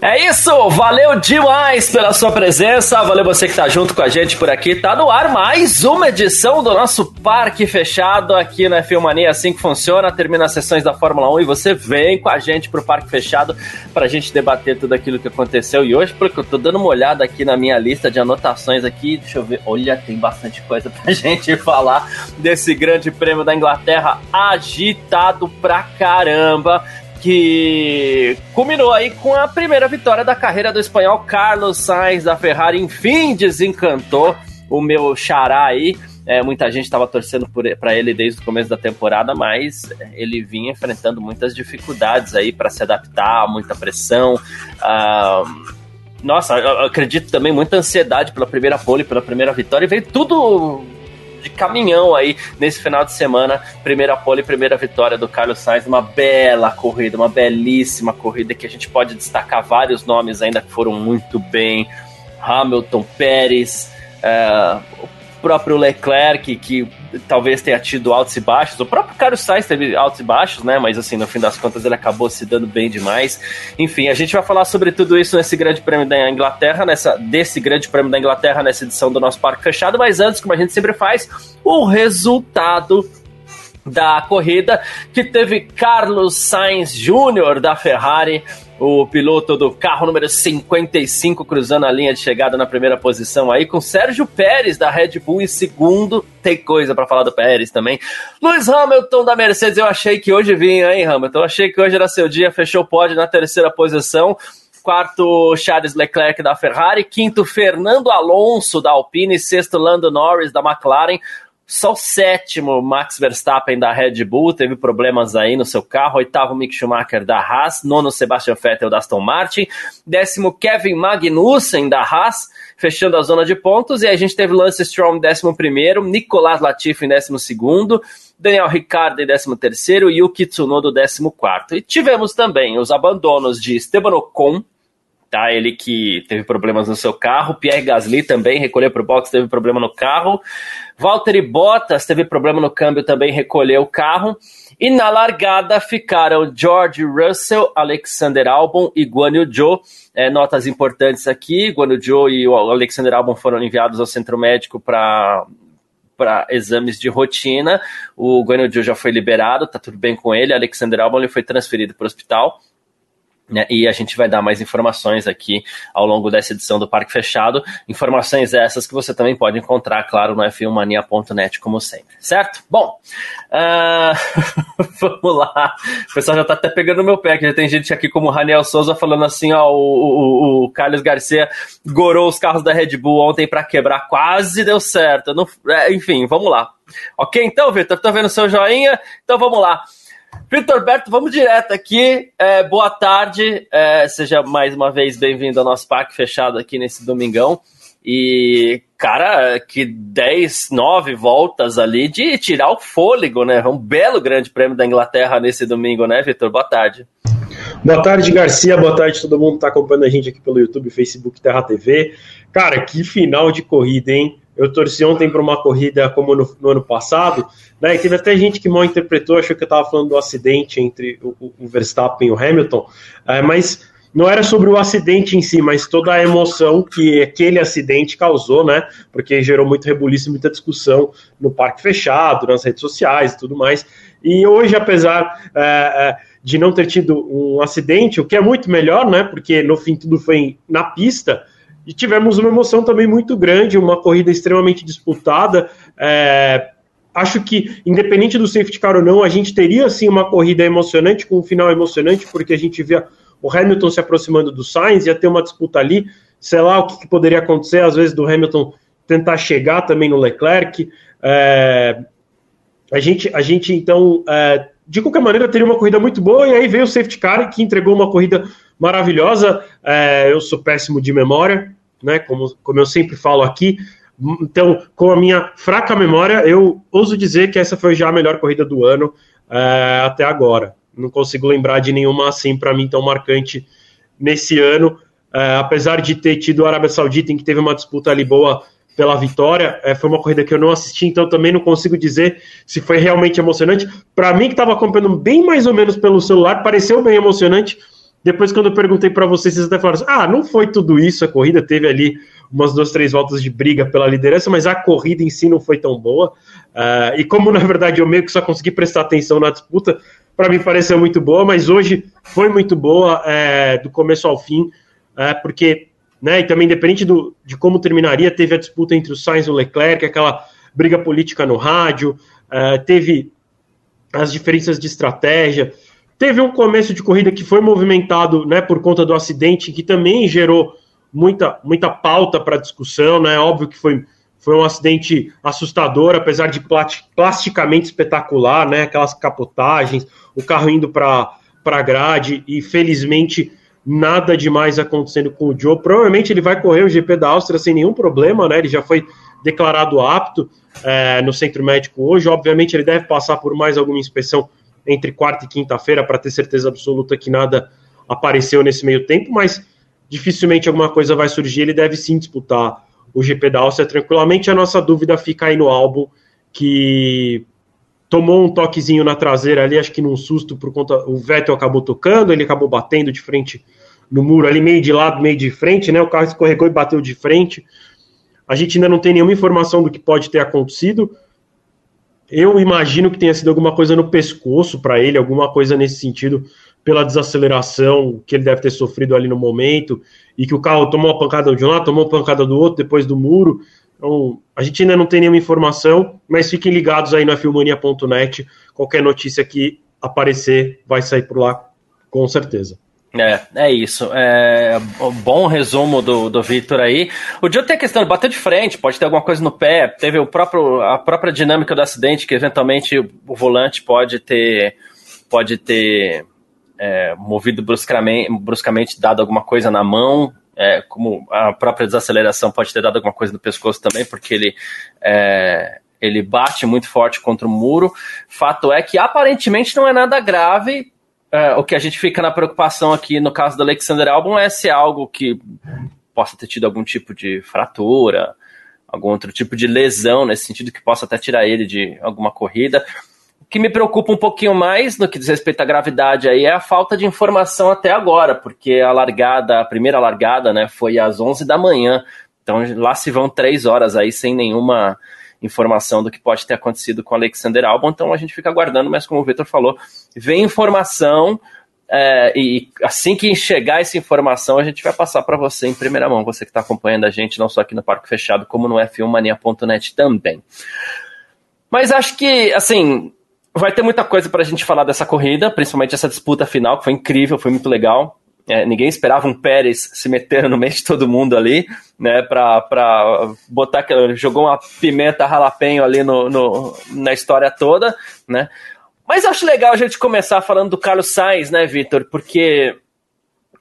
É isso, valeu demais pela sua presença, valeu você que tá junto com a gente por aqui. Tá no ar mais uma edição do nosso Parque Fechado aqui na Filmania, assim que funciona. Termina as sessões da Fórmula 1 e você vem com a gente pro Parque Fechado pra gente debater tudo aquilo que aconteceu. E hoje, porque eu tô dando uma olhada aqui na minha lista de anotações aqui, deixa eu ver, olha, tem bastante coisa pra gente falar desse grande prêmio da Inglaterra agitado pra caramba que culminou aí com a primeira vitória da carreira do espanhol Carlos Sainz da Ferrari. Enfim, desencantou o meu xará aí. É, muita gente estava torcendo para ele desde o começo da temporada, mas ele vinha enfrentando muitas dificuldades aí para se adaptar, muita pressão. Uh, nossa, acredito também muita ansiedade pela primeira pole, pela primeira vitória, e veio tudo de caminhão aí nesse final de semana. Primeira pole, primeira vitória do Carlos Sainz, uma bela corrida, uma belíssima corrida que a gente pode destacar vários nomes ainda que foram muito bem. Hamilton, Pérez, o próprio Leclerc, que talvez tenha tido altos e baixos. O próprio Carlos Sainz teve altos e baixos, né? Mas assim, no fim das contas, ele acabou se dando bem demais. Enfim, a gente vai falar sobre tudo isso nesse Grande Prêmio da Inglaterra, nessa desse Grande Prêmio da Inglaterra, nessa edição do nosso Parque Fechado. Mas antes, como a gente sempre faz, o resultado da corrida que teve Carlos Sainz Júnior da Ferrari o piloto do carro número 55 cruzando a linha de chegada na primeira posição aí, com Sérgio Pérez da Red Bull em segundo. Tem coisa para falar do Pérez também. Lewis Hamilton da Mercedes, eu achei que hoje vinha, hein, Hamilton? Eu achei que hoje era seu dia, fechou o pódio na terceira posição. Quarto, Charles Leclerc da Ferrari. Quinto, Fernando Alonso da Alpine. Sexto, Lando Norris da McLaren. Só o sétimo, Max Verstappen da Red Bull, teve problemas aí no seu carro. Oitavo, Mick Schumacher da Haas. Nono, Sebastian Vettel da Aston Martin. Décimo, Kevin Magnussen da Haas, fechando a zona de pontos. E a gente teve Lance Stroll em décimo primeiro, Nicolas Latifi em décimo segundo. Daniel Ricciardo em 13 e Yuki Tsunoda 14 E tivemos também os abandonos de Esteban Ocon, tá? Ele que teve problemas no seu carro. Pierre Gasly também recolheu para o box, teve problema no carro. Valtteri Bottas teve problema no câmbio, também recolheu o carro. E na largada ficaram George Russell, Alexander Albon e Guan Yu Zhou. É, notas importantes aqui: Guan Yu Zhou e o Alexander Albon foram enviados ao centro médico para para exames de rotina. O Guan Yu Zhou já foi liberado, tá tudo bem com ele. Alexander Albon ele foi transferido para o hospital. Né, e a gente vai dar mais informações aqui ao longo dessa edição do Parque Fechado. Informações essas que você também pode encontrar, claro, no f1mania.net, como sempre, certo? Bom, uh... vamos lá. O pessoal já tá até pegando meu pé, que já tem gente aqui como o Raniel Souza falando assim: ó, o, o, o Carlos Garcia gorou os carros da Red Bull ontem para quebrar, quase deu certo. Não... É, enfim, vamos lá. Ok, então, Vitor, tô vendo seu joinha? Então vamos lá. Vitor Berto, vamos direto aqui. É, boa tarde, é, seja mais uma vez bem-vindo ao nosso parque fechado aqui nesse domingão. E, cara, que 10, 9 voltas ali de tirar o fôlego, né? Um belo grande prêmio da Inglaterra nesse domingo, né, Vitor? Boa tarde. Boa tarde, Garcia. Boa tarde, todo mundo que está acompanhando a gente aqui pelo YouTube, Facebook, Terra TV. Cara, que final de corrida, hein? Eu torci ontem para uma corrida como no, no, ano passado, né? E teve até gente que mal interpretou, achou que eu estava falando do acidente entre o, o, Verstappen e o Hamilton, é, mas não era sobre o acidente em si, mas toda a emoção que aquele acidente causou, né? Porque gerou muito rebuliço muita discussão no parque fechado, nas redes sociais e tudo mais. E hoje, apesar é, é, de não ter tido um acidente, o que é muito melhor, né? Porque no fim tudo foi na pista e tivemos uma emoção também muito grande, uma corrida extremamente disputada. É, acho que, independente do safety car ou não, a gente teria sim uma corrida emocionante, com um final emocionante, porque a gente via o Hamilton se aproximando do Sainz, ia ter uma disputa ali, sei lá o que, que poderia acontecer, às vezes, do Hamilton tentar chegar também no Leclerc. É, a, gente, a gente, então, é, de qualquer maneira, teria uma corrida muito boa, e aí veio o safety car, que entregou uma corrida maravilhosa. É, eu sou péssimo de memória, né? Como, como eu sempre falo aqui. Então, com a minha fraca memória, eu ouso dizer que essa foi já a melhor corrida do ano é, até agora. não consigo lembrar de nenhuma assim para mim tão marcante nesse ano. É, apesar de ter tido a Arábia Saudita, em que teve uma disputa ali boa pela vitória, é, foi uma corrida que eu não assisti, então também não consigo dizer se foi realmente emocionante. Para mim, que estava acompanhando bem mais ou menos pelo celular, pareceu bem emocionante. Depois, quando eu perguntei para vocês, vocês até falaram assim, ah, não foi tudo isso, a corrida teve ali umas duas, três voltas de briga pela liderança, mas a corrida em si não foi tão boa. Uh, e como, na verdade, eu meio que só consegui prestar atenção na disputa, para mim pareceu muito boa, mas hoje foi muito boa, é, do começo ao fim é, porque, né, e também independente do, de como terminaria, teve a disputa entre o Sainz e o Leclerc, aquela briga política no rádio, é, teve as diferenças de estratégia, teve um começo de corrida que foi movimentado, né, por conta do acidente, que também gerou muita, muita pauta para discussão, né, óbvio que foi, foi um acidente assustador, apesar de plasticamente espetacular, né, aquelas capotagens, o carro indo para a grade, e felizmente nada demais acontecendo com o Joe. Provavelmente ele vai correr o GP da Áustria sem nenhum problema, né? Ele já foi declarado apto é, no centro médico hoje. Obviamente ele deve passar por mais alguma inspeção entre quarta e quinta-feira para ter certeza absoluta que nada apareceu nesse meio tempo, mas dificilmente alguma coisa vai surgir. Ele deve sim disputar o GP da Áustria tranquilamente. A nossa dúvida fica aí no álbum que tomou um toquezinho na traseira ali, acho que num susto por conta o Vettel acabou tocando, ele acabou batendo de frente no muro ali, meio de lado, meio de frente, né? O carro escorregou e bateu de frente. A gente ainda não tem nenhuma informação do que pode ter acontecido. Eu imagino que tenha sido alguma coisa no pescoço para ele, alguma coisa nesse sentido, pela desaceleração que ele deve ter sofrido ali no momento, e que o carro tomou uma pancada de um lado, tomou uma pancada do outro, depois do muro. Então, a gente ainda não tem nenhuma informação, mas fiquem ligados aí na filmania.net. Qualquer notícia que aparecer vai sair por lá, com certeza. É, é isso. É, bom resumo do, do Victor aí. O Joe tem a questão de bater de frente, pode ter alguma coisa no pé, teve o próprio, a própria dinâmica do acidente, que eventualmente o volante pode ter, pode ter é, movido bruscamente, bruscamente, dado alguma coisa na mão, é, como a própria desaceleração pode ter dado alguma coisa no pescoço também, porque ele é, ele bate muito forte contra o muro. Fato é que aparentemente não é nada grave, é, o que a gente fica na preocupação aqui no caso do Alexander Albon é se é algo que possa ter tido algum tipo de fratura, algum outro tipo de lesão nesse sentido que possa até tirar ele de alguma corrida. O que me preocupa um pouquinho mais no que diz respeito à gravidade aí é a falta de informação até agora, porque a largada, a primeira largada, né, foi às 11 da manhã. Então lá se vão três horas aí sem nenhuma informação do que pode ter acontecido com Alexander Albon, então a gente fica aguardando, mas como o Vitor falou, vem informação é, e assim que chegar essa informação, a gente vai passar para você em primeira mão, você que está acompanhando a gente, não só aqui no Parque Fechado, como no f1mania.net também. Mas acho que, assim, vai ter muita coisa para a gente falar dessa corrida, principalmente essa disputa final, que foi incrível, foi muito legal. É, ninguém esperava um Pérez se metendo no meio de todo mundo ali, né? Pra, pra botar. Jogou uma pimenta jalapeno ali no, no, na história toda, né? Mas acho legal a gente começar falando do Carlos Sainz, né, Vitor? Porque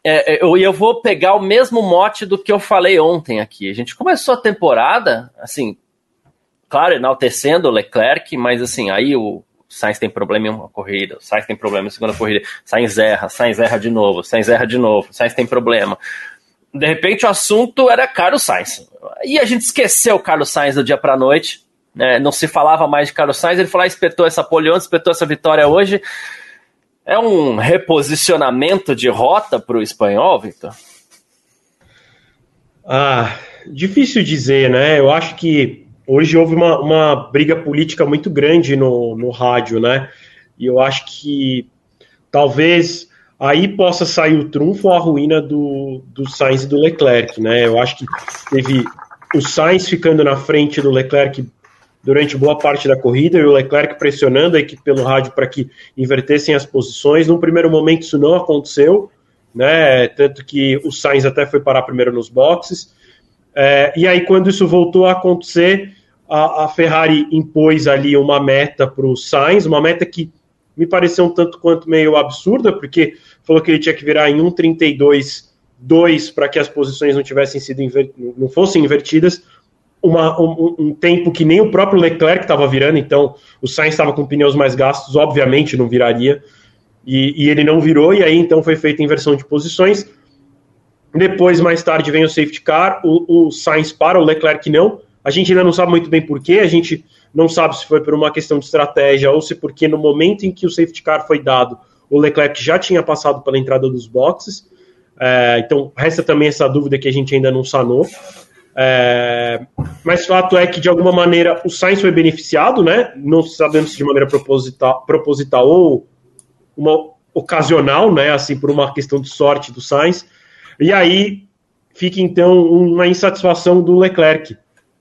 é, é, eu, eu vou pegar o mesmo mote do que eu falei ontem aqui. A gente começou a temporada, assim, claro, enaltecendo o Leclerc, mas assim, aí o, Sainz tem problema em uma corrida, Sainz tem problema em segunda corrida, Sainz erra, Sainz erra de novo, Sainz erra de novo, Sainz tem problema. De repente o assunto era Carlos Sainz. E a gente esqueceu o Carlos Sainz do dia para noite, né? não se falava mais de Carlos Sainz, ele falou, ah, espetou essa pole espetou essa vitória hoje. É um reposicionamento de rota para o espanhol, Victor? Ah, difícil dizer, né? Eu acho que hoje houve uma, uma briga política muito grande no, no rádio, né? E eu acho que talvez aí possa sair o trunfo ou a ruína do, do Sainz e do Leclerc, né? Eu acho que teve o Sainz ficando na frente do Leclerc durante boa parte da corrida e o Leclerc pressionando a equipe pelo rádio para que invertessem as posições. No primeiro momento isso não aconteceu, né? Tanto que o Sainz até foi parar primeiro nos boxes. É, e aí, quando isso voltou a acontecer, a, a Ferrari impôs ali uma meta para o Sainz, uma meta que me pareceu um tanto quanto meio absurda, porque falou que ele tinha que virar em 1,32,2 para que as posições não tivessem sido não fossem invertidas. Uma, um, um, tempo que nem o próprio Leclerc estava virando, então o Sainz estava com pneus mais gastos, obviamente não viraria. e, e ele não virou, e aí então foi feita a inversão de posições. Depois, mais tarde, vem o safety car, o, o Sainz para, o Leclerc não. A gente ainda não sabe muito bem porquê, a gente não sabe se foi por uma questão de estratégia ou se porque no momento em que o safety car foi dado, o Leclerc já tinha passado pela entrada dos boxes. É, então, resta também essa dúvida que a gente ainda não sanou. É, mas fato é que, de alguma maneira, o Sainz foi beneficiado, né? Não sabemos se de maneira proposital, proposital ou uma ocasional, né? Assim, por uma questão de sorte do Sainz. E aí fica, então, uma insatisfação do Leclerc,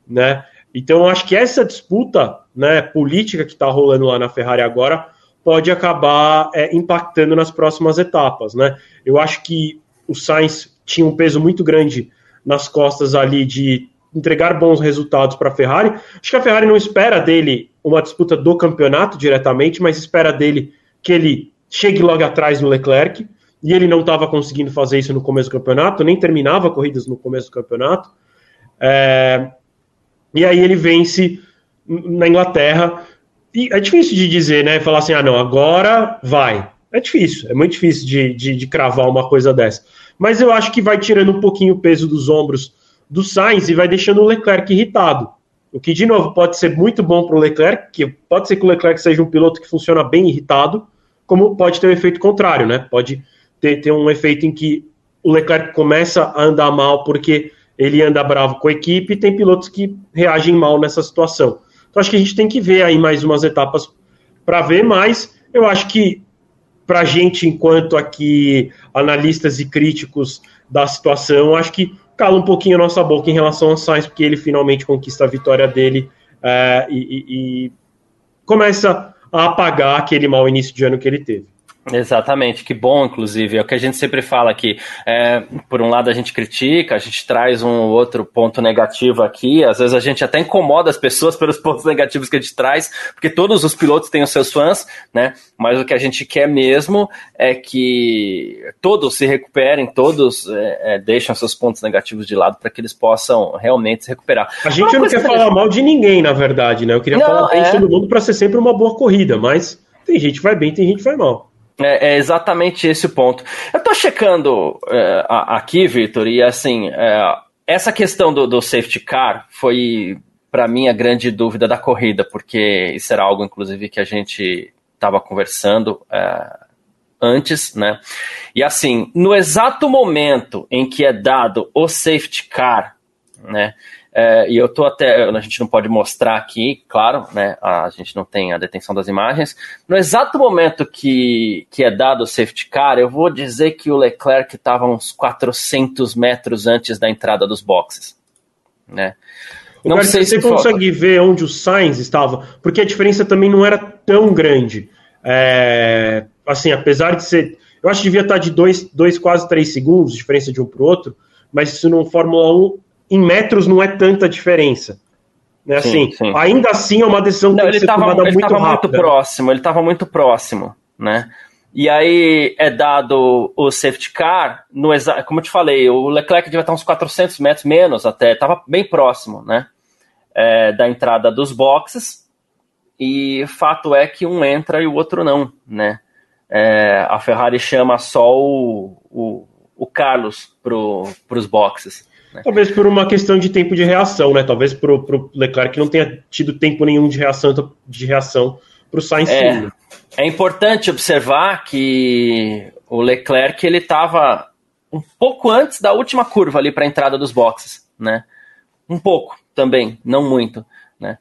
né? Então, acho que essa disputa né, política que está rolando lá na Ferrari agora pode acabar é, impactando nas próximas etapas, né? Eu acho que o Sainz tinha um peso muito grande nas costas ali de entregar bons resultados para a Ferrari. Acho que a Ferrari não espera dele uma disputa do campeonato diretamente, mas espera dele que ele chegue logo atrás do Leclerc. E ele não estava conseguindo fazer isso no começo do campeonato, nem terminava corridas no começo do campeonato. É, e aí ele vence na Inglaterra. E é difícil de dizer, né? Falar assim, ah, não, agora vai. É difícil, é muito difícil de, de, de cravar uma coisa dessa mas eu acho que vai tirando um pouquinho o peso dos ombros do Sainz e vai deixando o Leclerc irritado. O que, de novo, pode ser muito bom para o Leclerc, que pode ser que o Leclerc seja um piloto que funciona bem irritado, como pode ter o um efeito contrário, né? Pode ter, ter um efeito em que o Leclerc começa a andar mal porque ele anda bravo com a equipe e tem pilotos que reagem mal nessa situação. Então acho que a gente tem que ver aí mais umas etapas para ver, mas eu acho que para a gente, enquanto aqui analistas e críticos da situação, acho que cala um pouquinho a nossa boca em relação ao Sainz, porque ele finalmente conquista a vitória dele é, e, e, e começa a apagar aquele mau início de ano que ele teve. Exatamente, que bom, inclusive. É o que a gente sempre fala aqui. É, por um lado, a gente critica, a gente traz um outro ponto negativo aqui. Às vezes a gente até incomoda as pessoas pelos pontos negativos que a gente traz, porque todos os pilotos têm os seus fãs, né? Mas o que a gente quer mesmo é que todos se recuperem, todos é, é, deixem seus pontos negativos de lado para que eles possam realmente se recuperar. A gente não quer falar mal de ninguém, na verdade, né? Eu queria não, falar bem de é. todo mundo para ser sempre uma boa corrida, mas tem gente que vai bem, tem gente que vai mal. É, é, exatamente esse o ponto. Eu tô checando é, aqui, Vitor, e assim, é, essa questão do, do, safety car foi, para mim, a grande dúvida da corrida, porque isso era algo, inclusive, que a gente estava conversando é, antes, né? E assim, no exato momento em que é dado o safety car, né? É, e eu tô até, a gente não pode mostrar aqui, claro, né? A gente não tem a detenção das imagens. No exato momento que, que é dado o safety car, eu vou dizer que o Leclerc estava uns 400 metros antes da entrada dos boxes, né? Não sei você se consegue for... ver onde o Sainz estava, porque a diferença também não era tão grande. É, assim, apesar de ser. Eu acho que devia estar de 2, dois, quase 3 segundos, diferença de um para o outro, mas isso no Fórmula 1 em metros não é tanta diferença. Né? Sim, assim, sim. Ainda assim é uma decisão que não, tem que ser tava, tomada muito muito próximo, ele estava muito próximo, né? E aí é dado o safety car, no exa como eu te falei, o Leclerc devia estar uns 400 metros menos até, estava bem próximo, né? É, da entrada dos boxes. E fato é que um entra e o outro não, né? É, a Ferrari chama só o, o, o Carlos para os boxes. Né? Talvez por uma questão de tempo de reação, né? Talvez para o Leclerc não tenha tido tempo nenhum de reação de reação para o Sainz. É, é importante observar que o Leclerc ele estava um pouco antes da última curva ali para a entrada dos boxes, né? Um pouco também, não muito, né?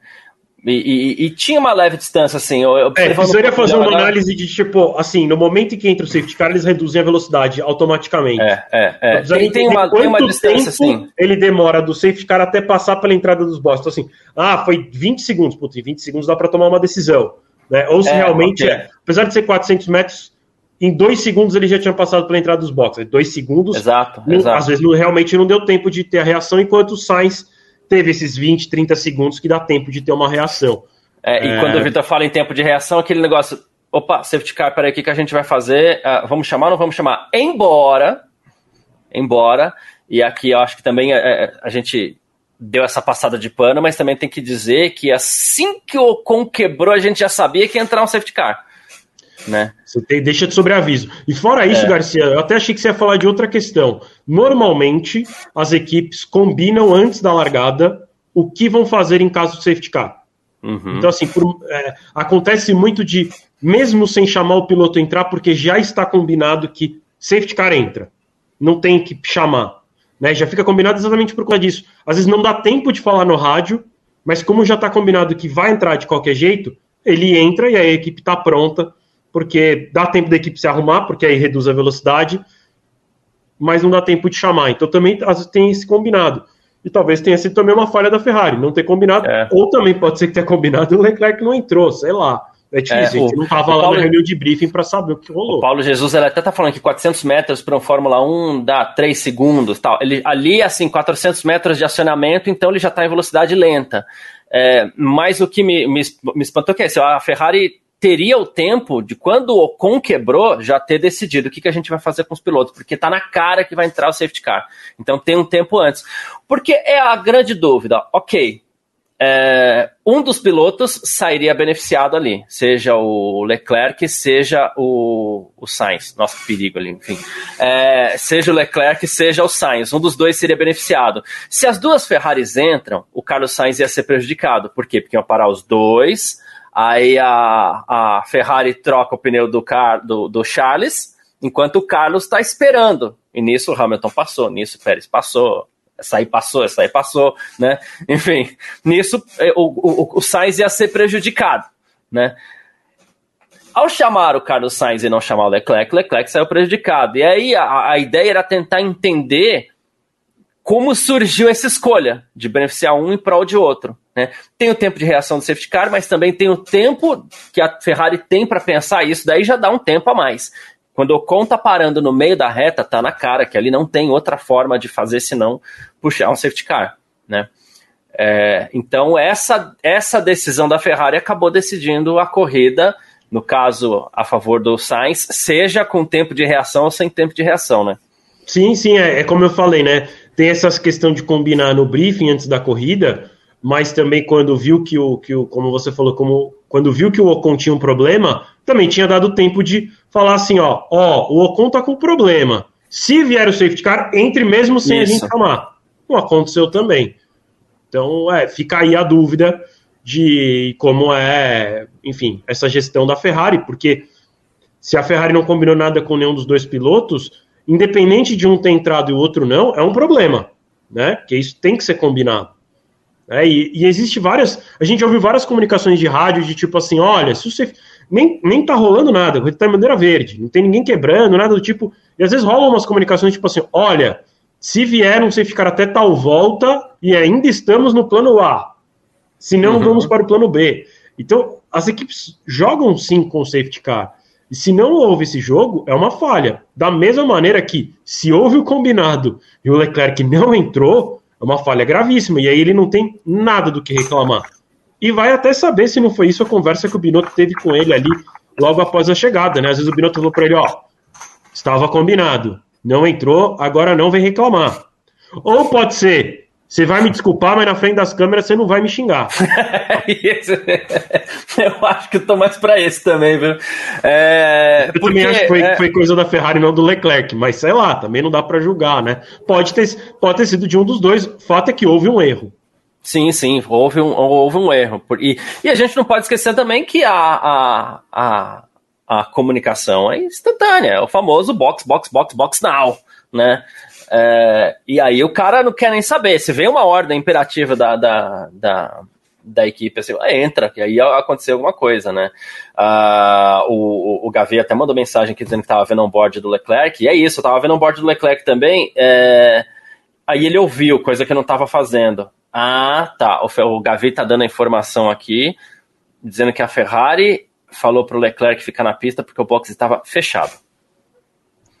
E, e, e, tinha uma leve distância, assim. Eu, eu é, precisaria um fazer uma análise de tipo, assim, no momento em que entra o safety car, eles reduzem a velocidade automaticamente. É, é, é. Tem, tem, uma, tem uma distância, assim. Ele demora do safety car até passar pela entrada dos boxes. Então, assim, ah, foi 20 segundos. Putz, em 20 segundos dá para tomar uma decisão. Né? Ou se é, realmente okay. é. Apesar de ser 400 metros, em dois segundos ele já tinha passado pela entrada dos boxes. Dois segundos. Exato, não, exato. Às vezes não, realmente não deu tempo de ter a reação, enquanto o Sainz teve esses 20, 30 segundos que dá tempo de ter uma reação. É, e é... quando o Vitor fala em tempo de reação, aquele negócio, opa, safety car, peraí, o que, que a gente vai fazer? Uh, vamos chamar ou não vamos chamar? Embora, embora, e aqui eu acho que também é, é, a gente deu essa passada de pano, mas também tem que dizer que assim que o Ocon quebrou, a gente já sabia que ia entrar um safety car. Né? Você tem, deixa de sobreaviso. E fora isso, é. Garcia, eu até achei que você ia falar de outra questão. Normalmente, as equipes combinam antes da largada o que vão fazer em caso de safety car. Uhum. Então, assim, por, é, acontece muito de, mesmo sem chamar o piloto entrar, porque já está combinado que safety car entra. Não tem que chamar. Né? Já fica combinado exatamente por conta disso. Às vezes não dá tempo de falar no rádio, mas como já está combinado que vai entrar de qualquer jeito, ele entra e a equipe está pronta, porque dá tempo da equipe se arrumar, porque aí reduz a velocidade, mas não dá tempo de chamar. Então também tem esse combinado. E talvez tenha sido também uma falha da Ferrari, não ter combinado, é. ou também pode ser que tenha combinado e o Leclerc não entrou, sei lá. É, tipo, é, gente, o, não estava lá Paulo, na reunião de briefing para saber o que rolou. O Paulo Jesus ele até tá falando que 400 metros para um Fórmula 1 dá 3 segundos, tal. Ele ali assim 400 metros de acionamento, então ele já está em velocidade lenta. É, mas o que me, me, me espantou é que assim, a Ferrari teria o tempo de quando o Ocon quebrou já ter decidido o que, que a gente vai fazer com os pilotos, porque está na cara que vai entrar o safety car. Então tem um tempo antes. Porque é a grande dúvida. Ok, é, um dos pilotos sairia beneficiado ali, seja o Leclerc, seja o, o Sainz. Nossa, que perigo ali, enfim. É, seja o Leclerc, seja o Sainz. Um dos dois seria beneficiado. Se as duas Ferraris entram, o Carlos Sainz ia ser prejudicado. Por quê? Porque iam parar os dois, aí a, a Ferrari troca o pneu do, Car, do, do Charles, enquanto o Carlos está esperando. E nisso o Hamilton passou, nisso o Pérez passou, essa aí passou, essa aí passou, né? Enfim, nisso eh, o, o, o Sainz ia ser prejudicado, né? Ao chamar o Carlos Sainz e não chamar o Leclerc, Leclerc saiu prejudicado. E aí a, a ideia era tentar entender como surgiu essa escolha de beneficiar um em prol de outro. Né? Tem o tempo de reação do safety car, mas também tem o tempo que a Ferrari tem para pensar isso, daí já dá um tempo a mais. Quando o Ocon tá parando no meio da reta, tá na cara que ali não tem outra forma de fazer senão puxar um safety car, né? É, então essa, essa decisão da Ferrari acabou decidindo a corrida, no caso a favor do Sainz, seja com tempo de reação ou sem tempo de reação, né? Sim, sim, é, é como eu falei, né? Tem essa questão de combinar no briefing antes da corrida, mas também quando viu que o, que o como você falou, como quando viu que o Ocon tinha um problema, também tinha dado tempo de falar assim, ó, ó, o Ocon tá com problema. Se vier o safety car, entre mesmo sem Isso. a gente chamar. Não aconteceu também. Então, é, fica aí a dúvida de como é, enfim, essa gestão da Ferrari, porque se a Ferrari não combinou nada com nenhum dos dois pilotos, independente de um ter entrado e o outro não, é um problema, né? Que isso tem que ser combinado. É, e, e, existe várias. A gente já ouviu várias comunicações de rádio de tipo assim: olha, se você. Nem, nem tá rolando nada, tá em bandeira verde, não tem ninguém quebrando, nada do tipo. E às vezes rolam umas comunicações tipo assim: olha, se vier, não sei ficar até tal volta e ainda estamos no plano A. Se não, uhum. vamos para o plano B. Então, as equipes jogam sim com o safety car. E se não houve esse jogo, é uma falha. Da mesma maneira que, se houve o combinado e o Leclerc não entrou, é uma falha gravíssima. E aí ele não tem nada do que reclamar. E vai até saber se não foi isso a conversa que o Binotto teve com ele ali logo após a chegada, né? Às vezes o Binotto falou para ele, ó, estava combinado, não entrou, agora não vem reclamar. Ou pode ser, você vai me desculpar, mas na frente das câmeras você não vai me xingar. eu acho que eu tô mais pra esse também, viu? É, eu porque, também acho que foi, é... foi, coisa da Ferrari, não do Leclerc, mas sei lá, também não dá para julgar, né? Pode ter, pode ter sido de um dos dois, o fato é que houve um erro. Sim, sim, houve um, houve um erro. E, e a gente não pode esquecer também que a, a, a, a comunicação é instantânea, é o famoso box, box, box, box now, né? É, e aí o cara não quer nem saber. Se vem uma ordem imperativa da, da, da, da equipe, assim, ah, entra, e aí aconteceu alguma coisa, né? Ah, o, o, Gavi até mandou mensagem aqui dizendo que estava vendo um board do Leclerc, e é isso, eu tava vendo um board do Leclerc também. É, aí ele ouviu, coisa que eu não estava fazendo. Ah, tá. O, o Gavi tá dando a informação aqui, dizendo que a Ferrari falou pro Leclerc ficar na pista porque o box estava fechado.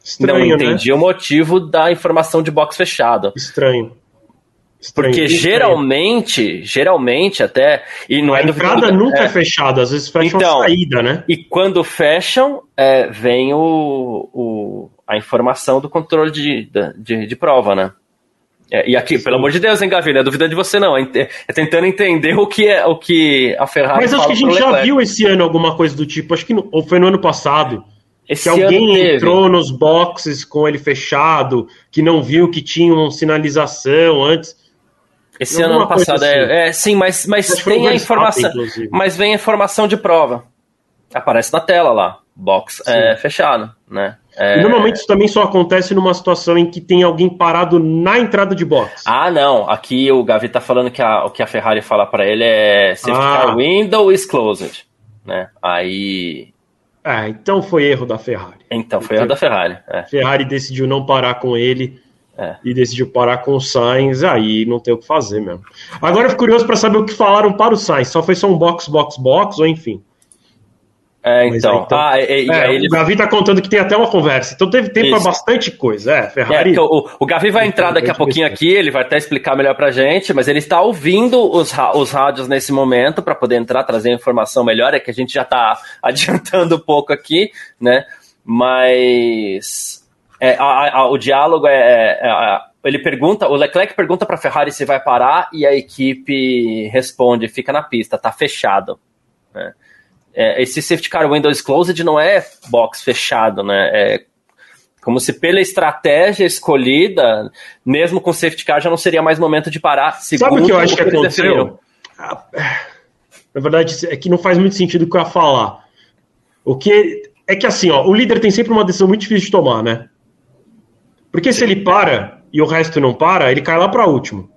Estranho, não né? entendi né? o motivo da informação de box fechado. Estranho. Estranho, Porque estranho. geralmente, geralmente até. E não a é entrada do, nunca é, é fechada, às vezes fecham então, a saída, né? E quando fecham, é, vem o, o, a informação do controle de, de, de prova, né? É, e aqui, Sim. pelo amor de Deus, hein, é duvidando de você, não. É, é tentando entender o que, é, o que a Ferrari Mas acho que a gente já viu esse ano alguma coisa do tipo, acho que no, ou foi no ano passado. Esse que alguém entrou nos boxes com ele fechado, que não viu que tinha uma sinalização antes. Esse ano, ano passado, é, assim. é, sim, mas, mas tem a informação. Mas vem a informação de prova. Aparece na tela lá, box é, fechado, né? É... normalmente isso também só acontece numa situação em que tem alguém parado na entrada de box. Ah, não. Aqui o Gavi tá falando que a, o que a Ferrari fala para ele é safety ah. car window is closed, né? Aí. Ah, então foi erro da Ferrari. Então foi erro da Ferrari. É. Ferrari decidiu não parar com ele é. e decidiu parar com o Sainz. Aí não tem o que fazer mesmo. Agora eu fico curioso para saber o que falaram para o Sainz. Só foi só um box, box, box ou enfim. É, então. então ah, e, é, ele... O Gavi tá contando que tem até uma conversa. Então teve tempo para bastante coisa. É, Ferrari. É, o, o Gavi vai entrar daqui a pouquinho aqui, ele vai até explicar melhor pra gente, mas ele está ouvindo os, os rádios nesse momento para poder entrar, trazer informação melhor. É que a gente já tá adiantando um pouco aqui, né? Mas. É, a, a, o diálogo é, é ele pergunta, o Leclerc pergunta para a Ferrari se vai parar e a equipe responde, fica na pista, tá fechado. Né? É, esse safety car windows closed não é box fechado, né? É como se pela estratégia escolhida, mesmo com safety car, já não seria mais momento de parar. Sabe o que eu acho que aconteceu? Ah, na verdade, é que não faz muito sentido o que eu ia falar. O que é que assim, ó, o líder tem sempre uma decisão muito difícil de tomar, né? Porque se ele para e o resto não para, ele cai lá para último.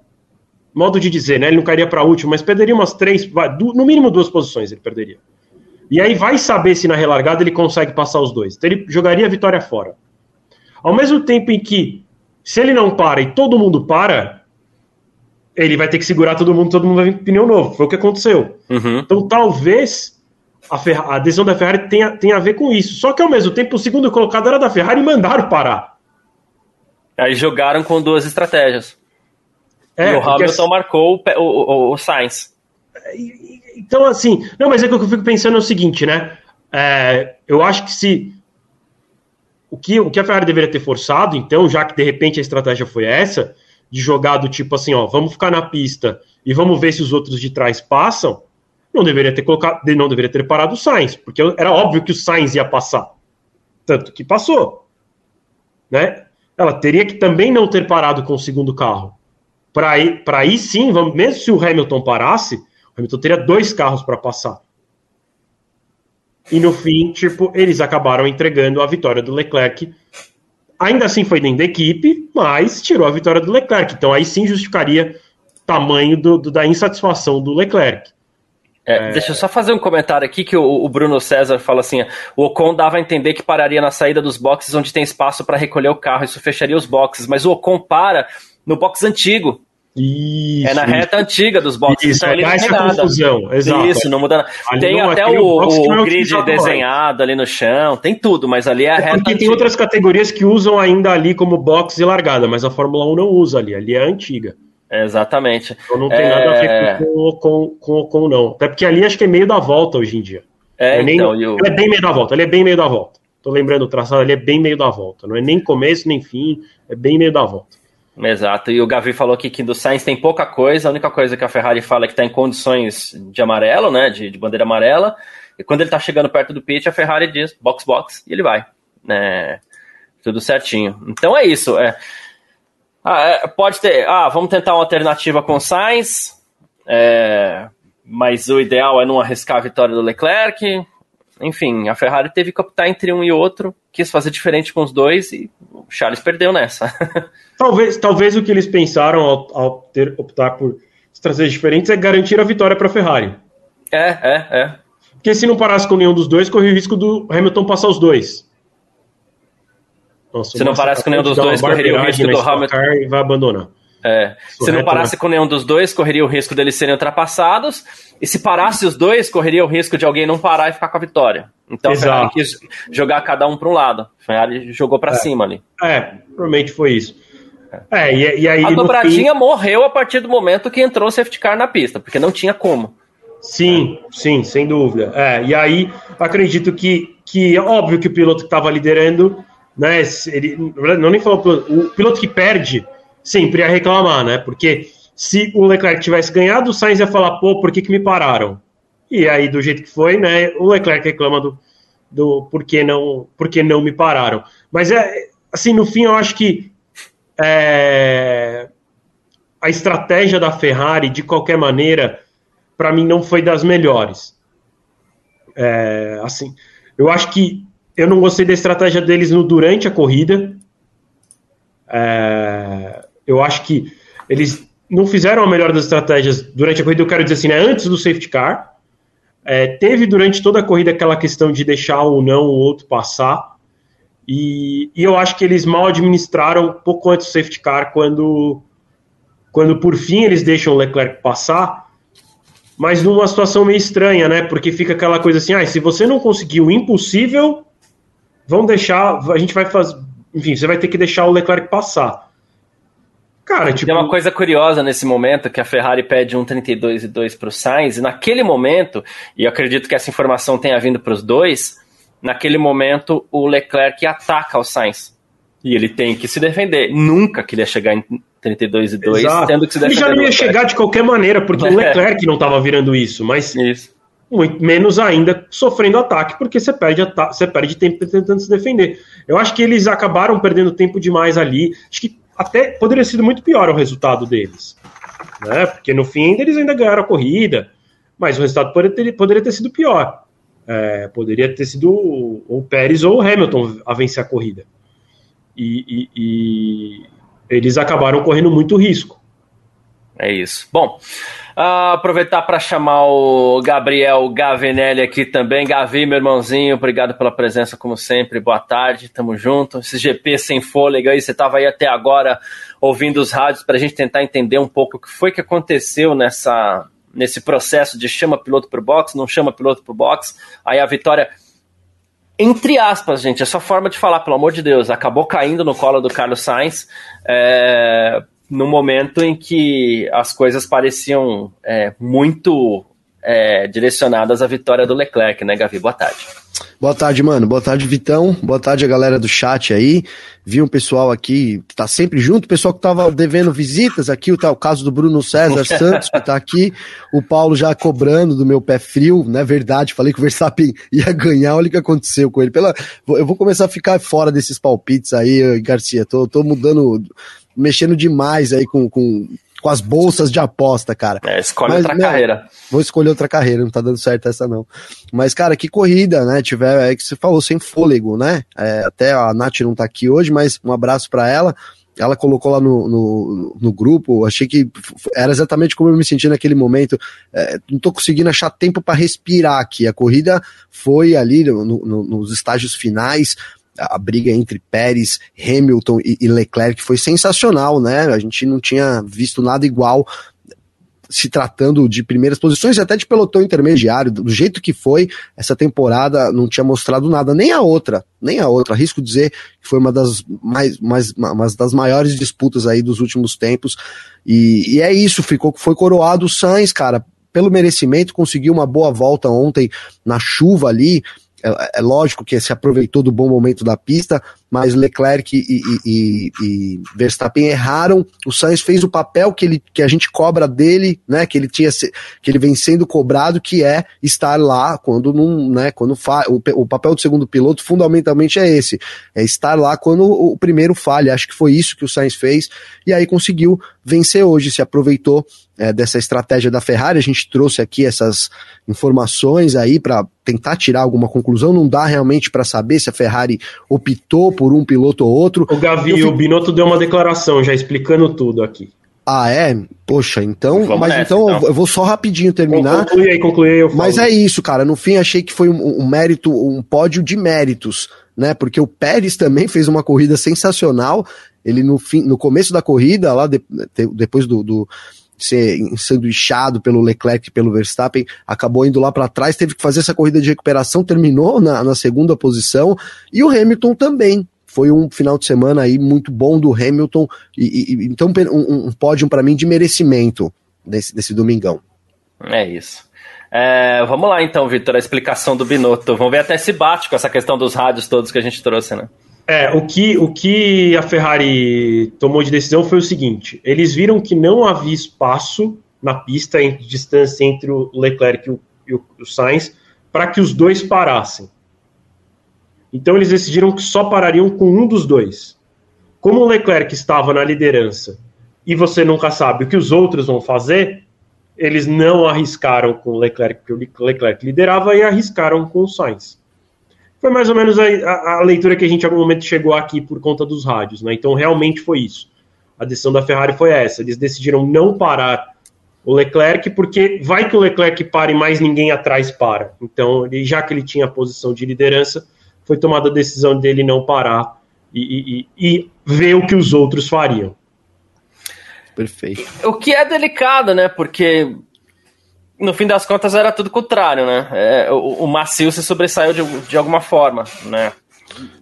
Modo de dizer, né? Ele não cairia para último, mas perderia umas três, no mínimo duas posições ele perderia. E aí vai saber se na relargada ele consegue passar os dois. Então ele jogaria a vitória fora. Ao mesmo tempo em que, se ele não para e todo mundo para, ele vai ter que segurar todo mundo, todo mundo vai vir com pneu novo. Foi o que aconteceu. Uhum. Então talvez a, a, decisão da Ferrari tenha, tenha a ver com isso. Só que ao mesmo tempo o segundo colocado era da Ferrari e mandaram parar. Aí jogaram com duas estratégias. É, e o Hamilton marcou o, o, o Sainz. Então, assim, não, mas é que eu fico pensando é o seguinte, né? É, eu acho que se. O que, o que a Ferrari deveria ter forçado, então, já que de repente a estratégia foi essa, de jogar do tipo assim, ó, vamos ficar na pista e vamos ver se os outros de trás passam, não deveria ter colocado, não deveria ter parado o Sainz, porque era óbvio que o Sainz ia passar. Tanto que passou. Né? Ela teria que também não ter parado com o segundo carro. Para aí, sim, vamos, mesmo se o Hamilton parasse, Hamilton teria dois carros para passar. E no fim, tipo, eles acabaram entregando a vitória do Leclerc. Ainda assim foi dentro da equipe, mas tirou a vitória do Leclerc. Então aí sim justificaria tamanho do, do, da insatisfação do Leclerc. É, é... Deixa eu só fazer um comentário aqui que o, o, Bruno César fala assim: o Ocon dava a entender que pararia na saída dos boxes onde tem espaço para recolher o carro, isso fecharia os boxes, mas o Ocon para no box antigo, isso, é na reta isso. antiga dos boxes. Isso, então ali não tem nada. confusão. Exato. Isso, não muda nada. Ali tem não, até o, o, o grid desenhado ali no chão, tem tudo, mas ali é a é reta Porque antiga. tem outras categorias que usam ainda ali como box e largada, mas a Fórmula 1 não usa ali, ali é antiga. Exatamente. Então não tem é... nada a ver é. com o com, com, com, não. Até porque ali acho que é meio da volta hoje em dia. É, é nem, então, eu... Ele é bem meio da volta, ele é bem meio da volta. Tô lembrando o traçado, ele é bem meio da volta. Não é nem começo nem fim, é bem meio da volta. Exato, e o Gavi falou aqui que do Sainz tem pouca coisa, a única coisa que a Ferrari fala é que está em condições de amarelo, né, de, de, bandeira amarela, e quando ele está chegando perto do pit, a Ferrari diz box, box, e ele vai, né, tudo certinho. Então é isso, é, ah, é pode ter, ah, vamos tentar uma alternativa com o Sainz, é, mas o ideal é não arriscar a vitória do Leclerc, enfim, a Ferrari teve que optar entre um e outro, quis fazer diferente com os dois e o Charles perdeu nessa. talvez, talvez o que eles pensaram ao, ao ter, optar por estratégias diferentes é garantir a vitória para a Ferrari. É, é, é. Porque se não parasse com nenhum dos dois, corria o risco do Hamilton passar os dois. Nossa, se não parasse com nenhum dos dois, correria o risco do Hamilton. E vai abandonar. É, se não parasse né? com nenhum dos dois, correria o risco deles serem ultrapassados. E se parasse os dois, correria o risco de alguém não parar e ficar com a vitória. Então Exato. Ferrari quis jogar cada um para um lado. Ferrari jogou para é. cima ali. É, provavelmente foi isso. É, e, e aí, a dobradinha fim... morreu a partir do momento que entrou o safety car na pista, porque não tinha como. Sim, sim, sem dúvida. É, e aí acredito que, que é óbvio que o piloto que estava liderando, né, ele não nem falou o piloto que perde sempre ia reclamar, né? Porque se o Leclerc tivesse ganhado, o Sainz ia falar, pô, por que, que me pararam? E aí, do jeito que foi, né, o Leclerc reclama do, do por, que não, por que não me pararam. Mas, é assim, no fim, eu acho que é, a estratégia da Ferrari, de qualquer maneira, para mim não foi das melhores. É, assim, eu acho que eu não gostei da estratégia deles no durante a corrida. É, eu acho que eles não fizeram a melhor das estratégias durante a corrida, eu quero dizer assim, né, antes do safety car. É, teve durante toda a corrida aquela questão de deixar ou não o outro passar. E, e, eu acho que eles mal administraram pouco antes do safety car, quando, quando por fim eles deixam o Leclerc passar, mas numa situação meio estranha, né? Porque fica aquela coisa assim: ah, se você não conseguir o impossível, vão deixar, a gente vai fazer. Enfim, você vai ter que deixar o Leclerc passar. Cara, tipo... Tem uma coisa curiosa nesse momento que a Ferrari pede um 32 e 2 para o Sainz, e naquele momento, e eu acredito que essa informação tenha vindo para os dois, naquele momento o Leclerc ataca o Sainz. E ele tem que se defender. Nunca que ele ia chegar em 32 e 2, Exato. tendo que se defender. Ele já não ia chegar de qualquer maneira, porque o Leclerc não estava virando isso, mas isso. muito menos ainda sofrendo ataque, porque você perde, você perde tempo tentando se defender. Eu acho que eles acabaram perdendo tempo demais ali. Acho que até poderia ter sido muito pior o resultado deles. Né? Porque no fim eles ainda ganharam a corrida, mas o resultado poderia ter, poderia ter sido pior. É, poderia ter sido o Pérez ou o Hamilton a vencer a corrida. E, e, e eles acabaram correndo muito risco. É isso. Bom, Uh, aproveitar para chamar o Gabriel Gavinelli aqui também. Gavi, meu irmãozinho, obrigado pela presença, como sempre. Boa tarde, tamo junto. Esse GP sem fôlego aí, você estava aí até agora ouvindo os rádios para a gente tentar entender um pouco o que foi que aconteceu nessa, nesse processo de chama piloto pro box, não chama piloto pro box. Aí a vitória entre aspas, gente, essa forma de falar, pelo amor de Deus, acabou caindo no colo do Carlos Sainz. É, no momento em que as coisas pareciam é, muito é, direcionadas à vitória do Leclerc, né, Gavi? Boa tarde. Boa tarde, mano. Boa tarde, Vitão. Boa tarde a galera do chat aí. Vi um pessoal aqui que tá sempre junto, pessoal que tava devendo visitas aqui, tá o caso do Bruno César Santos, que tá aqui, o Paulo já cobrando do meu pé frio, né? Verdade, falei que o Verstappen ia ganhar, olha o que aconteceu com ele. Pela, eu vou começar a ficar fora desses palpites aí, Garcia. Tô, tô mudando mexendo demais aí com, com, com as bolsas de aposta, cara. É, escolhe Mas, outra meu, carreira. Vou escolher outra carreira, não tá dando certo essa não. Mas, cara, que corrida, né? Tiver, é que você falou, sem fôlego, né? É, até a Nath não tá aqui hoje, mas um abraço para ela. Ela colocou lá no, no, no, grupo, achei que era exatamente como eu me senti naquele momento. É, não tô conseguindo achar tempo para respirar aqui. A corrida foi ali no, no, nos estágios finais, a briga entre Pérez, Hamilton e, e Leclerc foi sensacional, né? A gente não tinha visto nada igual se tratando de primeiras posições e até de pelotão intermediário, do jeito que foi, essa temporada não tinha mostrado nada, nem a outra, nem a outra. Arrisco dizer que foi uma das, mais, mais, uma das maiores disputas aí dos últimos tempos. E, e é isso, ficou, foi coroado o Sainz, cara, pelo merecimento, conseguiu uma boa volta ontem na chuva ali, é, é, lógico que se aproveitou do bom momento da pista, mas Leclerc e, e, e, Verstappen erraram. O Sainz fez o papel que, ele, que a gente cobra dele, né? Que ele tinha que ele vem sendo cobrado, que é estar lá quando não, né? Quando o, o papel do segundo piloto fundamentalmente é esse, é estar lá quando o primeiro falha. Acho que foi isso que o Sainz fez e aí conseguiu vencer hoje, se aproveitou é, dessa estratégia da Ferrari. A gente trouxe aqui essas informações aí para tentar tirar alguma conclusão. Não dá realmente para saber se a Ferrari optou por um piloto ou outro. O Gavi, fico... o Binotto deu uma declaração já explicando tudo aqui. Ah, é? Poxa, então. Vamos mas nessa, então, então, eu vou só rapidinho terminar. Conclui aí, conclui aí, eu falo. Mas é isso, cara. No fim, achei que foi um, um, mérito, um pódio de méritos, né? Porque o Pérez também fez uma corrida sensacional. Ele, no, fim, no começo da corrida, lá de, depois do, do ser ensanduichado pelo Leclerc e pelo Verstappen, acabou indo lá para trás, teve que fazer essa corrida de recuperação, terminou na, na segunda posição, e o Hamilton também, foi um final de semana aí muito bom do Hamilton, e, e então um, um pódio para mim de merecimento desse, desse domingão. É isso. É, vamos lá então, Vitor, a explicação do Binotto. Vamos ver até se bate com essa questão dos rádios todos que a gente trouxe, né? É, o que, o que a Ferrari tomou de decisão foi o seguinte: eles viram que não havia espaço na pista, em distância entre o Leclerc e o, e o, Sainz, para que os dois parassem. Então eles decidiram que só parariam com um dos dois. Como o Leclerc estava na liderança e você nunca sabe o que os outros vão fazer, eles não arriscaram com o Leclerc, porque o Leclerc liderava, e arriscaram com o Sainz. Foi mais ou menos a, a, a, leitura que a gente em algum momento chegou aqui por conta dos rádios, né? Então realmente foi isso. A decisão da Ferrari foi essa. Eles decidiram não parar o Leclerc, porque vai que o Leclerc pare e mais ninguém atrás para. Então, ele, já que ele tinha a posição de liderança, foi tomada a decisão dele não parar e, e, e ver o que os outros fariam. Perfeito. O que é delicado, né? Porque no fim das contas era tudo contrário, né? É, o, o macio se sobressaiu de, de alguma forma, né?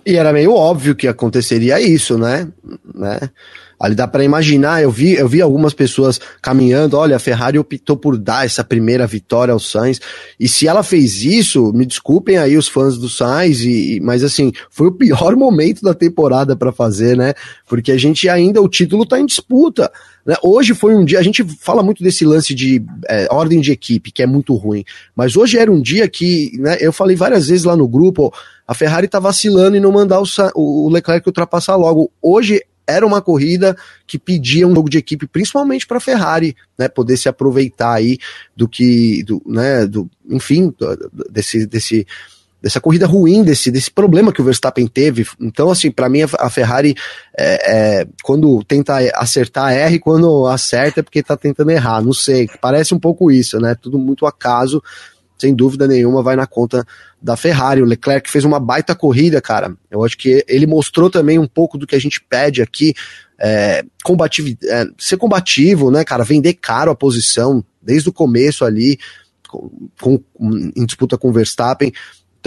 E era meio óbvio que aconteceria isso, né? né? Ali dá para imaginar, eu vi, eu vi algumas pessoas caminhando, olha, a Ferrari optou por dar essa primeira vitória ao Sainz, e se ela fez isso, me desculpem aí os fãs do Sainz, e, mas assim, foi o pior momento da temporada para fazer, né? Porque a gente ainda, o título tá em disputa. Né? Hoje foi um dia, a gente fala muito desse lance de é, ordem de equipe, que é muito ruim, mas hoje era um dia que, né, eu falei várias vezes lá no grupo, a Ferrari tá vacilando e não mandar o, o Leclerc ultrapassar logo. Hoje era uma corrida que pedia um jogo de equipe, principalmente para a Ferrari, né, poder se aproveitar aí do que, do, né, do, enfim, desse, desse, dessa corrida ruim, desse, desse problema que o Verstappen teve. Então, assim, para mim a Ferrari, é, é, quando tenta acertar, e quando acerta é porque tá tentando errar, não sei, parece um pouco isso, né, tudo muito acaso, sem dúvida nenhuma, vai na conta da Ferrari. O Leclerc fez uma baita corrida, cara. Eu acho que ele mostrou também um pouco do que a gente pede aqui. É, é, ser combativo, né, cara? Vender caro a posição desde o começo ali, com, com em disputa com o Verstappen.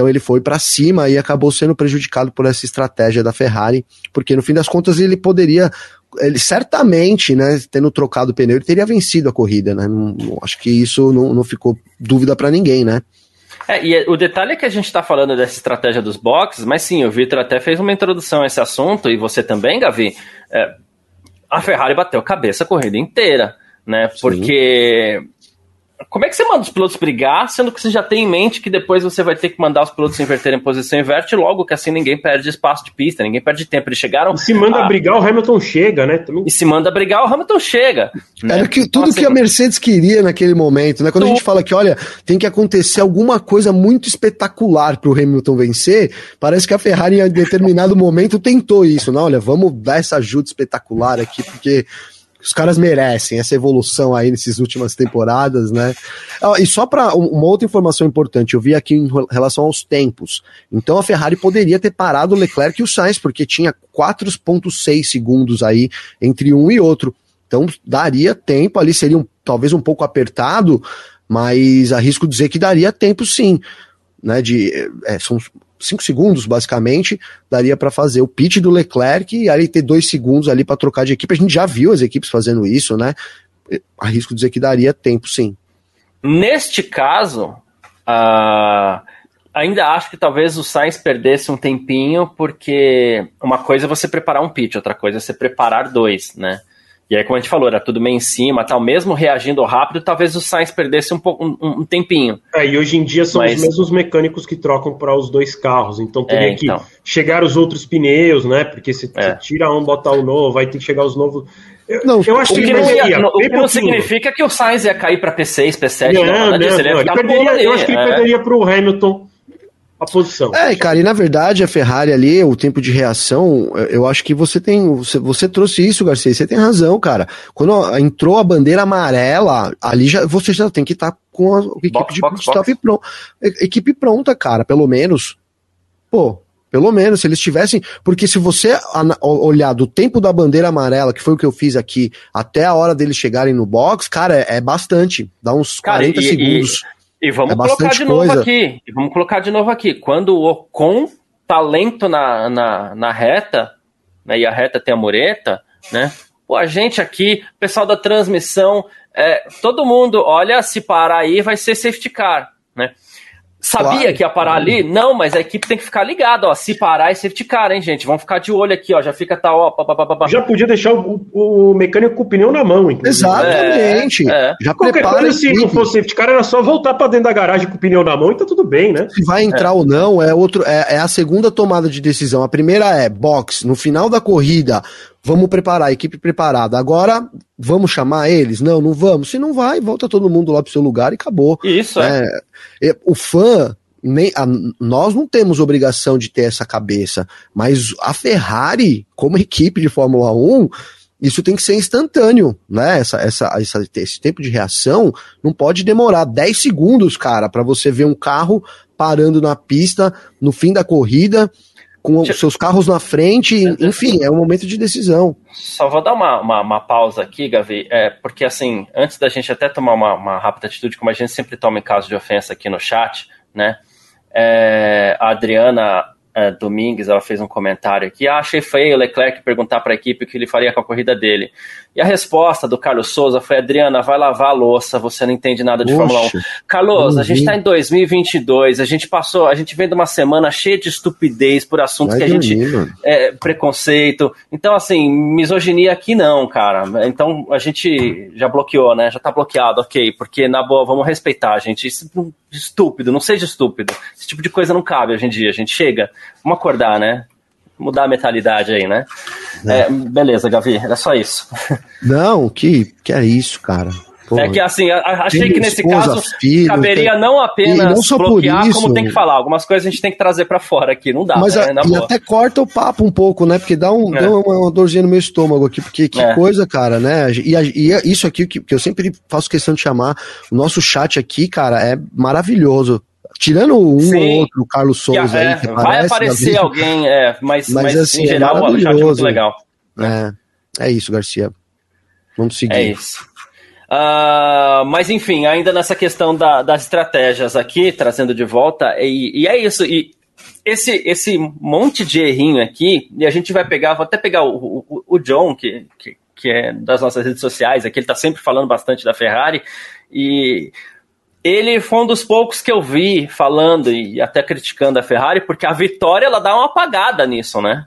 Então ele foi para cima e acabou sendo prejudicado por essa estratégia da Ferrari, porque no fim das contas ele poderia ele certamente, né, tendo trocado o pneu, ele teria vencido a corrida, né? Não, não, acho que isso não, não ficou dúvida para ninguém, né? É, e o detalhe é que a gente está falando dessa estratégia dos boxes, mas sim, o Vitor até fez uma introdução a esse assunto, e você também, Gavi. É, a Ferrari bateu cabeça a corrida inteira, né? Porque como é que você manda os pilotos brigar, sendo que você já tem em mente que depois você vai ter que mandar os pilotos inverterem posição inverte, logo que assim ninguém perde espaço de pista, ninguém perde tempo. Eles chegaram. E se manda a... brigar, o Hamilton chega, né? Também... E se manda brigar, o Hamilton chega. Né? Era que, tudo então, assim, que a Mercedes queria naquele momento, né? Quando tu... a gente fala que, olha, tem que acontecer alguma coisa muito espetacular para o Hamilton vencer, parece que a Ferrari em determinado momento tentou isso, né? Olha, vamos dar essa ajuda espetacular aqui, porque os caras merecem essa evolução aí nessas últimas temporadas, né? E só para uma outra informação importante, eu vi aqui em relação aos tempos. Então a Ferrari poderia ter parado o Leclerc e o Sainz, porque tinha 4,6 segundos aí entre um e outro. Então daria tempo ali, seria um, talvez um pouco apertado, mas arrisco dizer que daria tempo sim. Né, de, é, são 5 segundos, basicamente, daria para fazer o pitch do Leclerc e aí ter dois segundos ali para trocar de equipe. A gente já viu as equipes fazendo isso, né? Arrisco dizer que daria tempo, sim. Neste caso, uh, ainda acho que talvez o Sainz perdesse um tempinho, porque uma coisa é você preparar um pitch, outra coisa é você preparar dois, né? E aí, como a gente falou, era tudo meio em cima, tal, mesmo reagindo rápido, talvez o Sainz perdesse um, pouco, um, um tempinho. É, e hoje em dia são Mas... os mesmos mecânicos que trocam para os dois carros, então teria é, então. que chegar os outros pneus, né? Porque se é. tira um, botar o novo, vai ter que chegar os novos. Eu, não, eu acho que, que, não, ia, não, o que não significa que o Sainz ia cair para P6, P7, não, não, não, não, ele, ele perderia, Eu acho que ele é. perderia para o Hamilton a posição. É, cara, e na verdade a Ferrari ali, o tempo de reação, eu acho que você tem. Você, você trouxe isso, Garcia, você tem razão, cara. Quando entrou a bandeira amarela, ali já, você já tem que estar tá com a equipe box, de box, pronta. Equipe pronta, cara, pelo menos. Pô, pelo menos, se eles tivessem. Porque se você olhar do tempo da bandeira amarela, que foi o que eu fiz aqui, até a hora deles chegarem no box, cara, é, é bastante. Dá uns cara, 40 e, segundos. E e vamos é colocar de novo coisa. aqui. E vamos colocar de novo aqui. Quando o Ocon tá lento na, na, na reta, né, e a reta tem a mureta, né? Pô, a gente aqui, pessoal da transmissão, é, todo mundo, olha, se parar aí vai ser safety car, né? Sabia claro. que ia parar ali? Não, mas a equipe tem que ficar ligada, ó. Se parar é safety car, hein, gente? Vamos ficar de olho aqui, ó. Já fica tá, ó. Pá, pá, pá, Já podia deixar o, o, mecânico com o pneu na mão, inclusive. Exatamente. É, é. Já Qualquer coisa, se não fosse safety car, era só voltar para dentro da garagem com o pneu na mão e tá tudo bem, né? Se vai entrar é. ou não, é, outro, é, é a segunda tomada de decisão. A primeira é box. No final da corrida, vamos preparar, a equipe preparada. Agora, vamos chamar eles? Não, não vamos. Se não vai, volta todo mundo lá pro seu lugar e acabou. Isso, é. é. O fã nem, a, nós não temos obrigação de ter essa cabeça, mas a Ferrari, como equipe de Fórmula 1, isso tem que ser instantâneo, né? Essa, essa, essa, esse tempo de reação não pode demorar 10 segundos, cara, para você ver um carro parando na pista no fim da corrida, com os seus carros na frente, enfim, é um momento de decisão. Só vou dar uma, uma, uma pausa aqui, Gavi, é, porque assim, antes da gente até tomar uma, uma rápida atitude, como a gente sempre toma em caso de ofensa aqui no chat, né? É, a Adriana é, Domingues ela fez um comentário aqui. Ah, achei feio o Leclerc perguntar para a equipe o que ele faria com a corrida dele. E a resposta do Carlos Souza foi: Adriana, vai lavar a louça, você não entende nada de Oxe, Fórmula 1. Carlos, a gente está em 2022, a gente passou, a gente vem de uma semana cheia de estupidez por assuntos vai que a gente. é, preconceito. Então, assim, misoginia aqui não, cara. Então a gente já bloqueou, né? Já tá bloqueado, ok. Porque, na boa, vamos respeitar, gente. Isso estúpido, não seja estúpido. Esse tipo de coisa não cabe hoje em dia. A gente chega, vamos acordar, né? mudar a mentalidade aí, né? É. É, beleza, Gavi, era só isso. Não, que, que é isso, cara. é que assim, achei que nesse esposa, caso filho, caberia tem... não apenas não bloquear, isso, como tem que falar. Algumas coisas a gente tem que trazer para fora aqui, não dá. Mas né, a, e boa. até corta o papo um pouco, né? Porque dá, um, é. dá uma, uma, dorzinha no meu estômago aqui, porque que é. coisa, cara, né? E, e é isso aqui que, que eu sempre faço questão de chamar, o nosso chat aqui, cara, é maravilhoso. Tirando um Sim. ou outro, o Carlos Souza é, aí, que Vai aparecer alguém, é, mas, mas, mas assim, em é geral é o chat é muito legal. É, é isso, Garcia. Vamos seguir. É isso. Uh, mas enfim, ainda nessa questão da, das estratégias aqui, trazendo de volta, e, e, é isso. E esse, esse monte de errinho aqui, e a gente vai pegar, vou até pegar o, o, o John, que, que, que, é das nossas redes sociais, aqui ele está sempre falando bastante da Ferrari, e ele foi um dos poucos que eu vi falando e até criticando a Ferrari, porque a vitória ela dá uma apagada nisso, né?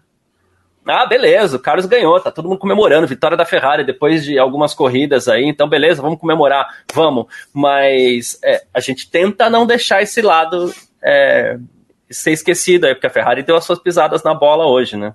Ah, beleza, o Carlos ganhou, tá todo mundo comemorando, vitória da Ferrari depois de algumas corridas aí, então beleza, vamos comemorar, vamos. Mas é, a gente tenta não deixar esse lado é, ser esquecido aí, porque a Ferrari deu as suas pisadas na bola hoje, né?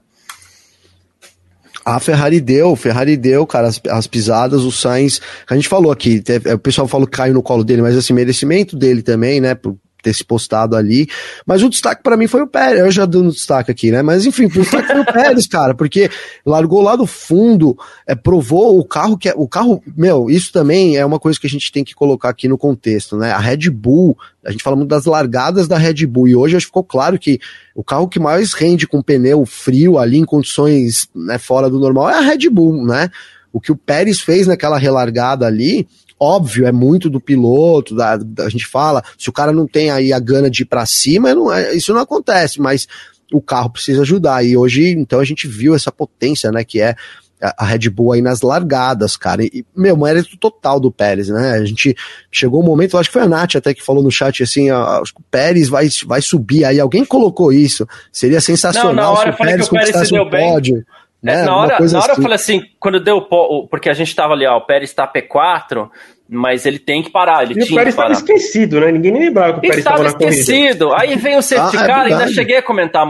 A Ferrari deu, Ferrari deu, cara, as, as, pisadas, o Sainz, a gente falou aqui, o pessoal falou que caiu no colo dele, mas assim, merecimento dele também, né, por, ter se postado ali. Mas o destaque para mim foi o Pérez. Eu já dando destaque aqui, né? Mas enfim, o destaque foi o Pérez, cara, porque largou lá do fundo, é, provou o carro que é. O carro, meu, isso também é uma coisa que a gente tem que colocar aqui no contexto, né? A Red Bull, a gente fala muito das largadas da Red Bull, e hoje acho que ficou claro que o carro que mais rende com pneu frio ali em condições né, fora do normal é a Red Bull, né? O que o Pérez fez naquela relargada ali, Óbvio, é muito do piloto, da, da, a gente fala, se o cara não tem aí a gana de ir para cima, não, é, isso não acontece, mas o carro precisa ajudar. E hoje, então, a gente viu essa potência, né, que é a Red Bull aí nas largadas, cara. E, meu, mérito total do Pérez, né? A gente chegou um momento, acho que foi a Nath até que falou no chat assim, acho que o Pérez vai, vai subir aí. Alguém colocou isso. Seria sensacional não, se o Pérez, que o Pérez conquistasse o pódio. Né? É, na hora, na hora assim. eu falei assim, quando deu porque a gente tava ali, ó, o Pérez tá P4, mas ele tem que parar, ele e tinha o Pérez estava esquecido, né? Ninguém nem lembrava que o Pérez estava esquecido. Aí vem o safety ah, é car, ainda cheguei a comentar,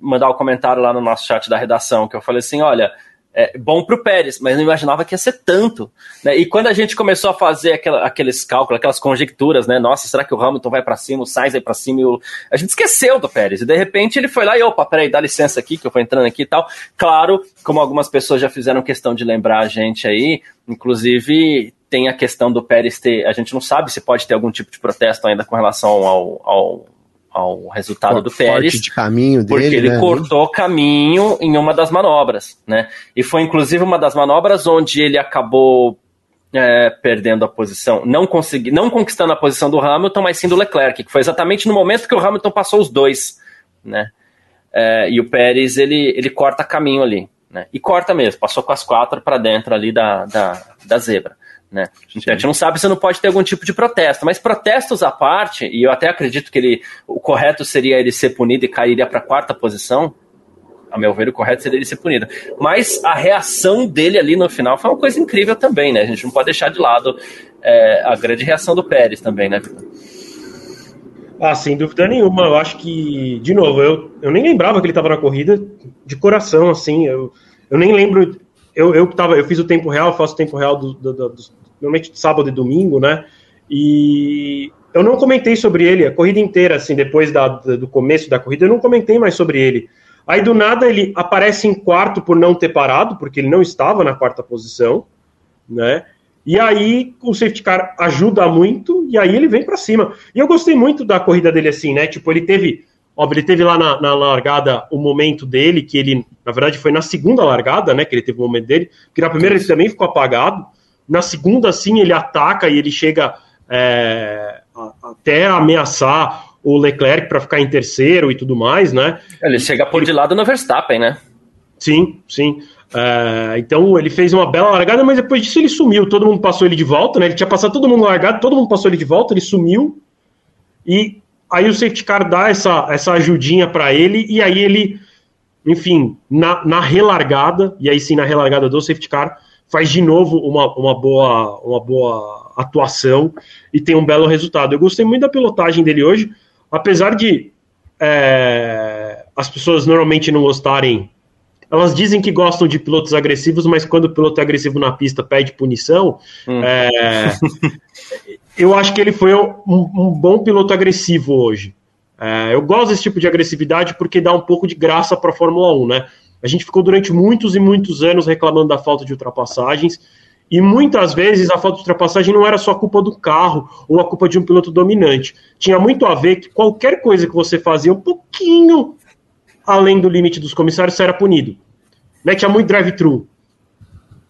mandar o um comentário lá no nosso chat da redação, que eu falei assim, olha, é, bom para o Pérez, mas não imaginava que ia ser tanto. Né? E quando a gente começou a fazer aquela, aqueles cálculos, aquelas conjecturas, né? Nossa, será que o Hamilton vai para cima, o Sainz vai para cima? O... A gente esqueceu do Pérez. E de repente ele foi lá e, opa, peraí, dá licença aqui, que eu vou entrando aqui e tal. Claro, como algumas pessoas já fizeram questão de lembrar a gente aí, inclusive tem a questão do Pérez ter. A gente não sabe se pode ter algum tipo de protesto ainda com relação ao, ao ao resultado do Pérez, de caminho dele, porque ele né? cortou caminho em uma das manobras, né? E foi inclusive uma das manobras onde ele acabou é, perdendo a posição, não consegui, não conquistando a posição do Hamilton, mas sim do Leclerc, que foi exatamente no momento que o Hamilton passou os dois, né? É, e o Pérez ele, ele corta caminho ali, né? E corta mesmo, passou com as quatro para dentro ali da, da, da zebra. Né? Então, a gente não sabe se não pode ter algum tipo de protesto, mas protestos à parte, e eu até acredito que ele, o correto seria ele ser punido e cairia para a quarta posição. A meu ver, o correto seria ele ser punido. Mas a reação dele ali no final foi uma coisa incrível também, né? A gente não pode deixar de lado é, a grande reação do Pérez também, né, Victor? Ah, sem dúvida nenhuma. Eu acho que, de novo, eu, eu nem lembrava que ele estava na corrida de coração, assim. Eu, eu nem lembro. Eu, eu, tava, eu fiz o tempo real, faço o tempo real do, do, do, do, normalmente sábado e domingo, né? E eu não comentei sobre ele a corrida inteira, assim, depois da, do começo da corrida, eu não comentei mais sobre ele. Aí do nada ele aparece em quarto por não ter parado, porque ele não estava na quarta posição, né? E aí o safety car ajuda muito e aí ele vem para cima. E eu gostei muito da corrida dele assim, né? Tipo, ele teve, óbvio, ele teve lá na, na, largada o momento dele, que ele, na verdade, foi na segunda largada, né? Que ele teve o momento dele, porque na primeira ele também ficou apagado. Na segunda, sim, ele ataca e ele chega é, até ameaçar o Leclerc para ficar em terceiro e tudo mais, né? Ele chega por de lado no Verstappen, né? Sim, sim. É, então ele fez uma bela largada, mas depois disso ele sumiu. Todo mundo passou ele de volta, né? Ele tinha passado todo mundo largado, todo mundo passou ele de volta, ele sumiu. E aí o safety car dá essa, essa ajudinha para ele, e aí ele, enfim, na, na relargada, e aí sim na relargada do safety car, faz de novo uma, uma, boa, uma boa atuação e tem um belo resultado. Eu gostei muito da pilotagem dele hoje, apesar de é, as pessoas normalmente não gostarem elas dizem que gostam de pilotos agressivos, mas quando o piloto é agressivo na pista pede punição, hum. é, eu acho que ele foi um, um bom piloto agressivo hoje. É, eu gosto desse tipo de agressividade porque dá um pouco de graça para a Fórmula 1, né? A gente ficou durante muitos e muitos anos reclamando da falta de ultrapassagens, e muitas vezes a falta de ultrapassagem não era só culpa do carro ou a culpa de um piloto dominante. Tinha muito a ver que qualquer coisa que você fazia um pouquinho além do limite dos comissários, você era punido. Né? Tinha muito drive-thru.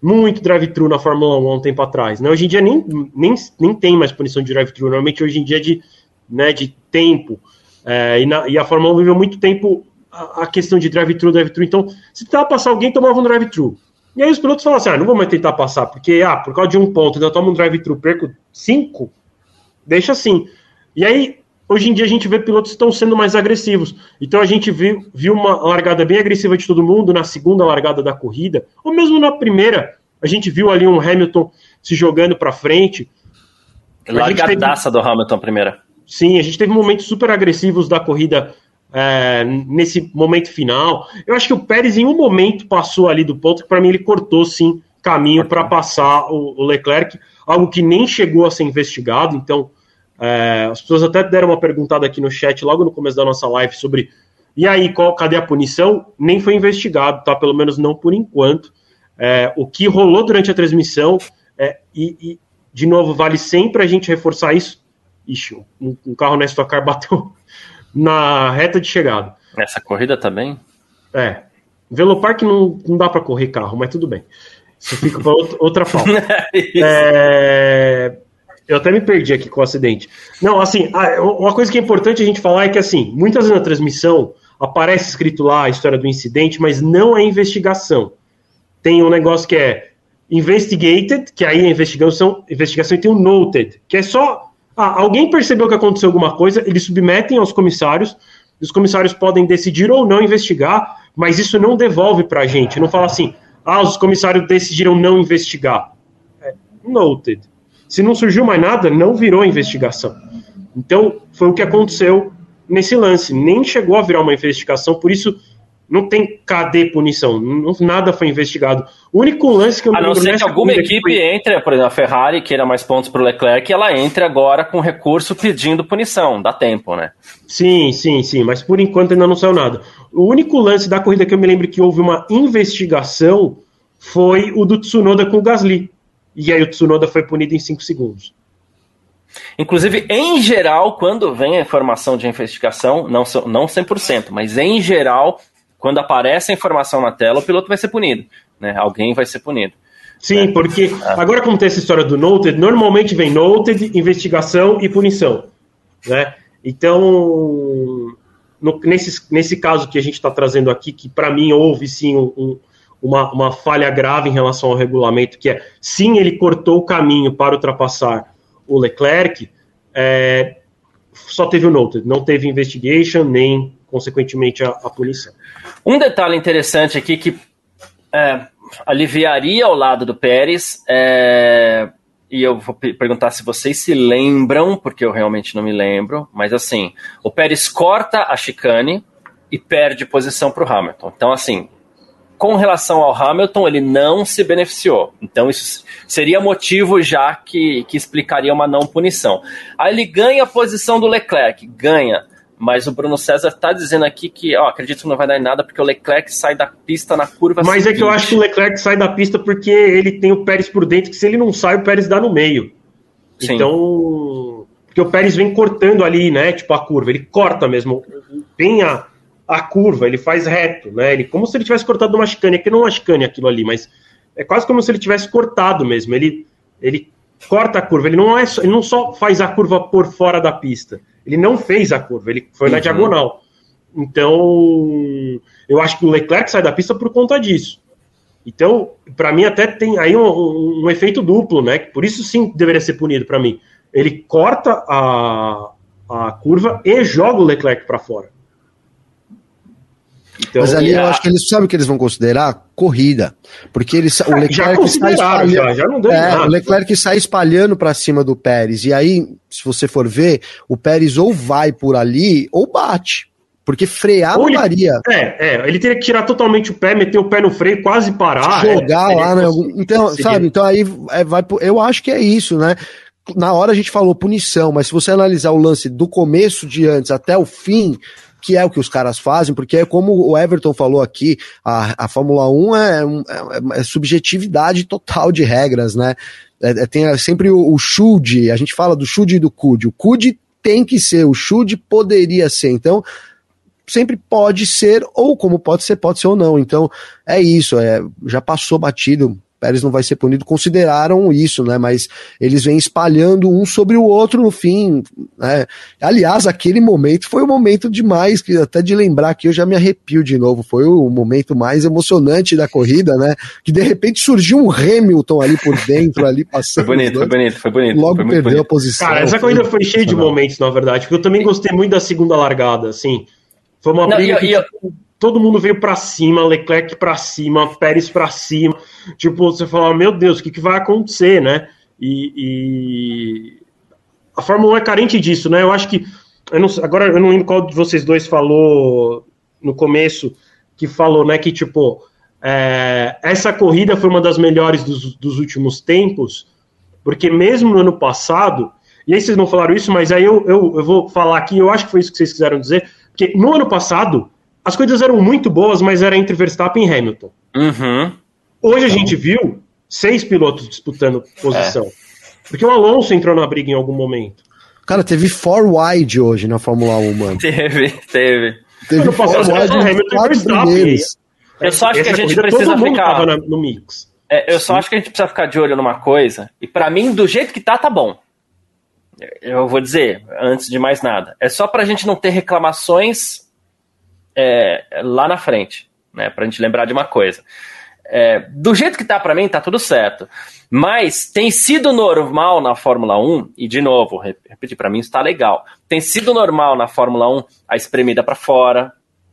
Muito drive-thru na Fórmula 1 há um tempo atrás. Né? Hoje em dia nem, nem, nem tem mais punição de drive-thru. Normalmente hoje em dia é de, né, de tempo. É, e, na, e, a Fórmula 1 viveu muito tempo a, a questão de drive-thru, drive-thru. Então, se tentava passar alguém, tomava um drive-thru. E aí os pilotos falavam assim, ah, não vou mais tentar passar, porque, ah, por causa de um ponto, eu tomo um drive-thru, perco cinco, deixa assim. E aí, hoje em dia a gente vê pilotos que estão sendo mais agressivos. Então a gente viu, viu uma largada bem agressiva de todo mundo na segunda largada da corrida, ou mesmo na primeira. A gente viu ali um Hamilton se jogando para frente. Largadaça teve... do Hamilton primeira. Sim, a gente teve momentos super agressivos da corrida é, nesse momento final. Eu acho que o Pérez em um momento passou ali do ponto que para mim ele cortou sim caminho para passar o, o Leclerc, algo que nem chegou a ser investigado. Então é, as pessoas até deram uma perguntada aqui no chat logo no começo da nossa live sobre e aí, qual, cadê a punição? Nem foi investigado, tá? Pelo menos não por enquanto. É, o que rolou durante a transmissão, é, e, e, de novo, vale sempre a gente reforçar isso. Ixi, um, um carro na Stock Car bateu na reta de chegada. Essa corrida também? É. Velopark não, não dá para correr carro, mas tudo bem. Isso fica para outra, outra pauta. é, eu até me perdi aqui com o acidente. Não, assim, uma coisa que é importante a gente falar é que, assim, muitas vezes na transmissão aparece escrito lá a história do incidente, mas não é investigação. Tem um negócio que é investigated, que aí é investigação, investigação e tem um noted, que é só. Ah, alguém percebeu que aconteceu alguma coisa, eles submetem aos comissários, os comissários podem decidir ou não investigar, mas isso não devolve para a gente. Não fala assim, ah, os comissários decidiram não investigar. É noted. Se não surgiu mais nada, não virou investigação. Então, foi o que aconteceu nesse lance. Nem chegou a virar uma investigação, por isso não tem cadê punição. Não, nada foi investigado. O único lance que eu A não ser que alguma equipe foi... entre, por exemplo, a Ferrari queira mais pontos para o Leclerc, ela entre agora com recurso pedindo punição. Dá tempo, né? Sim, sim, sim. Mas por enquanto ainda não saiu nada. O único lance da corrida que eu me lembro que houve uma investigação foi o do Tsunoda com o Gasly e aí o Tsunoda foi punido em 5 segundos. Inclusive, em geral, quando vem a informação de investigação, não, não 100%, mas em geral, quando aparece a informação na tela, o piloto vai ser punido. Né? Alguém vai ser punido. Sim, né? porque ah. agora como tem essa história do noted, normalmente vem noted, investigação e punição. Né? Então, no, nesse, nesse caso que a gente está trazendo aqui, que para mim houve sim um, uma, uma falha grave em relação ao regulamento, que é sim, ele cortou o caminho para ultrapassar o Leclerc, é, só teve o noted, não teve investigation, nem, consequentemente, a, a punição. Um detalhe interessante aqui que é, aliviaria ao lado do Pérez, é, e eu vou perguntar se vocês se lembram, porque eu realmente não me lembro, mas assim, o Pérez corta a chicane e perde posição para o Hamilton. Então, assim, com relação ao Hamilton, ele não se beneficiou. Então, isso seria motivo já que, que explicaria uma não punição. Aí ele ganha a posição do Leclerc, ganha. Mas o Bruno César está dizendo aqui que, ó, acredito que não vai dar em nada porque o Leclerc sai da pista na curva Mas seguinte. é que eu acho que o Leclerc sai da pista porque ele tem o Pérez por dentro, que se ele não sai, o Pérez dá no meio. Sim. Então, porque o Pérez vem cortando ali, né, tipo a curva, ele corta mesmo, tem a, a curva, ele faz reto, né, ele, como se ele tivesse cortado uma chicane, que não é uma chicane aquilo ali, mas é quase como se ele tivesse cortado mesmo, ele, ele corta a curva, ele não, é, ele não só faz a curva por fora da pista, ele não fez a curva, ele foi uhum. na diagonal. Então, eu acho que o Leclerc sai da pista por conta disso. Então, para mim, até tem aí um, um, um, efeito duplo, né? Por isso sim deveria ser punido para mim. Ele corta a, a curva e joga o Leclerc para fora. Então, Mas ali eu acho que eles sabem que eles vão considerar corrida, porque eles, o Leclerc sai espalhando, já, já não deu é, nada. o Leclerc sai espalhando para cima do Pérez e aí, se você for ver, o Pérez ou vai por ali ou bate. Porque frear ou não daria. É, é, ele teria que tirar totalmente o pé, meter o pé no freio, quase parar. Jogar é, lá, né? Então, sabe, então aí é, vai, eu acho que é isso, né? Na hora a gente falou punição, mas se você analisar o lance do começo de antes até o fim, que é o que os caras fazem, porque é como o Everton falou aqui, a, a Fórmula 1 é, é, é subjetividade total de regras, né? É, é tem sempre o, o should, a gente fala do should e do could. O could tem que ser, o should poderia ser. Então, sempre pode ser, ou como pode ser, pode ser ou não. Então, é isso, é, já passou batido Pérez não vai ser punido, consideraram isso, né? Mas eles vêm espalhando um sobre o outro no fim. Né? Aliás, aquele momento foi um momento demais, que até de lembrar que eu já me arrepio de novo. Foi o momento mais emocionante da corrida, né? Que de repente surgiu um Hamilton ali por dentro, ali passando. Foi bonito, foi bonito, foi bonito. Logo foi perdeu bonito. a posição. Cara, essa corrida foi cheia de momentos, na verdade, porque eu também gostei muito da segunda largada, assim. Foi uma briga não, que. Eu, tipo, todo mundo veio para cima, Leclerc para cima, Pérez para cima. Tipo, você fala, meu Deus, o que, que vai acontecer, né? E, e, a Fórmula 1 é carente disso, né? Eu acho que eu não, agora eu não lembro qual de vocês dois falou no começo que falou, né, que tipo é, essa corrida foi uma das melhores dos, dos últimos tempos, porque mesmo no ano passado, e aí vocês não falaram isso, mas aí eu, eu, eu vou falar aqui, eu acho que foi isso que vocês quiseram dizer, porque no ano passado as coisas eram muito boas, mas era entre Verstappen e Hamilton. Uhum. Hoje a gente viu seis pilotos disputando posição. É. Porque o Alonso entrou na briga em algum momento. Cara, teve four wide hoje na Fórmula 1, mano. Teve, teve. Teve no passado, wide Hamilton e Verstappen. Eu só acho que a gente precisa ficar. no mix. É, eu só Sim. acho que a gente precisa ficar de olho numa coisa. E para mim, do jeito que tá, tá bom. Eu vou dizer, antes de mais nada. É só pra gente não ter reclamações é, lá na frente, né? Pra gente lembrar de uma coisa. É, do jeito que tá para mim, tá tudo certo. Mas tem sido normal na Fórmula 1, e de novo, repetir, para mim está legal. Tem sido normal na Fórmula 1 a espremida para fora,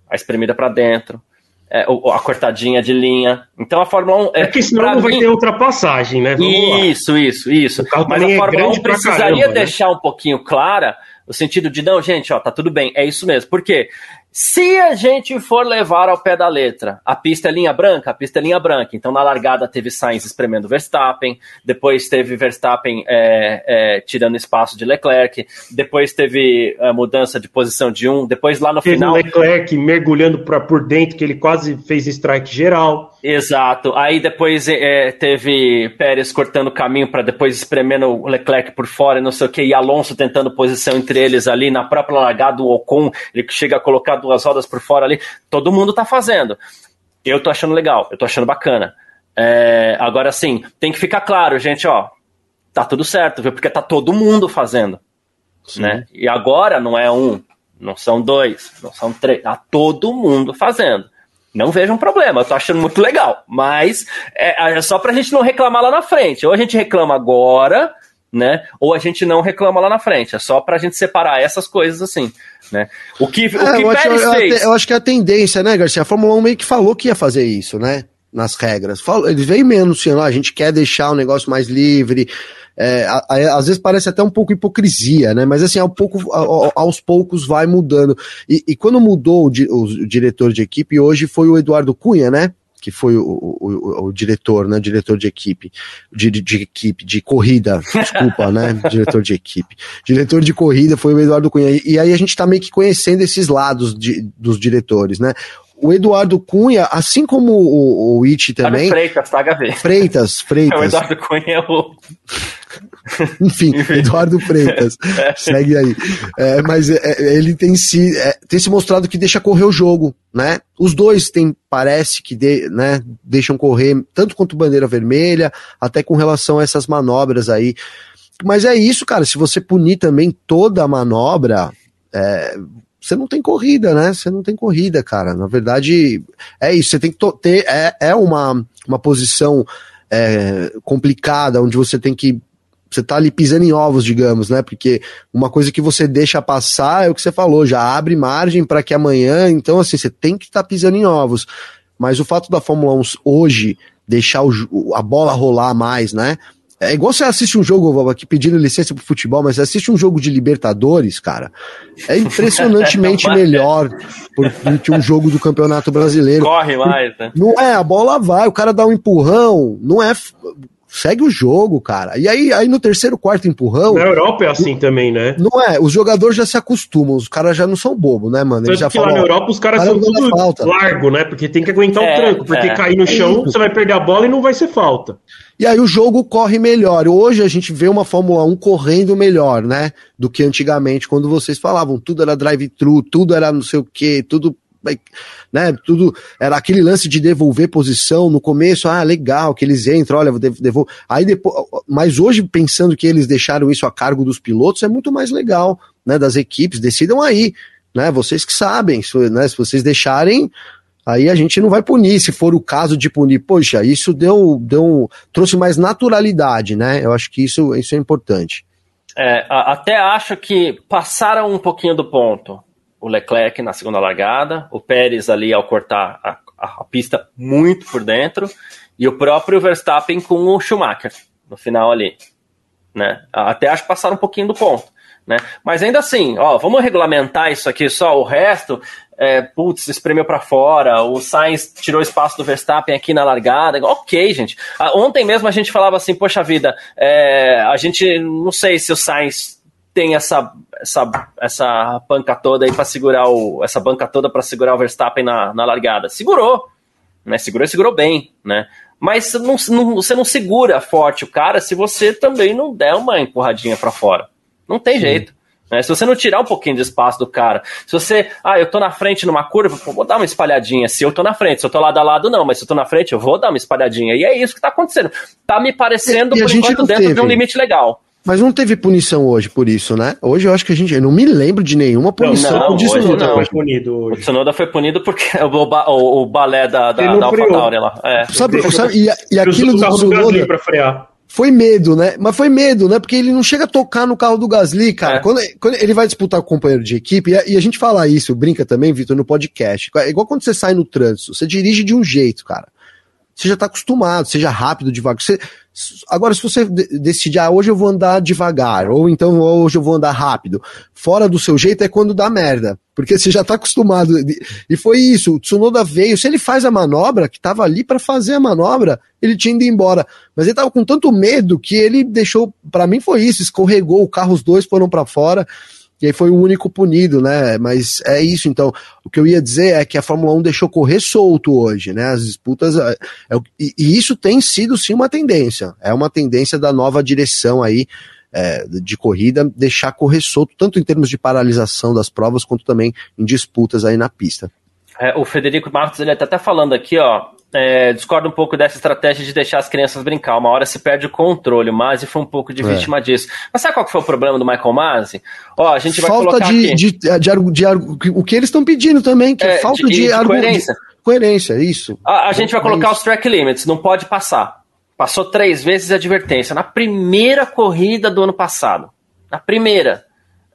a espremida para dentro, é, a cortadinha de linha. Então a Fórmula 1. É, é que senão não mim, vai ter ultrapassagem, né? Vamos isso, lá. isso, isso. Mas a é Fórmula 1 precisaria caramba, né? deixar né? um pouquinho clara o sentido de, não, gente, ó, tá tudo bem, é isso mesmo. Por quê? Se a gente for levar ao pé da letra, a pista é linha branca, a pista é linha branca. Então na largada teve Sainz espremendo Verstappen, depois teve Verstappen é, é, tirando espaço de Leclerc, depois teve a mudança de posição de um, depois lá no teve final. Leclerc mergulhando pra, por dentro, que ele quase fez strike geral. Exato. Aí depois é, teve Pérez cortando o caminho para depois espremendo o Leclerc por fora, não sei o que, e Alonso tentando posição entre eles ali na própria largada, o Ocon, ele chega a colocar duas rodas por fora ali. Todo mundo tá fazendo. Eu tô achando legal, eu tô achando bacana. É, agora sim, tem que ficar claro, gente, ó, tá tudo certo, viu? Porque tá todo mundo fazendo. Né? E agora não é um, não são dois, não são três, tá todo mundo fazendo. Não vejo um problema, eu tô achando muito legal. Mas é, é só pra gente não reclamar lá na frente. Ou a gente reclama agora, né? Ou a gente não reclama lá na frente. É só pra gente separar essas coisas assim, né? O que, o que é, eu acho, fez... Eu acho que é a tendência, né, Garcia? A Fórmula 1 meio que falou que ia fazer isso, né? Nas regras. Eles veio meio anunciando, a gente quer deixar o negócio mais livre, é, a, a, às vezes parece até um pouco hipocrisia, né? Mas assim, ao pouco, a, aos poucos vai mudando. E, e quando mudou o, o, o, diretor de equipe, hoje foi o Eduardo Cunha, né? Que foi o, o, o diretor, né? Diretor de equipe, de, de, equipe, de corrida, desculpa, né? Diretor de equipe. Diretor de corrida foi o Eduardo Cunha. E, aí a gente tá meio que conhecendo esses lados de, dos diretores, né? o Eduardo Cunha, assim como o, o It também. Freitas, tá, Gavi? Freitas, Freitas. o Eduardo Cunha é o. Enfim, Eduardo Freitas. é. Segue aí. É, mas é, é, ele tem se, é, tem se mostrado que deixa correr o jogo, né? Os dois tem, parece que de, né, deixam correr, tanto quanto bandeira vermelha, até com relação a essas manobras aí. Mas é isso, cara. Se você punir também toda a manobra, é, você não tem corrida, né? Você não tem corrida, cara. Na verdade, é isso. Você tem que ter. É, é uma, uma posição é, complicada, onde você tem que. Você tá ali pisando em ovos, digamos, né? Porque uma coisa que você deixa passar é o que você falou, já abre margem para que amanhã. Então, assim, você tem que estar tá pisando em ovos. Mas o fato da Fórmula 1 hoje deixar o, a bola rolar mais, né? É igual você assiste um jogo, aqui pedindo licença pro futebol, mas você assiste um jogo de Libertadores, cara. É impressionantemente melhor do que um jogo do Campeonato Brasileiro. Corre mais, né? Não é, a bola vai, o cara dá um empurrão, não é. Segue o jogo, cara. E aí, aí no terceiro, quarto empurrão. Na Europa é assim também, né? Não é, os jogadores já se acostumam, os caras já não são bobos, né, mano? Eles já que falam, lá na Europa os caras são tudo falta. largo, né? Porque tem que aguentar é, o tranco, porque é. cair no chão, é você vai perder a bola e não vai ser falta. E aí o jogo corre melhor. Hoje a gente vê uma Fórmula 1 correndo melhor, né? Do que antigamente, quando vocês falavam, tudo era drive-thru, tudo era não sei o que, tudo. Né, tudo era aquele lance de devolver posição no começo, ah, legal, que eles entram, olha, devolvo. Aí depois, mas hoje pensando que eles deixaram isso a cargo dos pilotos é muito mais legal, né, das equipes, decidam aí, né, vocês que sabem, né, se vocês deixarem, aí a gente não vai punir, se for o caso de punir. Poxa, isso deu, deu trouxe mais naturalidade, né? Eu acho que isso, isso é importante. É, até acho que passaram um pouquinho do ponto. O Leclerc na segunda largada, o Pérez ali ao cortar a, a, a pista muito por dentro, e o próprio Verstappen com o Schumacher no final ali. Né? Até acho que passaram um pouquinho do ponto. Né? Mas ainda assim, ó, vamos regulamentar isso aqui só, o resto é, putz, espremeu para fora, o Sainz tirou espaço do Verstappen aqui na largada. Ok, gente. Ah, ontem mesmo a gente falava assim, poxa vida, é, a gente não sei se o Sainz tem essa, essa, essa banca toda aí para segurar o. essa banca toda para segurar o Verstappen na, na largada. Segurou, né? Segurou e segurou bem, né? Mas não, não, você não segura forte o cara se você também não der uma empurradinha para fora. Não tem Sim. jeito. Né? Se você não tirar um pouquinho de espaço do cara, se você, ah, eu tô na frente numa curva, vou dar uma espalhadinha. Se eu tô na frente, se eu tô lado a lado, não, mas se eu tô na frente, eu vou dar uma espalhadinha. E é isso que tá acontecendo. Tá me parecendo, e, e por enquanto, dentro teve. de um limite legal. Mas não teve punição hoje por isso, né? Hoje eu acho que a gente. Eu não me lembro de nenhuma punição não, não, por Tsunoda foi punido hoje. O Tsunoda foi punido porque o, o, o balé da, da, da AlphaTauri lá. É. Sabe, sabe, e, e aquilo do Tsunoda. Pra frear. Foi medo, né? Mas foi medo, né? Porque ele não chega a tocar no carro do Gasly, cara. É. Quando, quando, ele vai disputar com o companheiro de equipe, e a, e a gente fala isso, brinca também, Vitor, no podcast. É igual quando você sai no trânsito, você dirige de um jeito, cara. Você já tá acostumado, seja rápido, devagar. Você, Agora, se você decidir, ah, hoje eu vou andar devagar, ou então hoje eu vou andar rápido, fora do seu jeito é quando dá merda. Porque você já tá acostumado. E foi isso. O Tsunoda veio. Se ele faz a manobra, que tava ali para fazer a manobra, ele tinha ido embora. Mas ele tava com tanto medo que ele deixou. para mim foi isso. Escorregou o carro, os dois foram para fora. E aí foi o único punido, né? Mas é isso, então. O que eu ia dizer é que a Fórmula 1 deixou correr solto hoje, né? As disputas. É, é, e, e, isso tem sido sim uma tendência. É uma tendência da nova direção aí é, de corrida deixar correr solto, tanto em termos de paralisação das provas, quanto também em disputas aí na pista. É, o Federico Marques, ele tá até falando aqui, ó. É, discordo um pouco dessa estratégia de deixar as crianças brincar. Uma hora se perde o controle. O Masi foi um pouco de é. vítima é. disso. Mas sabe qual foi o problema do Michael Masi? Ó, a gente vai falta colocar de, aqui. De, de, de, de, o que eles estão pedindo também, que é, falta de, de coerência. coerência, isso. A, a gente vai colocar os track limits, não pode passar. Passou três vezes a advertência. Na primeira corrida do ano passado. Na primeira.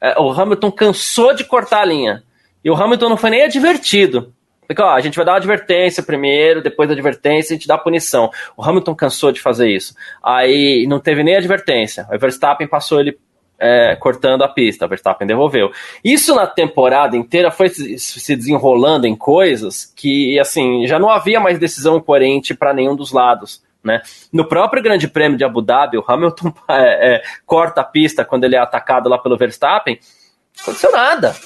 É, o Hamilton cansou de cortar a linha. E o Hamilton não foi nem advertido. Ó, a gente vai dar uma advertência primeiro, depois da advertência a gente dá a punição. O Hamilton cansou de fazer isso. Aí não teve nem advertência. O Verstappen passou ele é, cortando a pista, o Verstappen devolveu. Isso na temporada inteira foi se desenrolando em coisas que, assim, já não havia mais decisão coerente para nenhum dos lados. Né? No próprio Grande Prêmio de Abu Dhabi, o Hamilton é, é, corta a pista quando ele é atacado lá pelo Verstappen, não aconteceu nada.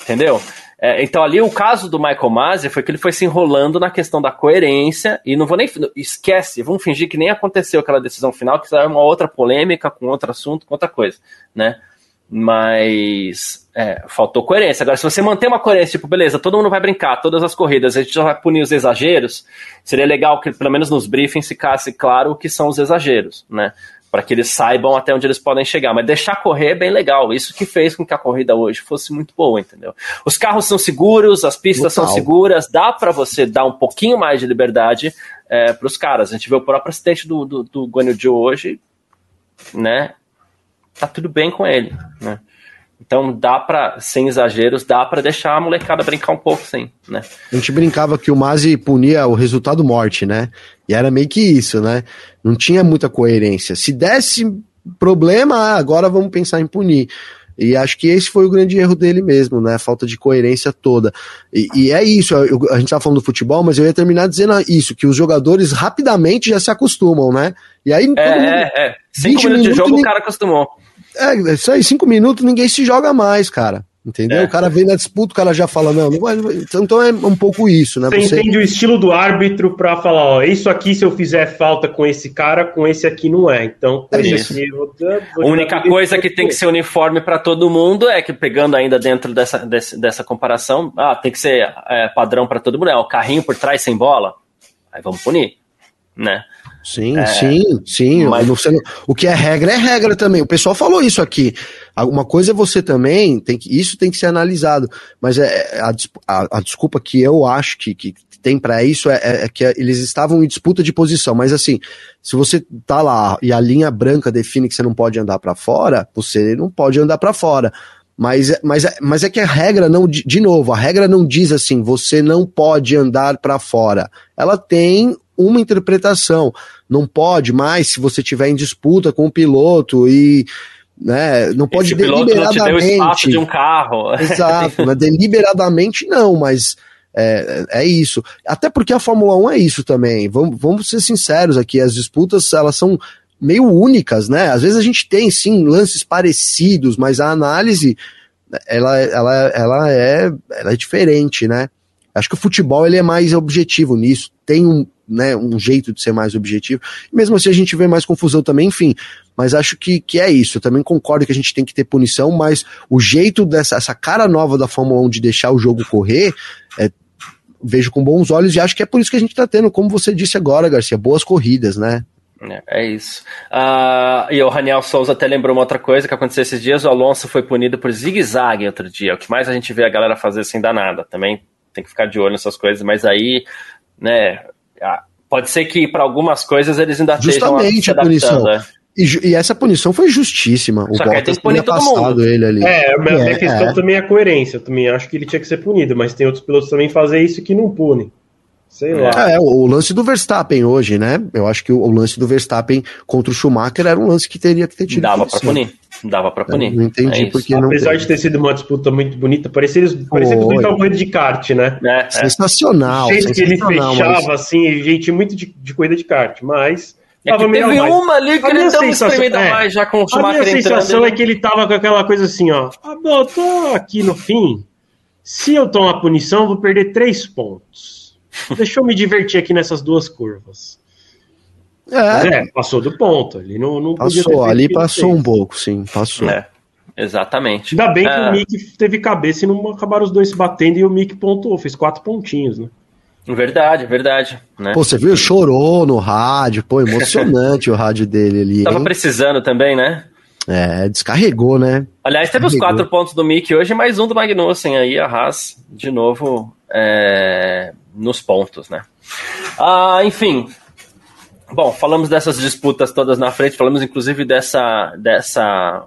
Entendeu? É, então ali o caso do Michael Masi foi que ele foi se enrolando na questão da coerência e não vou nem esquece, vamos fingir que nem aconteceu aquela decisão final, que era uma outra polêmica com outro assunto, com outra coisa, né? Mas é, faltou coerência. Agora, se você manter uma coerência, tipo, beleza, todo mundo vai brincar, todas as corridas, a gente já vai punir os exageros, seria legal que, pelo menos nos briefings, ficasse claro o que são os exageros, né? Para que eles saibam até onde eles podem chegar. Mas deixar correr é bem legal. Isso que fez com que a corrida hoje fosse muito boa, entendeu? Os carros são seguros, as pistas Total. são seguras, dá para você dar um pouquinho mais de liberdade é, para os caras. A gente vê o próprio acidente do, do, do Guanyu hoje, né? Tá tudo bem com ele, né? Então dá para, sem exageros, dá para deixar a molecada brincar um pouco, sim, né? A gente brincava que o Mazi punia o resultado morte, né? E era meio que isso, né? Não tinha muita coerência. Se desse problema, ah, agora vamos pensar em punir. E acho que esse foi o grande erro dele mesmo, né? A falta de coerência toda. E, e é isso, eu, a gente tá falando do futebol, mas eu ia terminar dizendo isso, que os jogadores rapidamente já se acostumam, né? E aí. É, mundo, é, é. Cinco minutos de jogo, o cara acostumou. É, isso aí, cinco minutos, ninguém se joga mais, cara. Entendeu? É. O cara vem na disputa, o cara já fala, não, não vai, então é um pouco isso, né? Você, Você... entende o estilo do árbitro para falar, ó, isso aqui se eu fizer falta com esse cara, com esse aqui não é. Então, é isso. Aqui, vou, vou a única coisa que tem que ser uniforme para todo mundo é que pegando ainda dentro dessa, dessa, dessa comparação, ah, tem que ser é, padrão para todo mundo, é o carrinho por trás sem bola, aí vamos punir, né? Sim, é, sim, sim. Mas... Você, o que é regra é regra também. O pessoal falou isso aqui. Uma coisa é você também, tem que, isso tem que ser analisado. Mas é, é a, a, a desculpa que eu acho que, que tem para isso é, é, é, que eles estavam em disputa de posição. Mas assim, se você tá lá e a linha branca define que você não pode andar para fora, você não pode andar para fora. Mas, mas, mas é que a regra não, de novo, a regra não diz assim, você não pode andar para fora. Ela tem uma interpretação. Não pode mais se você tiver em disputa com o piloto e né, não pode deliberadamente. de um carro. Exato, né, deliberadamente não, mas é, é isso. Até porque a Fórmula 1 é isso também. Vamos, vamos ser sinceros aqui, as disputas elas são meio únicas, né? Às vezes a gente tem sim lances parecidos, mas a análise ela, ela, ela, é, ela é diferente, né? Acho que o futebol ele é mais objetivo nisso, tem um, né, um jeito de ser mais objetivo. Mesmo assim a gente vê mais confusão também, enfim. Mas acho que, que é isso. Eu também concordo que a gente tem que ter punição, mas o jeito dessa essa cara nova da Fórmula 1 de deixar o jogo correr, é, vejo com bons olhos e acho que é por isso que a gente está tendo, como você disse agora, Garcia, boas corridas, né? É, é isso. Uh, e o Raniel Souza até lembrou uma outra coisa que aconteceu esses dias: o Alonso foi punido por zigue-zague outro dia. O que mais a gente vê a galera fazer sem dar nada. Também tem que ficar de olho nessas coisas, mas aí, né, pode ser que para algumas coisas eles ainda Justamente estejam a punição. Né? E, e, essa punição foi justíssima. O Só Bottas tem que punir todo mundo. ele ali. É, a minha, é, questão é. também é a coerência. Eu também acho que ele tinha que ser punido, mas tem outros pilotos também fazer isso que não punem. Sei lá. É, o, lance do Verstappen hoje, né? Eu acho que o, o, lance do Verstappen contra o Schumacher era um lance que teria que ter tido. Dava para punir. Dava para punir. não entendi é porque não. Apesar de ter sido uma disputa muito bonita, parecia, parecia que eles corrida de kart, né? É, é. sensacional. O jeito que ele fechava, mas... assim, gente muito de, de corrida de kart, mas. É que teve uma ali que a ele deu uma espremida é, mais já com o Schumacher A minha sensação é que ele tava com aquela coisa assim, ó. Ah, bom, tô aqui no fim. Se eu tomar punição, vou perder três pontos. Deixa eu me divertir aqui nessas duas curvas. É, é passou do ponto. Ali não, não passou, ali passou um pouco, sim, passou. É, exatamente. Ainda bem que o é. Mick teve cabeça e não acabaram os dois se batendo e o Mick pontuou, fez quatro pontinhos, né? Verdade, verdade. Né? Pô, você viu? Chorou no rádio, pô, emocionante o rádio dele ali. Tava hein? precisando também, né? É, descarregou, né? Aliás, teve os quatro pontos do Mick hoje, mais um do Magnussen aí, a Haas de novo é, nos pontos, né? Ah, enfim. Bom, falamos dessas disputas todas na frente, falamos inclusive dessa, dessa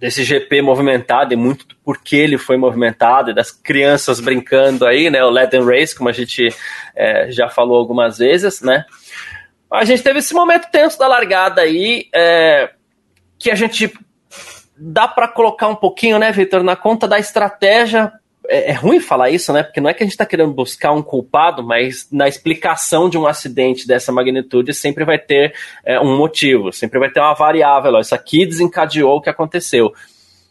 desse GP movimentado e muito do porquê ele foi movimentado e das crianças brincando aí, né? O Them Race, como a gente é, já falou algumas vezes, né? A gente teve esse momento tenso da largada aí, é, que a gente dá para colocar um pouquinho, né, Vitor, na conta da estratégia. É, é, ruim falar isso, né? Porque não é que a gente está querendo buscar um culpado, mas na explicação de um acidente dessa magnitude sempre vai ter é, um motivo, sempre vai ter uma variável. Ó, isso aqui desencadeou o que aconteceu.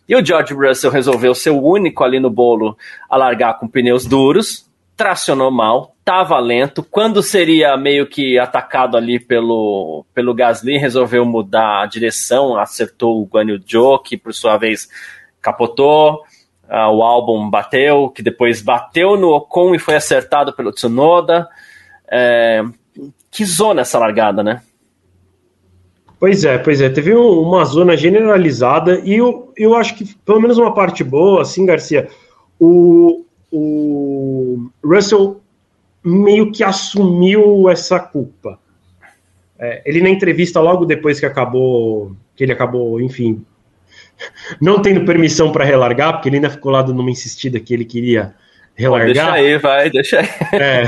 E o George Russell resolveu ser o único ali no bolo a largar com pneus duros, tracionou mal, estava lento. Quando seria meio que atacado ali pelo, pelo Gasly, resolveu mudar a direção, acertou o Guan Yu Zhou, que por sua vez capotou. Uh, o álbum bateu, que depois bateu no Ocon e foi acertado pelo Tsunoda. É, que zona essa largada, né? Pois é, pois é. Teve um, uma zona generalizada e eu, eu acho que pelo menos uma parte boa, assim, Garcia, o, o Russell meio que assumiu essa culpa. É, ele na entrevista logo depois que acabou, que ele acabou, enfim, não tendo permissão para relargar, porque ele ainda ficou lá numa insistida que ele queria relargar. Deixa aí, vai, deixa aí. É.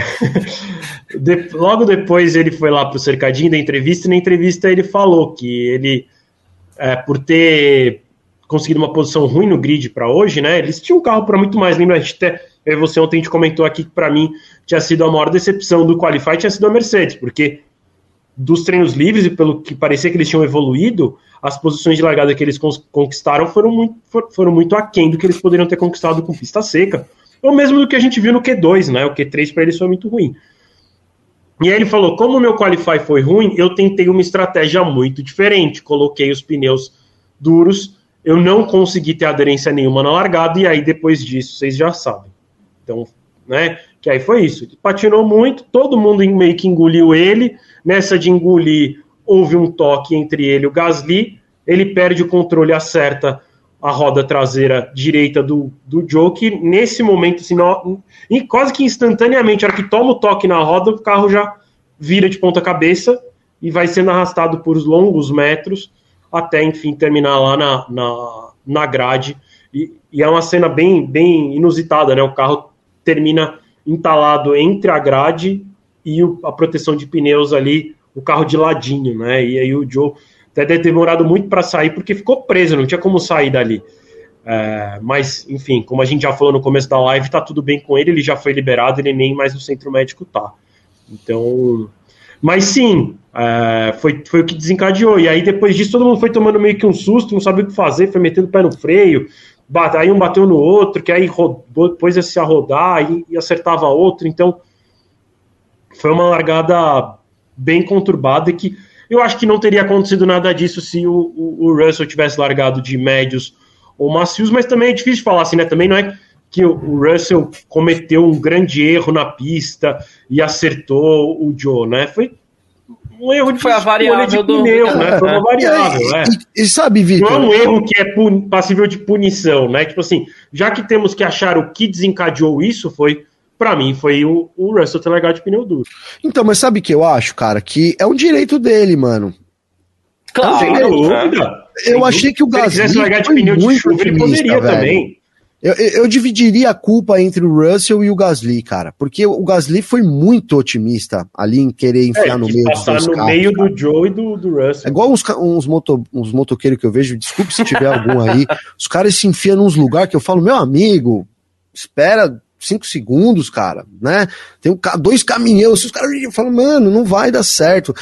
De, logo depois ele foi lá para o cercadinho da entrevista, e na entrevista ele falou que ele, é, por ter conseguido uma posição ruim no grid para hoje, né? Eles tinham um carro para muito mais. Lembra? A gente até, e você ontem a gente comentou aqui que para mim tinha sido a maior decepção do Qualify, tinha sido a Mercedes, porque dos treinos livres e pelo que parecia que eles tinham evoluído, as posições de largada que eles conquistaram foram muito, foram muito aquém do que eles poderiam ter conquistado com pista seca, ou mesmo do que a gente viu no Q2, né? O Q3 para eles foi muito ruim. E aí ele falou: como o meu Qualify foi ruim, eu tentei uma estratégia muito diferente. Coloquei os pneus duros, eu não consegui ter aderência nenhuma na largada, e aí depois disso, vocês já sabem. Então, né? Que aí foi isso. Ele patinou muito, todo mundo meio que engoliu ele. Nessa de engolir, houve um toque entre ele e o Gasly. Ele perde o controle, acerta a roda traseira direita do, do Joe, que nesse momento, assim, no, quase que instantaneamente, a hora que toma o toque na roda, o carro já vira de ponta cabeça e vai sendo arrastado por longos metros até, enfim, terminar lá na, na, na grade. E, e, é uma cena bem, bem inusitada, né? O carro termina entalado entre a grade e o, a proteção de pneus ali, o carro de ladinho, né? E aí o Joe até deve ter demorado muito para sair, porque ficou preso, não tinha como sair dali. É, mas, enfim, como a gente já falou no começo da live, tá tudo bem com ele, ele já foi liberado, ele nem mais no centro médico tá. Então. Mas sim, é, foi, foi o que desencadeou. E aí, depois disso, todo mundo foi tomando meio que um susto, não sabia o que fazer, foi metendo o pé no freio, aí um bateu no outro, que aí rodou, depois ia se a rodar e, e acertava outro. Então, foi uma largada bem conturbada que eu acho que não teria acontecido nada disso se o, o, o Russell tivesse largado de médios ou macios, mas também é difícil falar assim, né? Também não é que o Russell cometeu um grande erro na pista e acertou o Joe, né? Foi um erro de foi a variável de pneu, do... né? Foi uma variável, é. E, e, sabe, Vitor? Não é um erro que é passível de punição, né? Tipo assim, já que temos que achar o que desencadeou isso, foi para mim foi o, o Russell ter largado de pneu duro. Então, mas sabe o que eu acho, cara? Que é um direito dele, mano. Claro, sem dúvida. Eu sem achei que o Gasly. Se ele quisesse largar de pneu de chuva, ele poderia velho. também. Eu, eu, dividiria a culpa entre o Russell e o Gasly, cara, porque o Gasly foi muito otimista ali em querer enfiar é, no meio passar no carros, meio cara. do Joe e do, do Russell. É igual uns, uns, moto, uns motoqueiros que eu vejo, desculpe se tiver algum aí, os caras se enfiam nos lugares que eu falo, meu amigo, espera cinco segundos, cara, né? Tem um, dois caminhões, os caras falam, mano, não vai dar certo.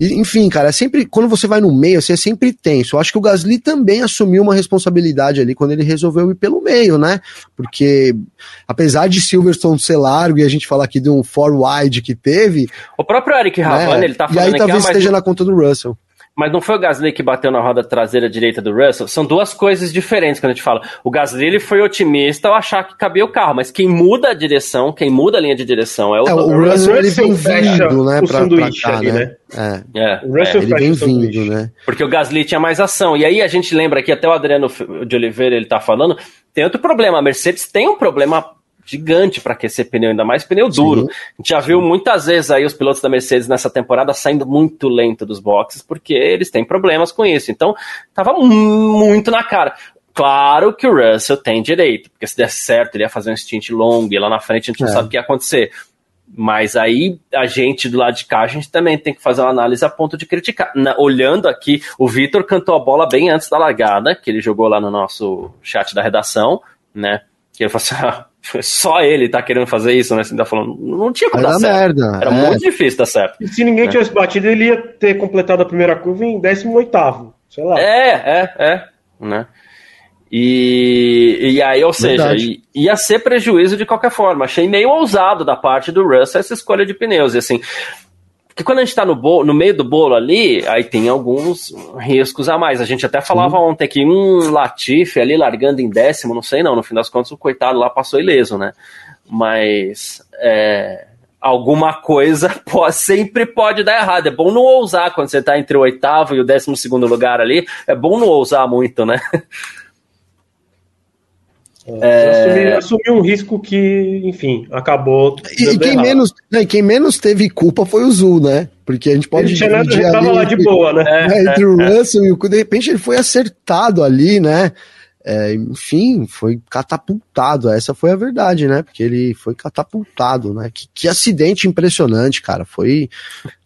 Enfim, cara, é sempre, quando você vai no meio, assim, é sempre tenso. Eu acho que o Gasly também assumiu uma responsabilidade ali quando ele resolveu ir pelo meio, né? Porque, apesar de Silverstone ser largo e a gente falar aqui de um four wide que teve. O próprio Eric Ravan, né? ele tá falando E aí talvez ah, esteja na conta do Russell. Mas não foi o Gasly que bateu na roda traseira direita do Russell? São duas coisas diferentes quando a gente fala. O Gasly ele foi otimista ao achar que cabia o carro, mas quem muda a direção, quem muda a linha de direção é o, É, o Russell ele vem vindo, né, pra, pra cá, ali, né? né? É. É, O Russell Ele fecha vem o sanduíche. vindo, né? porque o Gasly tinha mais ação. E aí a gente lembra aqui, até o Adriano de Oliveira ele tá falando, tem outro problema. A Mercedes tem um problema gigante para aquecer pneu, ainda mais pneu duro. A gente já viu muitas vezes aí os pilotos da Mercedes nessa temporada saindo muito lento dos boxes, porque eles têm problemas com isso. Então, tava muito na cara. Claro que o Russell tem direito, porque se der certo, ele ia fazer um stint longo e lá na frente a gente não É. sabe o que ia acontecer. Mas aí a gente do lado de cá, a gente também tem que fazer uma análise a ponto de criticar. Na- olhando aqui, o Vitor cantou a bola bem antes da largada, que ele jogou lá no nosso chat da redação, né? Que ele falou assim: ah, só ele tá querendo fazer isso, né? Você tá falando, não tinha como Vai dar certo. merda. Era é. muito difícil dar certo. E se ninguém tivesse batido, ele ia ter completado a primeira curva em 18º, sei lá. É, é, é, né? E, e aí, ou seja, i- ia ser prejuízo de qualquer forma. Achei meio ousado da parte do Russell essa escolha de pneus. E assim, porque quando a gente tá no, bolo, no meio do bolo ali, aí tem alguns riscos a mais. A gente até falava ontem que um Latifi ali largando em décimo, não sei não, no fim das contas o coitado lá passou ileso, né? Mas é, alguma coisa pode- sempre pode dar errado. É bom não ousar quando você tá entre o oitavo e o décimo segundo lugar ali. É bom não ousar muito, né? É, Assumir, assumir um risco que, enfim, acabou. E, e quem errado. menos, né, e quem menos teve culpa foi o Zul, né? Porque a gente pode Ele, tinha nada, dividir ele tava ali lá de entre- boa, né? É, né, entre é, o é. Russell e o de repente ele foi acertado ali, né? É, enfim, foi catapultado. Essa foi a verdade, né? Porque ele foi catapultado, né? Que, que acidente impressionante, cara. Foi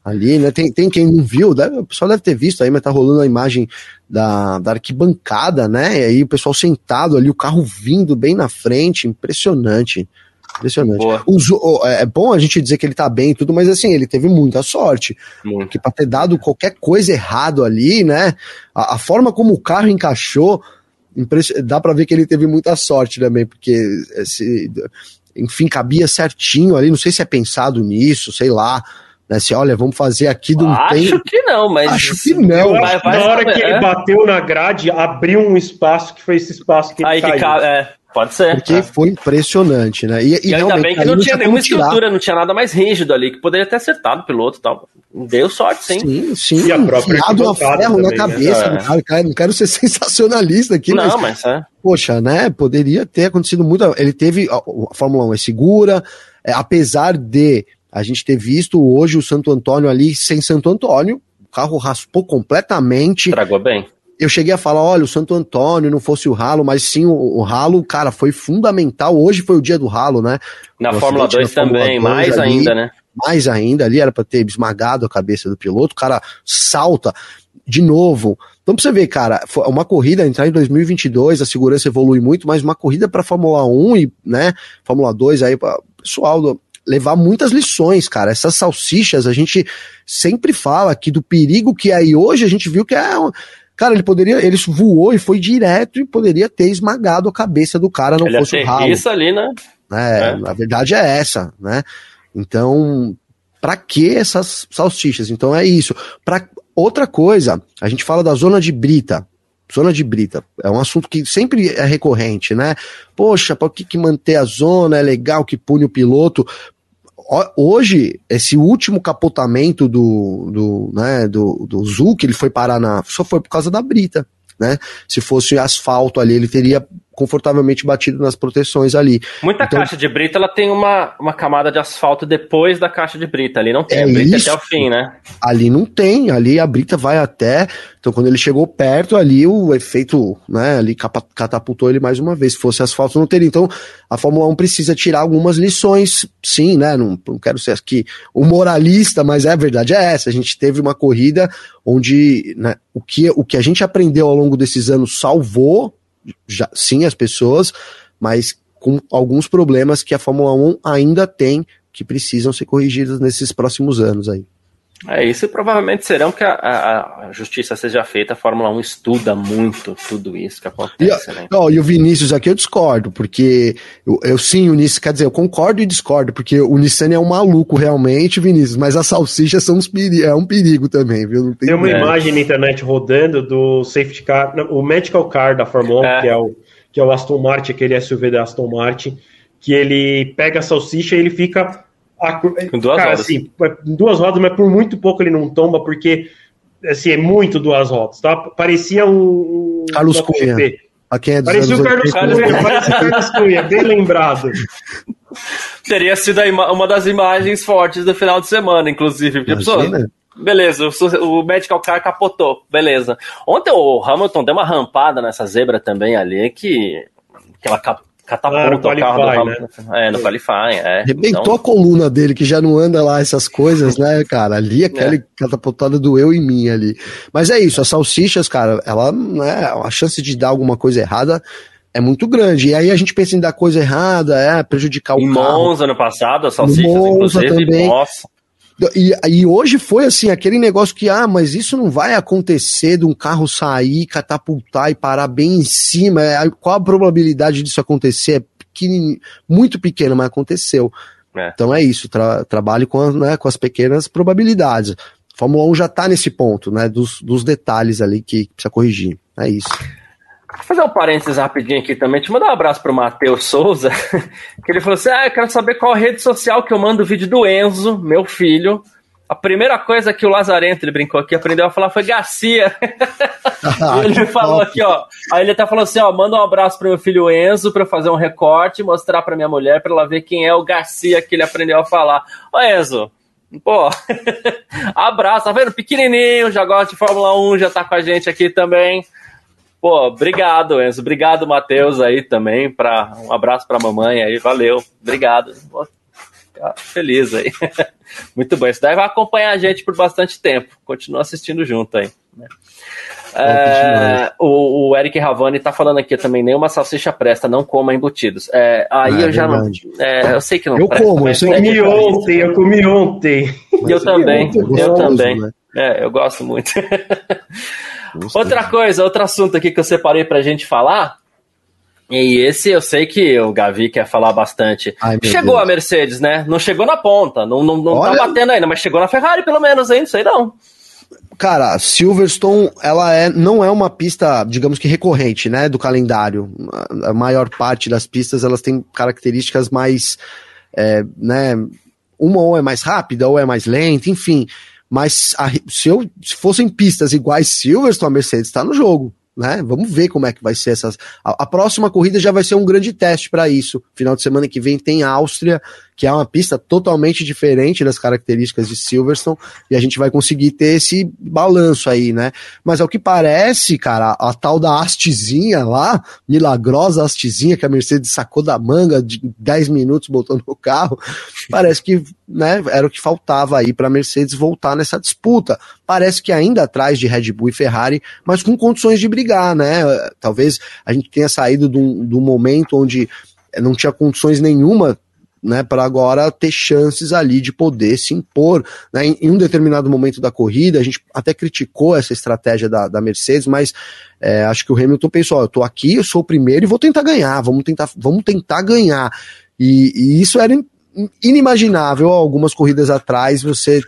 ali, né? Tem, tem quem não viu, deve- o pessoal deve ter visto aí, mas tá rolando a imagem da, da arquibancada, né? E aí o pessoal sentado ali, o carro vindo bem na frente, impressionante. Impressionante. Boa. O Zu- o- é bom a gente dizer que ele tá bem e tudo, mas assim, ele teve muita sorte Muito. porque para ter dado qualquer coisa errado ali, né? A, a forma como o carro encaixou, dá para ver que ele teve muita sorte também, porque esse, enfim, cabia certinho ali. Não sei se é pensado nisso, sei lá. Né, se olha, vamos fazer aqui de um Acho tempo. que não, mas. Acho que não. Vai- que vai na hora saber, que é? ele bateu na grade, abriu um espaço que foi esse espaço que ele Aí que caiu. cabe. É, pode ser. Porque É. foi impressionante, né? E, E ainda realmente, bem que não tinha nenhuma tirar. estrutura, não tinha nada mais rígido ali, que poderia ter acertado o piloto e tal. Deu sorte, sim. Sim, sim, E a própria enfiado a ferro na também, né? cabeça É. do cara. cara. Não quero ser sensacionalista aqui, mas não, mas é. poxa, né? Poderia ter acontecido muito. Ele teve. A, a Fórmula 1 é segura, é, apesar de a gente ter visto hoje o Santo Antônio ali sem Santo Antônio, o carro raspou completamente. Tragou bem. Eu cheguei a falar: olha, o Santo Antônio não fosse o ralo, mas sim o, o ralo, cara, foi fundamental. Hoje foi o dia do ralo, né? Na O Fórmula acidente 2 na Fórmula também, 2 mais ali. ainda, né? mais ainda ali, era para ter esmagado a cabeça do piloto, o cara salta de novo. Então, pra você ver, cara, foi uma corrida, entrar em 2022, a segurança evolui muito, mas uma corrida para Fórmula 1 e, né, Fórmula 2 aí, pra pessoal, do- levar muitas lições, cara. Essas salsichas, a gente sempre fala aqui do perigo que é aí hoje, a gente viu que é. Cara, ele poderia, ele voou e foi direto e poderia ter esmagado a cabeça do cara, não Ele fosse o ralo aterrissa ali, né? né? É. A verdade é essa, né? Então, pra que essas salsichas? Então é isso. Para outra coisa, a gente fala da zona de brita. Zona de brita é um assunto que sempre é recorrente, né? Poxa, por que, que manter a zona é legal que pune o piloto? Hoje, esse último capotamento do, do, né, do, do que ele foi parar na. só foi por causa da brita, né? Se fosse asfalto ali, ele teria confortavelmente batido nas proteções ali. Muita Então- caixa de brita, ela tem uma, uma camada de asfalto depois da caixa de brita. Ali não tem, É a brita isso. até o fim, né? Ali não tem, ali a brita vai até. Então, quando ele chegou perto, ali o efeito, né, ali catapultou ele mais uma vez. Se fosse asfalto, não teria. Então, a Fórmula 1 precisa tirar algumas lições, sim, né? Não, não quero ser aqui um moralista, mas é a verdade é essa. A gente teve uma corrida onde né, o, que, o que a gente aprendeu ao longo desses anos salvou, já, sim, as pessoas, mas com alguns problemas que a Fórmula 1 ainda tem que precisam ser corrigidos nesses próximos anos aí. É isso, e provavelmente serão que a, a, a, justiça seja feita, a Fórmula 1 estuda muito tudo isso que acontece. E, né? ó, e o Vinícius aqui eu discordo, porque eu, eu sim, o Nissan, quer dizer, eu concordo e discordo, porque o Nissan é um maluco realmente, Vinícius, mas as salsichas são peri é um perigo também, viu? tem, tem uma é. imagem na internet rodando do safety car, o medical car da Fórmula 1, é. que, é o, que é o Aston Martin, aquele SUV da Aston Martin, que ele pega a salsicha e ele fica a, com duas cara, rodas. Assim, duas rodas, mas por muito pouco ele não tomba, porque assim, é muito duas rodas, tá? Parecia um. Carlos Cunha. É parecia o Carlos Cunha, parecia o Carlos Cunha, bem lembrado. Teria sido uma das imagens fortes do final de semana, inclusive. Pessoa, beleza, o, o Medical Car capotou, beleza. Ontem o Hamilton deu uma rampada nessa zebra também ali, que, que ela catapulta ah, o carro do né? É, no Qualify, é. Arrebentou então... a coluna dele, que já não anda lá essas coisas, né, cara? Ali, aquela é. catapultada doeu em mim ali. Mas é isso, as salsichas, cara, ela, né, a chance de dar alguma coisa errada é muito grande. E aí a gente pensa em dar coisa errada, é, prejudicar o em carro. Monza, ano passado, as salsichas, Monza inclusive, também. nossa. E, e hoje foi assim, aquele negócio que, ah, mas isso não vai acontecer de um carro sair, catapultar e parar bem em cima. É, qual a probabilidade disso acontecer? É pequeno, muito pequena, mas aconteceu. É. Então é isso, tra trabalhe com, né, com as pequenas probabilidades. Fórmula 1 já está nesse ponto, né, dos, dos detalhes ali que precisa corrigir. É isso. Vou fazer um parênteses rapidinho aqui também. Te mandar um abraço pro Matheus Souza, que ele falou assim: Ah, eu quero saber qual rede social que eu mando o vídeo do Enzo, meu filho. A primeira coisa que o Lazarento, ele brincou aqui, aprendeu a falar foi Garcia. Ah, ele falou aqui, ó. Aí ele até falou assim: ó, manda um abraço pro meu filho Enzo pra eu fazer um recorte, mostrar pra minha mulher, pra ela ver quem é o Garcia que ele aprendeu a falar. Ô Enzo, pô, abraço, tá vendo? Pequenininho, já gosta de Fórmula 1, já tá com a gente aqui também. Pô, obrigado, Enzo. Obrigado, Matheus, aí também. Pra, um abraço pra mamãe aí, valeu. Obrigado. Pô, feliz aí. Muito bom. Isso daí vai acompanhar a gente por bastante tempo. Continua assistindo junto aí. Né? É, o, o, Eric Ravani tá falando aqui também, nenhuma salsicha presta, não coma embutidos. É, aí ah, eu já não. É, eu sei que não eu presta. Como, eu comi ontem, eu comi ontem. eu também, eu também. Né? É, eu gosto muito. Outra coisa, outro assunto aqui que eu separei pra gente falar. E esse eu sei que o Gavi quer falar bastante. Ai, chegou Deus. a Mercedes, né? Não chegou na ponta, não, não, não tá batendo ainda, mas chegou na Ferrari pelo menos, hein? Não sei não. Cara, Silverstone, ela é, não é uma pista, digamos que recorrente, né, do calendário. A maior parte das pistas, elas têm características mais, é, né, uma ou é mais rápida ou é mais lenta, enfim. Mas a, se, eu, se fossem pistas iguais Silverstone, a Mercedes está no jogo. Né? Vamos ver como é que vai ser essas. A, a próxima corrida já vai ser um grande teste para isso. Final de semana que vem tem Áustria, que é uma pista totalmente diferente das características de Silverstone, e a gente vai conseguir ter esse balanço aí, né? Mas ao que parece, cara, a, tal da hastezinha lá, milagrosa hastezinha que a Mercedes sacou da manga de 10 minutos botando no carro, parece que né, era o que faltava aí para a Mercedes voltar nessa disputa. Parece que ainda atrás de Red Bull e Ferrari, mas com condições de brigar, né? Talvez a gente tenha saído do, do momento onde não tinha condições nenhuma né, para agora ter chances ali de poder se impor. Né? Em, em, um determinado momento da corrida, a gente até criticou essa estratégia da, da Mercedes, mas é, acho que o Hamilton pensou: ó, eu tô aqui, eu sou o primeiro e vou tentar ganhar, vamos tentar, vamos tentar ganhar. E, e isso era inimaginável algumas corridas atrás, você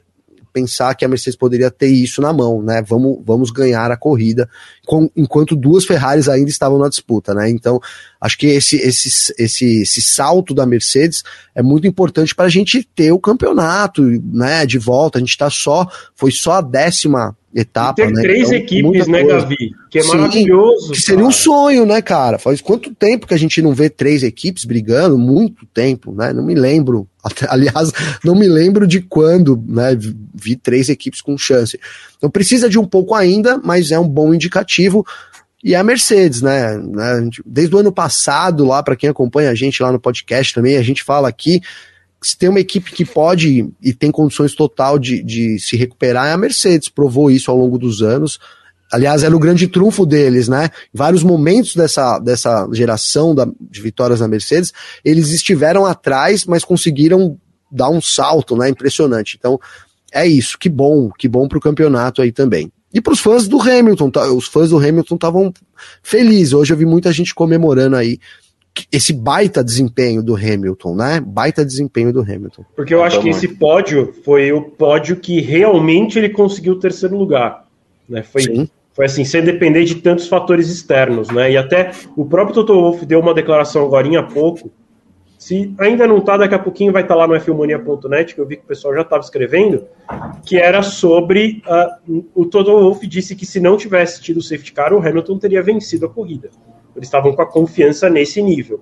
pensar que a Mercedes poderia ter isso na mão, né? Vamos, vamos ganhar a corrida, com, enquanto duas Ferraris ainda estavam na disputa, né? Então, acho que esse, esse, esse, esse salto da Mercedes é muito importante para a gente ter o campeonato, né? De volta, a gente está só, foi só a décima etapa. E ter né? três então, equipes, né, Gavi? Que é Sim, maravilhoso. Que seria cara. um sonho, né, cara? Faz quanto tempo que a gente não vê três equipes brigando? Muito tempo, né? Não me lembro. Aliás, não me lembro de quando, né? Vi três equipes com chance. Então precisa de um pouco ainda, mas é um bom indicativo. E é a Mercedes, né? né desde o ano passado, lá, para quem acompanha a gente lá no podcast também, a gente fala aqui se tem uma equipe que pode e tem condições total de, de se recuperar, é a Mercedes. Provou isso ao longo dos anos. Aliás, era o grande trunfo deles, né? Em vários momentos dessa, dessa geração da, de vitórias na Mercedes, eles estiveram atrás, mas conseguiram dar um salto, né? Impressionante. Então, é isso, que bom, que bom pro campeonato aí também. E para os fãs do Hamilton, tá, os fãs do Hamilton estavam felizes. Hoje eu vi muita gente comemorando aí esse baita desempenho do Hamilton, né? Baita desempenho do Hamilton. Porque eu acho que esse pódio foi o pódio que realmente ele conseguiu o terceiro lugar. Né? Foi, Sim. foi assim, sem depender de tantos fatores externos, né? E até o próprio Toto Wolff deu uma declaração agora há pouco. Se ainda não está, daqui a pouquinho vai estar tá lá no F-Mania.net, que eu vi que o pessoal já estava escrevendo, que era sobre. Uh, o Toto Wolff disse que se não tivesse tido o safety car, o Hamilton teria vencido a corrida. Eles estavam com a confiança nesse nível.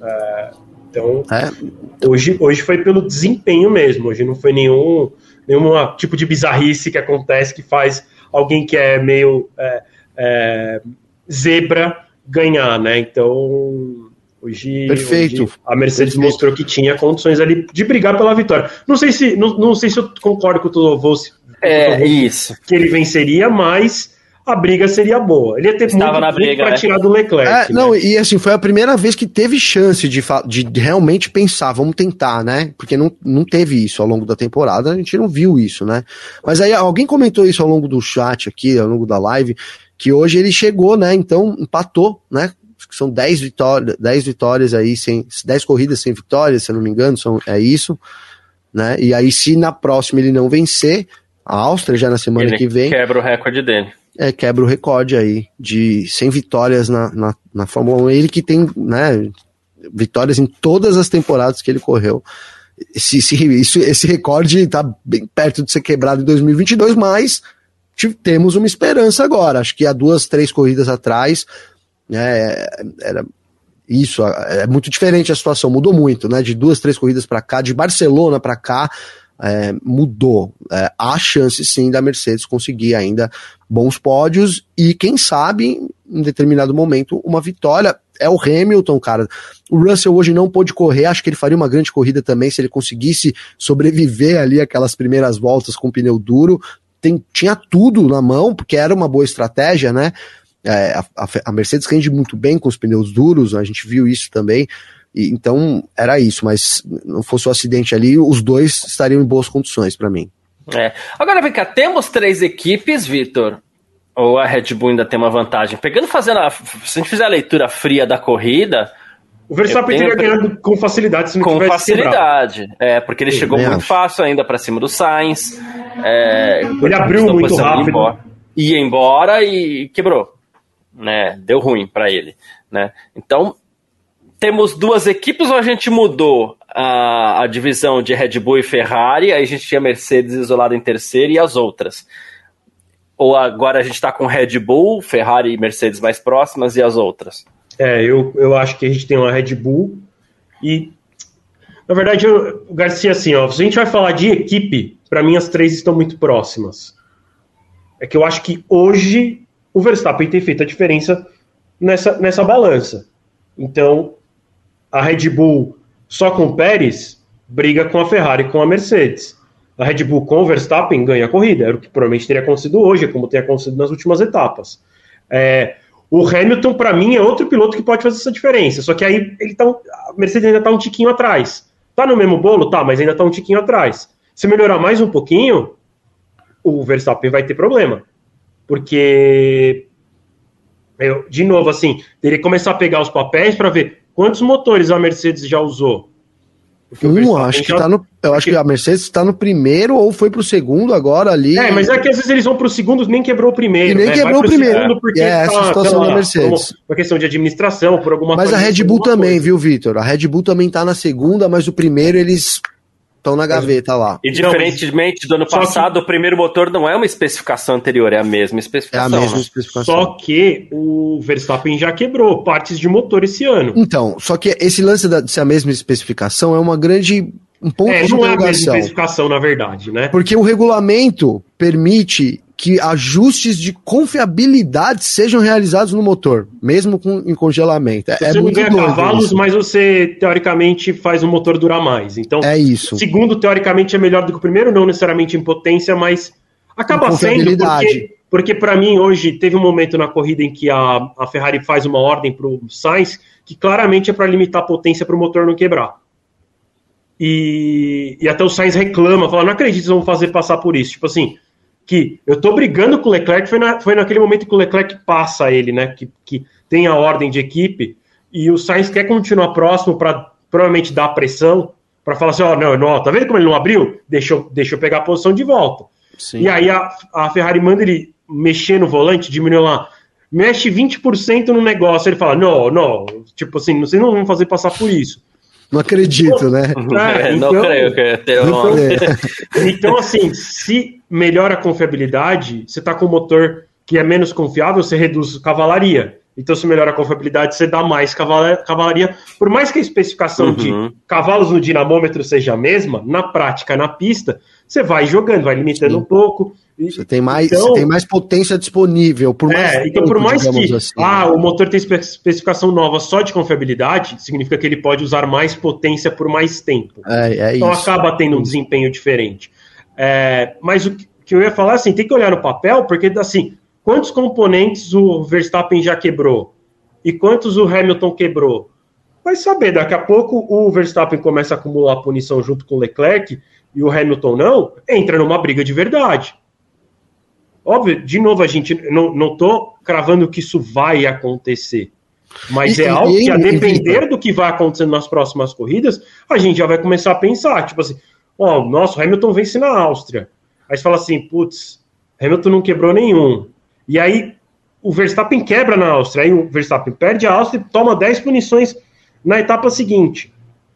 Uh, então, é. hoje, hoje foi pelo desempenho mesmo. Hoje não foi nenhum, nenhum tipo de bizarrice que acontece que faz alguém que é meio é, é, zebra ganhar, né? Então, hoje, Perfeito. Hoje a Mercedes Perfeito. mostrou que tinha condições ali de brigar pela vitória. Não sei se, não, não sei se eu concordo com o Toto É, isso. Que ele venceria, mas a briga seria boa. Ele ia ter Estava muito, na briga, para né? tirar do Leclerc. É, né? Não, e assim, foi a primeira vez que teve chance de, de realmente pensar, vamos tentar, né? Porque não, não teve isso ao longo da temporada, a gente não viu isso, né? Mas aí alguém comentou isso ao longo do chat aqui, ao longo da live, que hoje ele chegou, né? Então empatou, né? São 10 vitórias, 10 vitórias aí, sem, 10 corridas sem vitórias, se eu não me engano, são, é isso. Né? E aí, se na próxima ele não vencer, a Áustria já na semana ele que vem. Quebra o recorde dele é, quebra o recorde aí de 100 vitórias na, na, na Fórmula 1. Ele que tem né, vitórias em todas as temporadas que ele correu. Esse, esse, esse recorde está bem perto de ser quebrado em 2022, mas temos uma esperança agora. Acho que há duas, três corridas atrás, né, era isso, é muito diferente a situação, mudou muito, né? De duas, três corridas para cá, de Barcelona para cá, é, mudou. É, há chance sim da Mercedes conseguir ainda bons pódios e, quem sabe, em determinado momento, uma vitória. É o Hamilton, cara. O Russell hoje não pôde correr, acho que ele faria uma grande corrida também se ele conseguisse sobreviver ali aquelas primeiras voltas com pneu duro. Tem, tinha tudo na mão, porque era uma boa estratégia, né? É, a, a Mercedes rende muito bem com os pneus duros, a gente viu isso também. E, então era isso, mas não fosse o acidente ali, os dois estariam em boas condições para mim. É. Agora vem cá, temos três equipes, Vitor. Ou a Red Bull ainda tem uma vantagem? Pegando, fazendo a, se a gente fizer a leitura fria da corrida, o Verstappen teria ganhado com facilidade se não Com facilidade, quebrado. é, porque ele Sim, chegou muito acho. fácil ainda para cima do Sainz. É, ele abriu muito rápido. Embora, ia embora e quebrou. Né? Deu ruim para ele. Né? Então, temos duas equipes ou a gente mudou a, a divisão de Red Bull e Ferrari? Aí a gente tinha Mercedes isolada em terceiro e as outras. Ou agora a gente está com Red Bull, Ferrari e Mercedes mais próximas e as outras? É, eu, eu acho que a gente tem uma Red Bull e. Na verdade, eu, Garcia, assim, ó, se a gente vai falar de equipe, para mim as três estão muito próximas. É que eu acho que hoje o Verstappen tem feito a diferença nessa, nessa balança. Então, a Red Bull só com o Pérez briga com a Ferrari com a Mercedes. A Red Bull com o Verstappen ganha a corrida, era o que provavelmente teria acontecido hoje, como tem acontecido nas últimas etapas. É, o Hamilton, para mim, é outro piloto que pode fazer essa diferença, só que aí ele tá, a Mercedes ainda está um tiquinho atrás. Tá no mesmo bolo? Tá, mas ainda está um tiquinho atrás. Se melhorar mais um pouquinho, o Verstappen vai ter problema. Porque, eu, de novo, assim, teria que começar a pegar os papéis para ver Quantos motores a Mercedes já usou? Um, acho que já... tá no. Eu acho que a Mercedes está no primeiro ou foi para o segundo agora ali. É, mas é que às vezes eles vão para o segundo nem quebrou o primeiro. E nem né? quebrou o primeiro. Porque é essa tá, a situação lá, da Mercedes. Por uma questão de administração, por alguma Mas a Red Bull também, coisa. viu, Vitor? A Red Bull também está na segunda, mas o primeiro eles estão na gaveta lá. E diferentemente do ano passado, que... o primeiro motor não é uma especificação anterior, é a mesma especificação. É a mesma especificação. Só que o Verstappen já quebrou partes de motor esse ano. Então, só que esse lance de ser a mesma especificação é uma grande um ponto é, de não é a mesma especificação, na verdade, né? Porque o regulamento permite que ajustes de confiabilidade sejam realizados no motor, mesmo com, em congelamento. É, você é não ganha cavalos, isso. mas você teoricamente faz o motor durar mais. Então, é isso. Segundo, teoricamente, é melhor do que o primeiro, não necessariamente em potência, mas acaba sendo porque, porque para mim, hoje, teve um momento na corrida em que a, a Ferrari faz uma ordem para o Sainz que claramente é para limitar a potência para o motor não quebrar. e, e até o Sainz reclama, fala, não acredito que vão fazer passar por isso. Tipo assim, que eu tô brigando com o Leclerc, foi, na, foi naquele momento que o Leclerc passa ele, né? Que, que tem a ordem de equipe, e o Sainz quer continuar próximo para provavelmente dar pressão, para falar assim, ó, oh, não, não, tá vendo como ele não abriu? Deixa eu, deixa eu pegar a posição de volta. Sim. E aí a, a Ferrari manda ele mexer no volante, diminuir lá, mexe 20% no negócio, ele fala, não, não, tipo assim, vocês não vão fazer passar por isso. Não acredito, né? É, então, não creio que tenha uma... Então, assim, se melhora a confiabilidade, você está com um motor que é menos confiável, você reduz cavalaria. Então, se melhora a confiabilidade, você dá mais cavalaria. Por mais que a especificação uhum. de cavalos no dinamômetro seja a mesma, na prática, na pista, você vai jogando, vai limitando Sim. um pouco. Você tem mais, então, você tem mais potência disponível. Por mais é, então por mais que assim, ah, o motor tem especificação nova só de confiabilidade, significa que ele pode usar mais potência por mais tempo. É, é então isso. acaba tendo um desempenho diferente. É, mas o que eu ia falar assim, tem que olhar no papel, porque assim, quantos componentes o Verstappen já quebrou? E quantos o Hamilton quebrou? Vai saber, daqui a pouco o Verstappen começa a acumular punição junto com o Leclerc e o Hamilton não, entra numa briga de verdade. Óbvio, de novo, a gente não, não tô cravando que isso vai acontecer. Mas e, é algo que, a depender do que vai acontecer nas próximas corridas, a gente já vai começar a pensar, tipo assim, ó, oh, nossa, o Hamilton vence na Áustria. Aí você fala assim, putz, Hamilton não quebrou nenhum. E aí o Verstappen quebra na Áustria, aí o Verstappen perde a Áustria e toma 10 punições na etapa seguinte.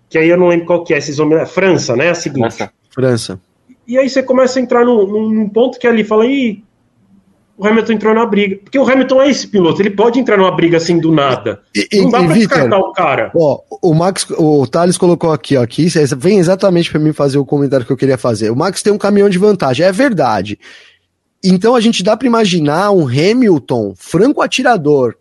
Que aí eu não lembro qual que é, vocês vão. França, né? A seguinte. França. França. E aí você começa a entrar num, num ponto que ali fala, ih, o Hamilton entrou na briga. Porque o Hamilton é esse piloto, ele pode entrar numa briga assim do nada. E, não dá e, pra Victor, descartar o cara. Ó, o Max, o Thales colocou aqui, ó, aqui vem exatamente para mim fazer o comentário que eu queria fazer. O Max tem um caminhão de vantagem, é verdade. Então a gente dá para imaginar um Hamilton franco atirador.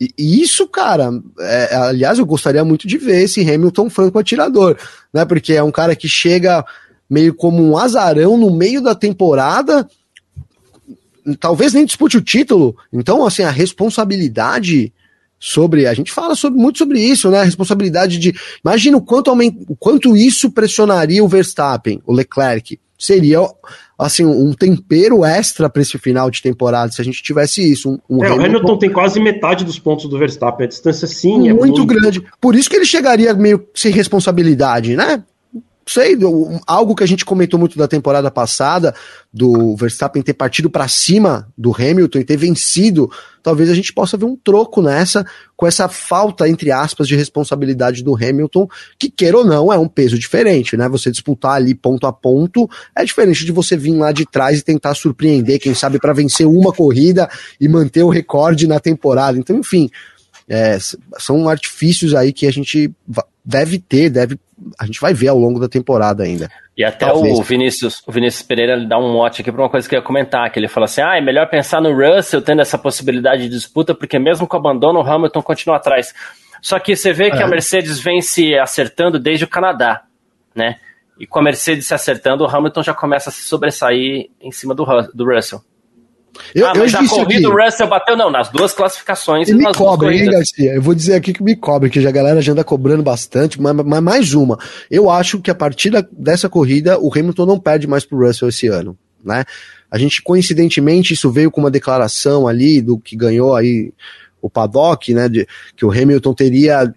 E, e isso, cara, é, aliás, eu gostaria muito de ver esse Hamilton franco atirador, né? Porque é um cara que chega meio como um azarão no meio da temporada talvez nem dispute o título. Então, assim, a responsabilidade sobre. A gente fala sobre, muito sobre isso, né? A responsabilidade de. Imagina o quanto, aumenta, o quanto isso pressionaria o Verstappen, o Leclerc. Seria assim um tempero extra para esse final de temporada se a gente tivesse isso. Um, um é, Hamilton... O Hamilton tem quase metade dos pontos do Verstappen, a distância sim muito é muito grande. Por isso que ele chegaria meio sem responsabilidade, né? Sei, algo que a gente comentou muito da temporada passada, do Verstappen ter partido para cima do Hamilton e ter vencido, talvez a gente possa ver um troco nessa, com essa falta, entre aspas, de responsabilidade do Hamilton, que queira ou não, é um peso diferente, né? Você disputar ali ponto a ponto é diferente de você vir lá de trás e tentar surpreender, quem sabe, para vencer uma corrida e manter o recorde na temporada. Então, enfim. É, são artifícios aí que a gente deve ter, deve a gente vai ver ao longo da temporada ainda. E até Talvez. o Vinícius, o Vinícius Pereira dá um mote aqui para uma coisa que eu ia comentar, que ele fala assim: ah, é melhor pensar no Russell tendo essa possibilidade de disputa, porque mesmo com o abandono, o Hamilton continua atrás. Só que você vê é. que a Mercedes vem se acertando desde o Canadá, né? E com a Mercedes se acertando, o Hamilton já começa a se sobressair em cima do, do Russell. Eu, ah, mas eu a corrida o Russell bateu, não, nas duas classificações e, me cobre, hein, Garcia? Eu vou dizer aqui que me cobre, que a galera já anda cobrando bastante, mas, mas mais uma. Eu acho que a partir da, dessa corrida, o Hamilton não perde mais pro Russell esse ano, né? A gente, coincidentemente, isso veio com uma declaração ali do que ganhou aí o paddock, né? De, que o Hamilton teria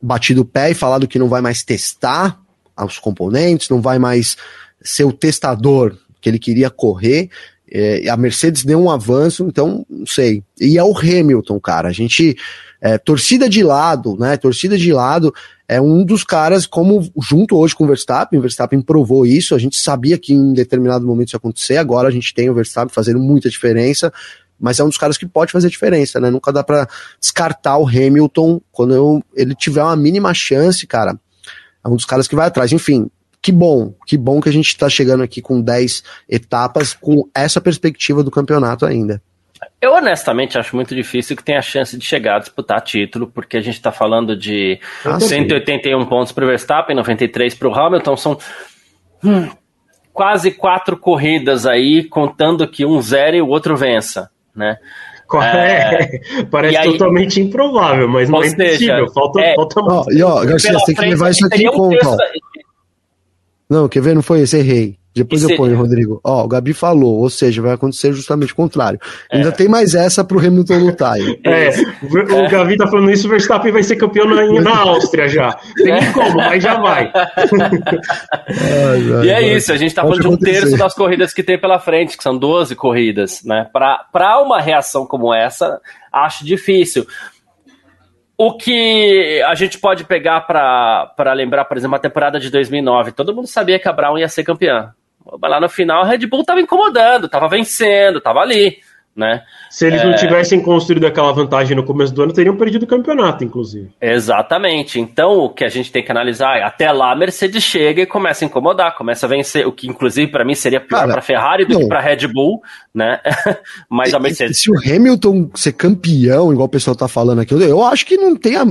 batido o pé e falado que não vai mais testar os componentes, não vai mais ser o testador que ele queria correr. É, a Mercedes deu um avanço, então não sei. E é o Hamilton, cara. A gente. É, torcida de lado, né? Torcida de lado é um dos caras, como junto hoje com o Verstappen, o Verstappen provou isso. A gente sabia que em determinado momento isso ia acontecer. Agora a gente tem o Verstappen fazendo muita diferença, mas é um dos caras que pode fazer diferença, né? Nunca dá para descartar o Hamilton quando eu, ele tiver uma mínima chance, cara. É um dos caras que vai atrás. Enfim, que bom, que bom que a gente está chegando aqui com 10 etapas com essa perspectiva do campeonato ainda. Eu honestamente acho muito difícil que tenha a chance de chegar a disputar título, porque a gente está falando de ah, 181 sim. pontos para o Verstappen, 93 para o Hamilton, são hum, quase quatro corridas aí, contando que um zero e o outro vença, né? É, é, parece aí, totalmente improvável, mas não é impossível. falta, é, falta ó, E ó, Garcia, você tem que levar isso aqui em conta. Não, quer ver? Não foi esse, errei. Depois eu ponho, Rodrigo. Ó, o Gabi falou, ou seja, vai acontecer justamente o contrário. É. Ainda tem mais essa pro Hamilton lutar aí. É, o Gabi tá falando isso, o Verstappen vai ser campeão na, na Áustria já. Tem nem como, mas já vai. ai, ai, e é isso, a gente tá falando de um terço das corridas que tem pela frente, que são 12 corridas, né? Pra, pra uma reação como essa, acho difícil. O que a gente pode pegar para lembrar, por exemplo, a temporada de 2009, todo mundo sabia que a Brown ia ser campeã. Lá no final a Red Bull estava incomodando, estava vencendo, estava ali, né? Se eles é... não tivessem construído aquela vantagem no começo do ano, teriam perdido o campeonato, inclusive. Exatamente. Então, o que a gente tem que analisar é, até lá a Mercedes chega e começa a incomodar, começa a vencer, o que inclusive para mim seria pior para a Ferrari do não. que para Red Bull, né? Mas a Mercedes. Se o Hamilton ser campeão, igual o pessoal tá falando aqui, eu acho que não tem a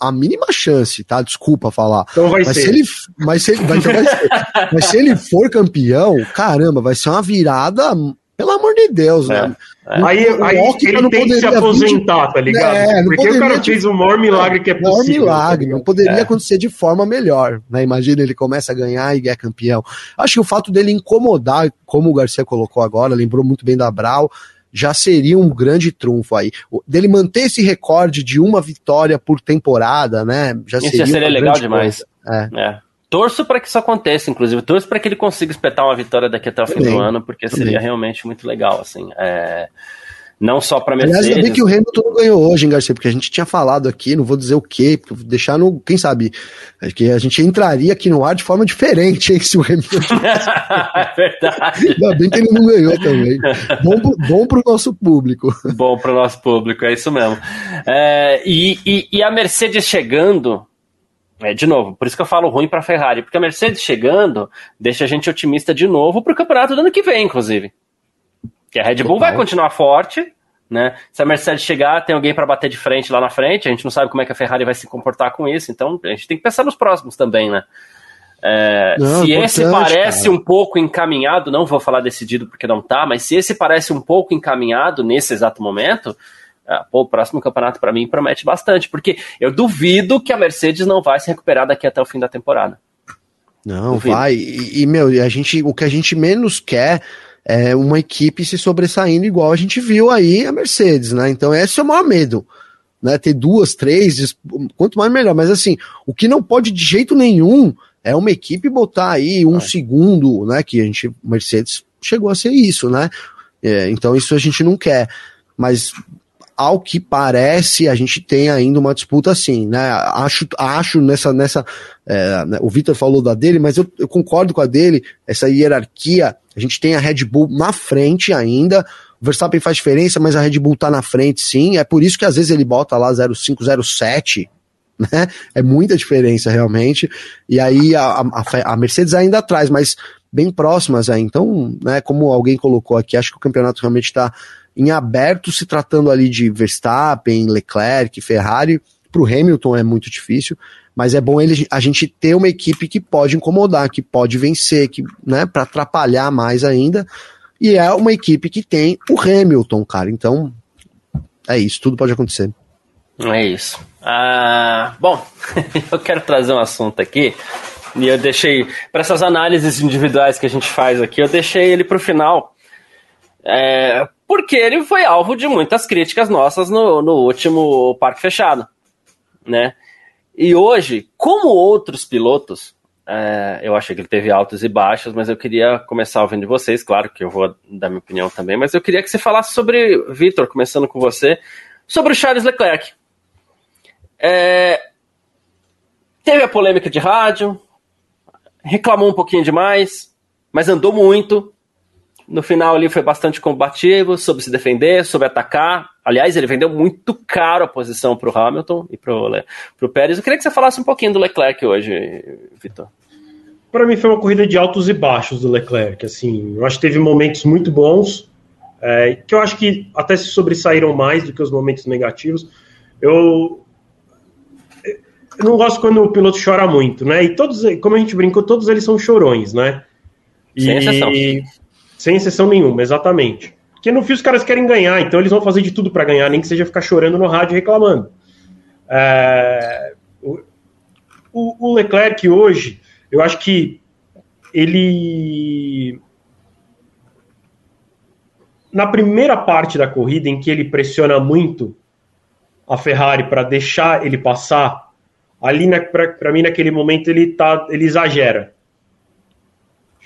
a mínima chance, tá? Desculpa falar. Então vai mas ser. Se ele, mas, se ele, vai, então vai ser. mas se ele for campeão, caramba, vai ser uma virada, pelo amor de Deus, é. né? É. Aí, aí ele tem que se aposentar, vir... tá ligado? É, Porque o cara fez o maior milagre que é possível. O maior milagre, tá não poderia é. acontecer de forma melhor, né? Imagina ele começa a ganhar e é campeão. Acho que o fato dele incomodar, como o Garcia colocou agora, lembrou muito bem da Brau, já seria um grande trunfo aí. Dele manter esse recorde de uma vitória por temporada, né? Já isso seria, já seria legal demais. É. é. Torço para que isso aconteça, inclusive. Torço para que ele consiga espetar uma vitória daqui até o fim também, do ano, porque também. seria realmente muito legal, assim. É... Não só para Mercedes. Aliás, ainda bem que o Hamilton não ganhou hoje, hein, Garcia? Porque a gente tinha falado aqui, não vou dizer o quê, deixar no. Quem sabe? É que a gente entraria aqui no ar de forma diferente, hein, se o Hamilton. é verdade. Ainda bem que ele não ganhou também. Bom, bom pro nosso público. Bom pro nosso público, é isso mesmo. É, e, e, e a Mercedes chegando, é, de novo, por isso que eu falo ruim para a Ferrari, porque a Mercedes chegando deixa a gente otimista de novo para o campeonato do ano que vem, inclusive. Que a Red Bull vai continuar forte, né? Se a Mercedes chegar, tem alguém para bater de frente lá na frente, a gente não sabe como é que a Ferrari vai se comportar com isso, então a gente tem que pensar nos próximos também, né? É, não, se esse parece cara. um pouco encaminhado, não vou falar decidido porque não tá, mas se esse parece um pouco encaminhado nesse exato momento, ah, pô, o próximo campeonato para mim promete bastante, porque eu duvido que a Mercedes não vai se recuperar daqui até o fim da temporada. Não, duvido. vai. E, e, meu, a gente, o que a gente menos quer é, uma equipe se sobressaindo igual a gente viu aí a Mercedes, né? Então esse é o maior medo. Né, ter duas, três, quanto mais melhor. Mas assim, o que não pode de jeito nenhum é uma equipe botar aí um é. segundo, né? Que a gente, Mercedes chegou a ser isso, né? É, então isso a gente não quer. Mas ao que parece, a gente tem ainda uma disputa assim, né? Acho, acho nessa. nessa é, né, o Vitor falou da dele, mas eu, eu, concordo com a dele, essa hierarquia. A gente tem a Red Bull na frente ainda. O Verstappen faz diferença, mas a Red Bull tá na frente, sim. É por isso que às vezes ele bota lá 0507, né? É muita diferença, realmente. E aí a, a, a Mercedes ainda atrás, mas bem próximas aí. Então, né, como alguém colocou aqui, acho que o campeonato realmente está em aberto, se tratando ali de Verstappen, Leclerc, Ferrari. Para o Hamilton é muito difícil, mas é bom ele, a gente ter uma equipe que pode incomodar, que pode vencer, que, né, para atrapalhar mais ainda. E é uma equipe que tem o Hamilton, cara. Então, é isso, tudo pode acontecer. É isso. Ah, bom, eu quero trazer um assunto aqui e eu deixei para essas análises individuais que a gente faz aqui, eu deixei ele para o final, é, porque ele foi alvo de muitas críticas nossas no, no último Parque Fechado, né? E hoje, como outros pilotos, é, eu achei que ele teve altos e baixos, mas eu queria começar ouvindo vocês, claro que eu vou dar minha opinião também, mas eu queria que você falasse sobre, Vitor, começando com você, sobre o Charles Leclerc. É, teve a polêmica de rádio, reclamou um pouquinho demais, mas andou muito, no final ali foi bastante combativo, soube se defender, soube atacar. Aliás, ele vendeu muito caro a posição para o Hamilton e para o Pérez. Eu queria que você falasse um pouquinho do Leclerc hoje, Vitor. Para mim foi uma corrida de altos e baixos do Leclerc. Assim, eu acho que teve momentos muito bons, é, que eu acho que até se sobressaíram mais do que os momentos negativos. Eu, eu não gosto quando o piloto chora muito, né? E todos, como a gente brincou, todos eles são chorões, né? Sem exceção. Sem exceção nenhuma, exatamente. Porque no fim os caras querem ganhar, então eles vão fazer de tudo para ganhar, nem que seja ficar chorando no rádio reclamando. É, o, o Leclerc hoje, eu acho que ele. Na primeira parte da corrida, em que ele pressiona muito a Ferrari para deixar ele passar, ali para mim naquele momento ele, tá, ele exagera.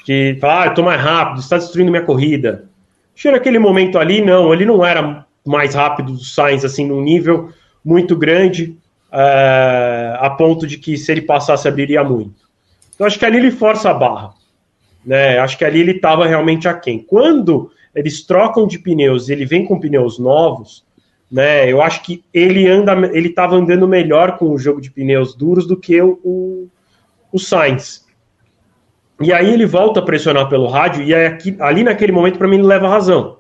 Que fala, ah, eu tô mais rápido, está destruindo minha corrida. Chega aquele momento ali, não, ele não era mais rápido do Sainz, assim, num nível muito grande, é, a ponto de que se ele passasse abriria muito. Então acho que ali ele força a barra. Né? Acho que ali ele estava realmente aquém. Quando eles trocam de pneus e ele vem com pneus novos, né? Eu acho que ele anda, ele estava andando melhor com o jogo de pneus duros do que o, o, o Sainz. E aí ele volta a pressionar pelo rádio e aqui, ali naquele momento para mim ele leva razão.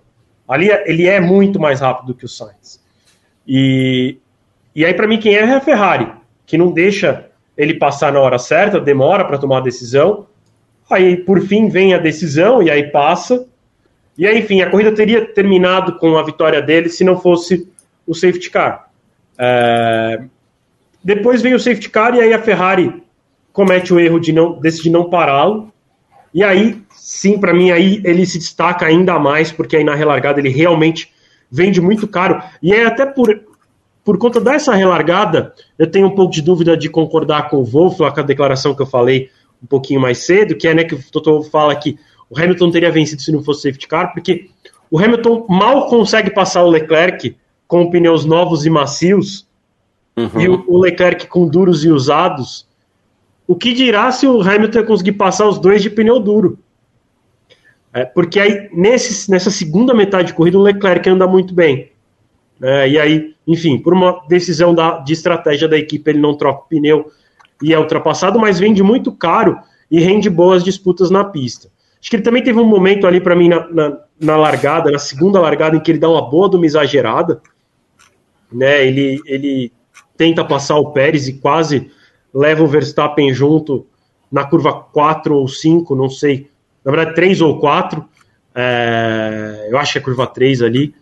Ali ele é muito mais rápido do que o Sainz. E, e aí para mim quem erra é a Ferrari, que não deixa ele passar na hora certa, demora para tomar a decisão. Aí por fim vem a decisão e aí passa. E aí, enfim, a corrida teria terminado com a vitória dele se não fosse o safety car. É... Depois vem o safety car e aí a Ferrari comete o erro de não decidir não pará-lo. E aí, sim, para mim aí ele se destaca ainda mais porque aí na relargada ele realmente vende muito caro. E é até por por conta dessa relargada, eu tenho um pouco de dúvida de concordar com o Wolff, com a declaração que eu falei um pouquinho mais cedo, que é né, que o Toto fala que o Hamilton teria vencido se não fosse safety car, porque o Hamilton mal consegue passar o Leclerc com pneus novos e macios, uhum. e o, o Leclerc com duros e usados, o que dirá se o Hamilton conseguir passar os dois de pneu duro? É, porque aí, nesse, nessa segunda metade de corrida, o Leclerc anda muito bem. É, e aí, enfim, por uma decisão da, de estratégia da equipe, ele não troca o pneu e é ultrapassado, mas vende muito caro e rende boas disputas na pista. Acho que ele também teve um momento ali para mim na, na, na, largada, na segunda largada, em que ele dá uma boa de uma exagerada. Né? Ele, ele tenta passar o Pérez e quase leva o Verstappen junto na curva 4 ou 5, não sei, na verdade 3 ou 4, é, eu acho que é curva 3 ali,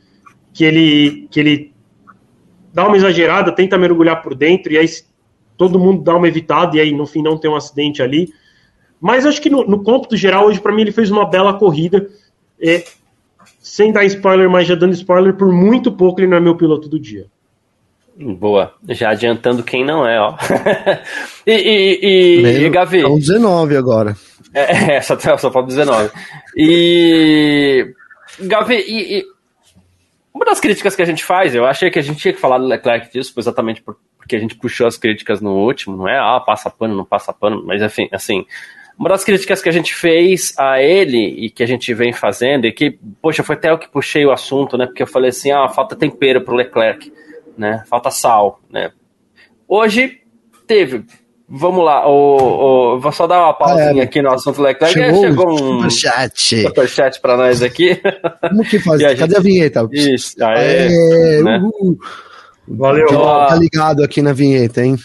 que ele, que ele dá uma exagerada, tenta mergulhar por dentro, e aí todo mundo dá uma evitada, e aí no fim não tem um acidente ali. Mas acho que no, no cômputo geral, hoje, para mim, ele fez uma bela corrida. Sem dar spoiler, mas já dando spoiler, por muito pouco ele não é meu piloto do dia. Boa, já adiantando quem não é, ó. e, e, e, e Gavi. São 19 agora. É, é só, só falta 19. E. Gavi, e, e, uma das críticas que a gente faz, eu achei que a gente tinha que falar do Leclerc disso, exatamente porque a gente puxou as críticas no último, não é? Ah, passa pano, não passa pano, mas enfim, assim. Uma das críticas que a gente fez a ele e que a gente vem fazendo, e que, poxa, foi até eu que puxei o assunto, né? Porque eu falei assim: ah, falta tempero pro Leclerc né? Falta sal, né? Hoje teve. Vamos lá, o, o, vou só dar uma pausinha é, aqui no assunto Leclerc. Chegou, chegou um superchat. superchat pra nós aqui. Como que faz? Cadê gente... a vinheta? Isso, aê, é, né? Valeu. Tá ligado aqui na vinheta, hein?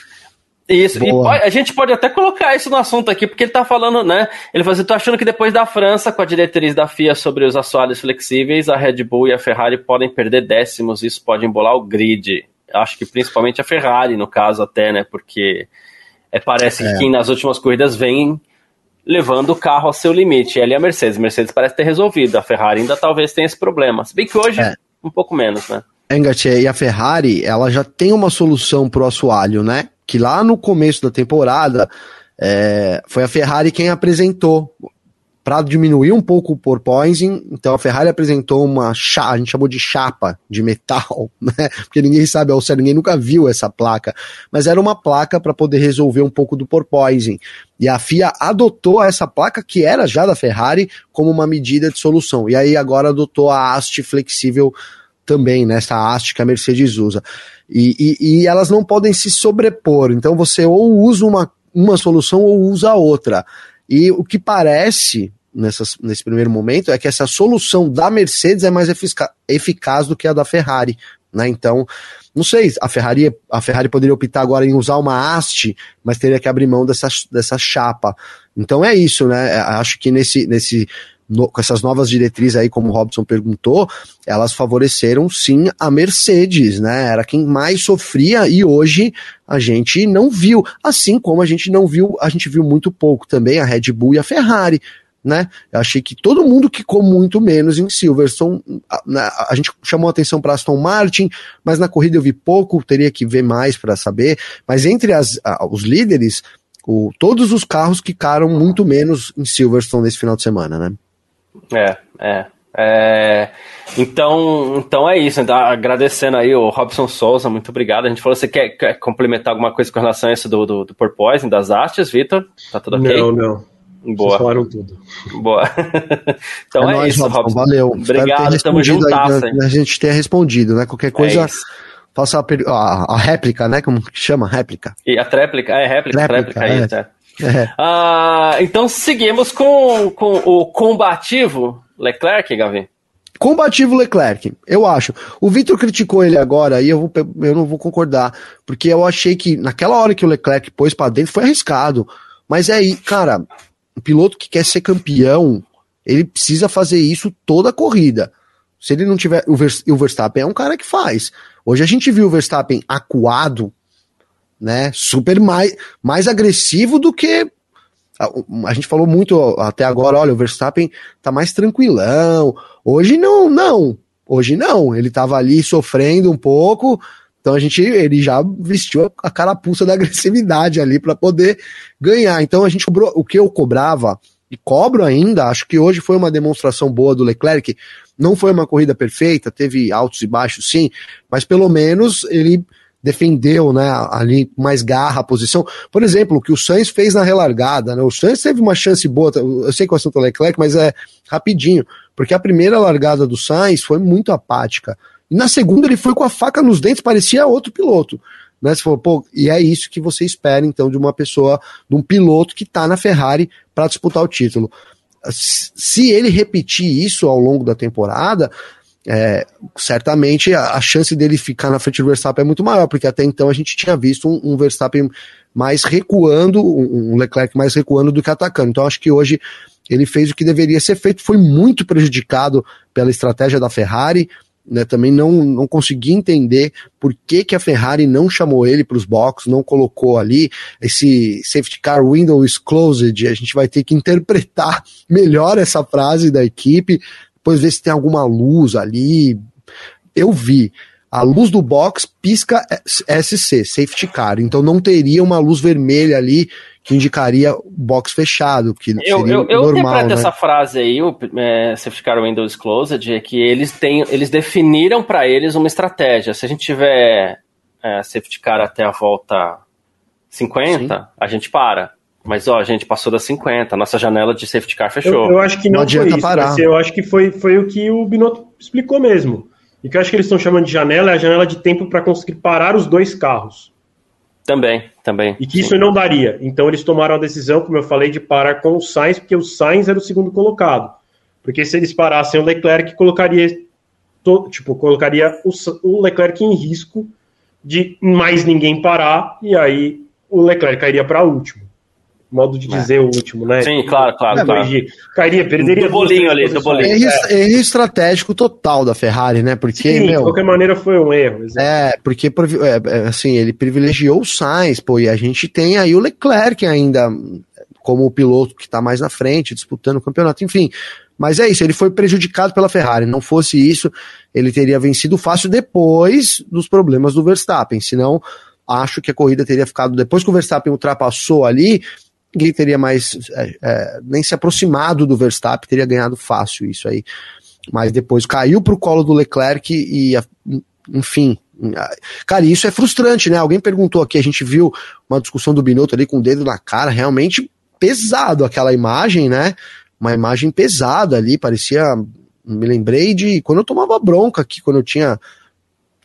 Isso, e pode, a gente pode até colocar isso no assunto aqui, porque ele tá falando, né? Ele fala assim: tô achando que depois da França, com a diretriz da FIA sobre os assoalhos flexíveis, a Red Bull e a Ferrari podem perder décimos, isso pode embolar o grid. Acho que principalmente a Ferrari, no caso, até, né? Porque é, parece é. que quem nas últimas corridas vem levando o carro ao seu limite. E ali a Mercedes. A Mercedes parece ter resolvido. A Ferrari ainda talvez tenha esse problema. Se bem que hoje, é. um pouco menos, né? Engatia, e a Ferrari, ela já tem uma solução pro assoalho, né? Que lá no começo da temporada é, foi a Ferrari quem apresentou para diminuir um pouco o porpoising, então a Ferrari apresentou uma chapa, a gente chamou de chapa de metal, né? Porque ninguém sabe ao certo, ninguém nunca viu essa placa, mas era uma placa para poder resolver um pouco do porpoising. E a FIA adotou essa placa que era já da Ferrari como uma medida de solução. E aí agora adotou a haste flexível também, nessa né, haste que a Mercedes usa. E, e, e, elas não podem se sobrepor. Então você ou usa uma, uma solução ou usa outra. E o que parece nessas, nesse primeiro momento é que essa solução da Mercedes é mais eficaz do que a da Ferrari. Né? Então, não sei, a Ferrari, a Ferrari poderia optar agora em usar uma haste, mas teria que abrir mão dessa, dessa chapa. Então é isso, né? Acho que nesse, nesse no, com essas novas diretrizes aí, como o Robson perguntou, elas favoreceram sim a Mercedes, né? Era quem mais sofria e hoje a gente não viu. Assim como a gente não viu, a gente viu muito pouco também a Red Bull e a Ferrari. Né? Eu achei que todo mundo quicou muito menos em Silverstone. A, né? a gente chamou atenção para Aston Martin, mas na corrida eu vi pouco, teria que ver mais para saber. Mas entre as, a, os líderes, o, todos os carros quicaram muito menos em Silverstone nesse final de semana, né? É, é. É, então, então é isso. Então, agradecendo aí o Robson Souza, muito obrigado. A gente falou, você quer, quer complementar alguma coisa com relação a isso do, do, do Porpoise, das hastes, Vitor? Tá tudo ok? Não, não. Boa. Vocês falaram tudo. Boa. então é, é nóis, isso, Robson. Valeu. Obrigado, tamo junto. Né, a gente ter respondido, né? Qualquer coisa. É faça a, a, a, réplica, né? Como chama? Réplica. E a tréplica, é réplica, réplica, réplica é. É. Ah, então seguimos com, com o combativo Leclerc, Gavi. Combativo Leclerc, eu acho. O Vitor criticou ele agora e eu, vou, eu não vou concordar, porque eu achei que naquela hora que o Leclerc pôs para dentro foi arriscado. Mas é aí, cara, um piloto que quer ser campeão, ele precisa fazer isso toda a corrida. Se ele não tiver. O Verstappen é um cara que faz. Hoje a gente viu o Verstappen acuado, né? Super mais, mais agressivo do que. A, a gente falou muito até agora, olha, o Verstappen tá mais tranquilão. Hoje não, não. Hoje não. Ele tava ali sofrendo um pouco. Então a gente, ele já vestiu a carapuça da agressividade ali para poder ganhar. Então a gente cobrou o que eu cobrava e cobro ainda. Acho que hoje foi uma demonstração boa do Leclerc. Não foi uma corrida perfeita, teve altos e baixos, sim, mas pelo menos ele defendeu, né, ali mais garra a posição. Por exemplo, o que o Sainz fez na relargada, né? O Sainz teve uma chance boa, eu sei que o assunto é Leclerc, mas é rapidinho, porque a primeira largada do Sainz foi muito apática. E na segunda ele foi com a faca nos dentes, parecia outro piloto. Né? Você falou, pô, e é isso que você espera, então, de uma pessoa, de um piloto que está na Ferrari para disputar o título se ele repetir isso ao longo da temporada, é, certamente a, a, chance dele ficar na frente do Verstappen é muito maior, porque até então a gente tinha visto um, um Verstappen mais recuando, um, um, Leclerc mais recuando do que atacando. Então acho que hoje ele fez o que deveria ser feito, foi muito prejudicado pela estratégia da Ferrari né, também não, não consegui entender por que, que a Ferrari não chamou ele para os boxes, não colocou ali esse safety car window is closed. A gente vai ter que interpretar melhor essa frase da equipe, depois ver se tem alguma luz ali. Eu vi. A luz do box pisca SC, safety car, então não teria uma luz vermelha ali que indicaria box fechado, que eu, seria eu, eu normal, interpreto né? essa frase aí, o é, Safety Car Windows Closed, é que eles, têm, eles definiram para eles uma estratégia. Se a gente tiver é, Safety Car até a volta 50, Sim. a gente para. Mas, ó, a gente passou das 50, nossa janela de safety car fechou. Eu, eu acho que não, não adianta isso, parar. eu acho que foi, foi o que o Binotto explicou mesmo. E que eu acho que eles estão chamando de janela é a janela de tempo para conseguir parar os dois carros. Também, também. E que isso não daria. Então eles tomaram a decisão, como eu falei, de parar com o Sainz, porque o Sainz era o segundo colocado. Porque se eles parassem o Leclerc, colocaria, tipo, colocaria o, o Leclerc em risco de mais ninguém parar, e aí o Leclerc cairia para último modo de é. dizer é. o último, né? Sim, claro, claro. É, claro. Cairia, perderia. Do bolinho ali, do bolinho. Erro, é. erro estratégico total da Ferrari, né? Porque, Sim, meu, de qualquer maneira foi um erro. É, porque, é, é, assim, ele privilegiou o Sainz, pô, e a gente tem aí o Leclerc ainda como o piloto que tá mais na frente, disputando o campeonato, enfim. Mas é isso, ele foi prejudicado pela Ferrari. Não fosse isso, ele teria vencido fácil depois dos problemas do Verstappen. Senão, acho que a corrida teria ficado. Depois que o Verstappen ultrapassou ali, ninguém teria mais é, é, nem se aproximado do Verstappen, teria ganhado fácil isso aí. Mas depois caiu pro colo do Leclerc e, enfim. Cara, isso é frustrante, né? Alguém perguntou aqui, a gente viu uma discussão do Binotto ali com o dedo na cara, realmente pesado aquela imagem, né? Uma imagem pesada ali, parecia. Me lembrei de quando eu tomava bronca aqui, quando eu tinha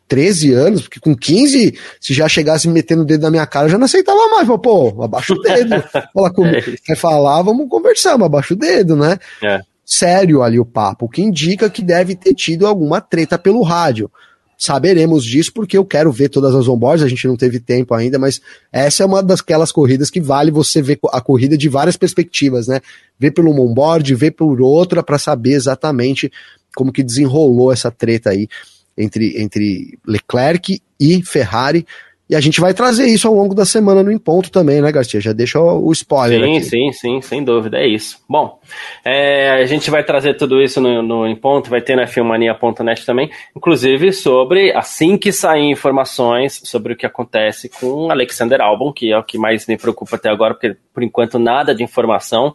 13 anos, porque com 15, se já chegasse me metendo o dedo na minha cara, eu já não aceitava mais. Falei, pô, abaixa o dedo. Fala comigo. É Quer falar, vamos conversar, mas abaixa o dedo, né? É. Sério ali o papo, o que indica que deve ter tido alguma treta pelo rádio. saberemos disso porque eu quero ver todas as onboards, a gente não teve tempo ainda, mas essa é uma daquelas corridas que vale você ver a corrida de várias perspectivas, né? Ver pelo onboard, ver por outra para saber exatamente como que desenrolou essa treta aí entre, entre Leclerc e Ferrari. E a gente vai trazer isso ao longo da semana no Em Ponto também, né, Garcia? Já deixa o spoiler. Sim, aqui. sim, sim, sem dúvida, é isso. Bom, é, a gente vai trazer tudo isso no, no Em Ponto, vai ter na filmania.net também, inclusive sobre, assim que sair informações sobre o que acontece com Alexander Albon, que é o que mais me preocupa até agora, porque por enquanto nada de informação.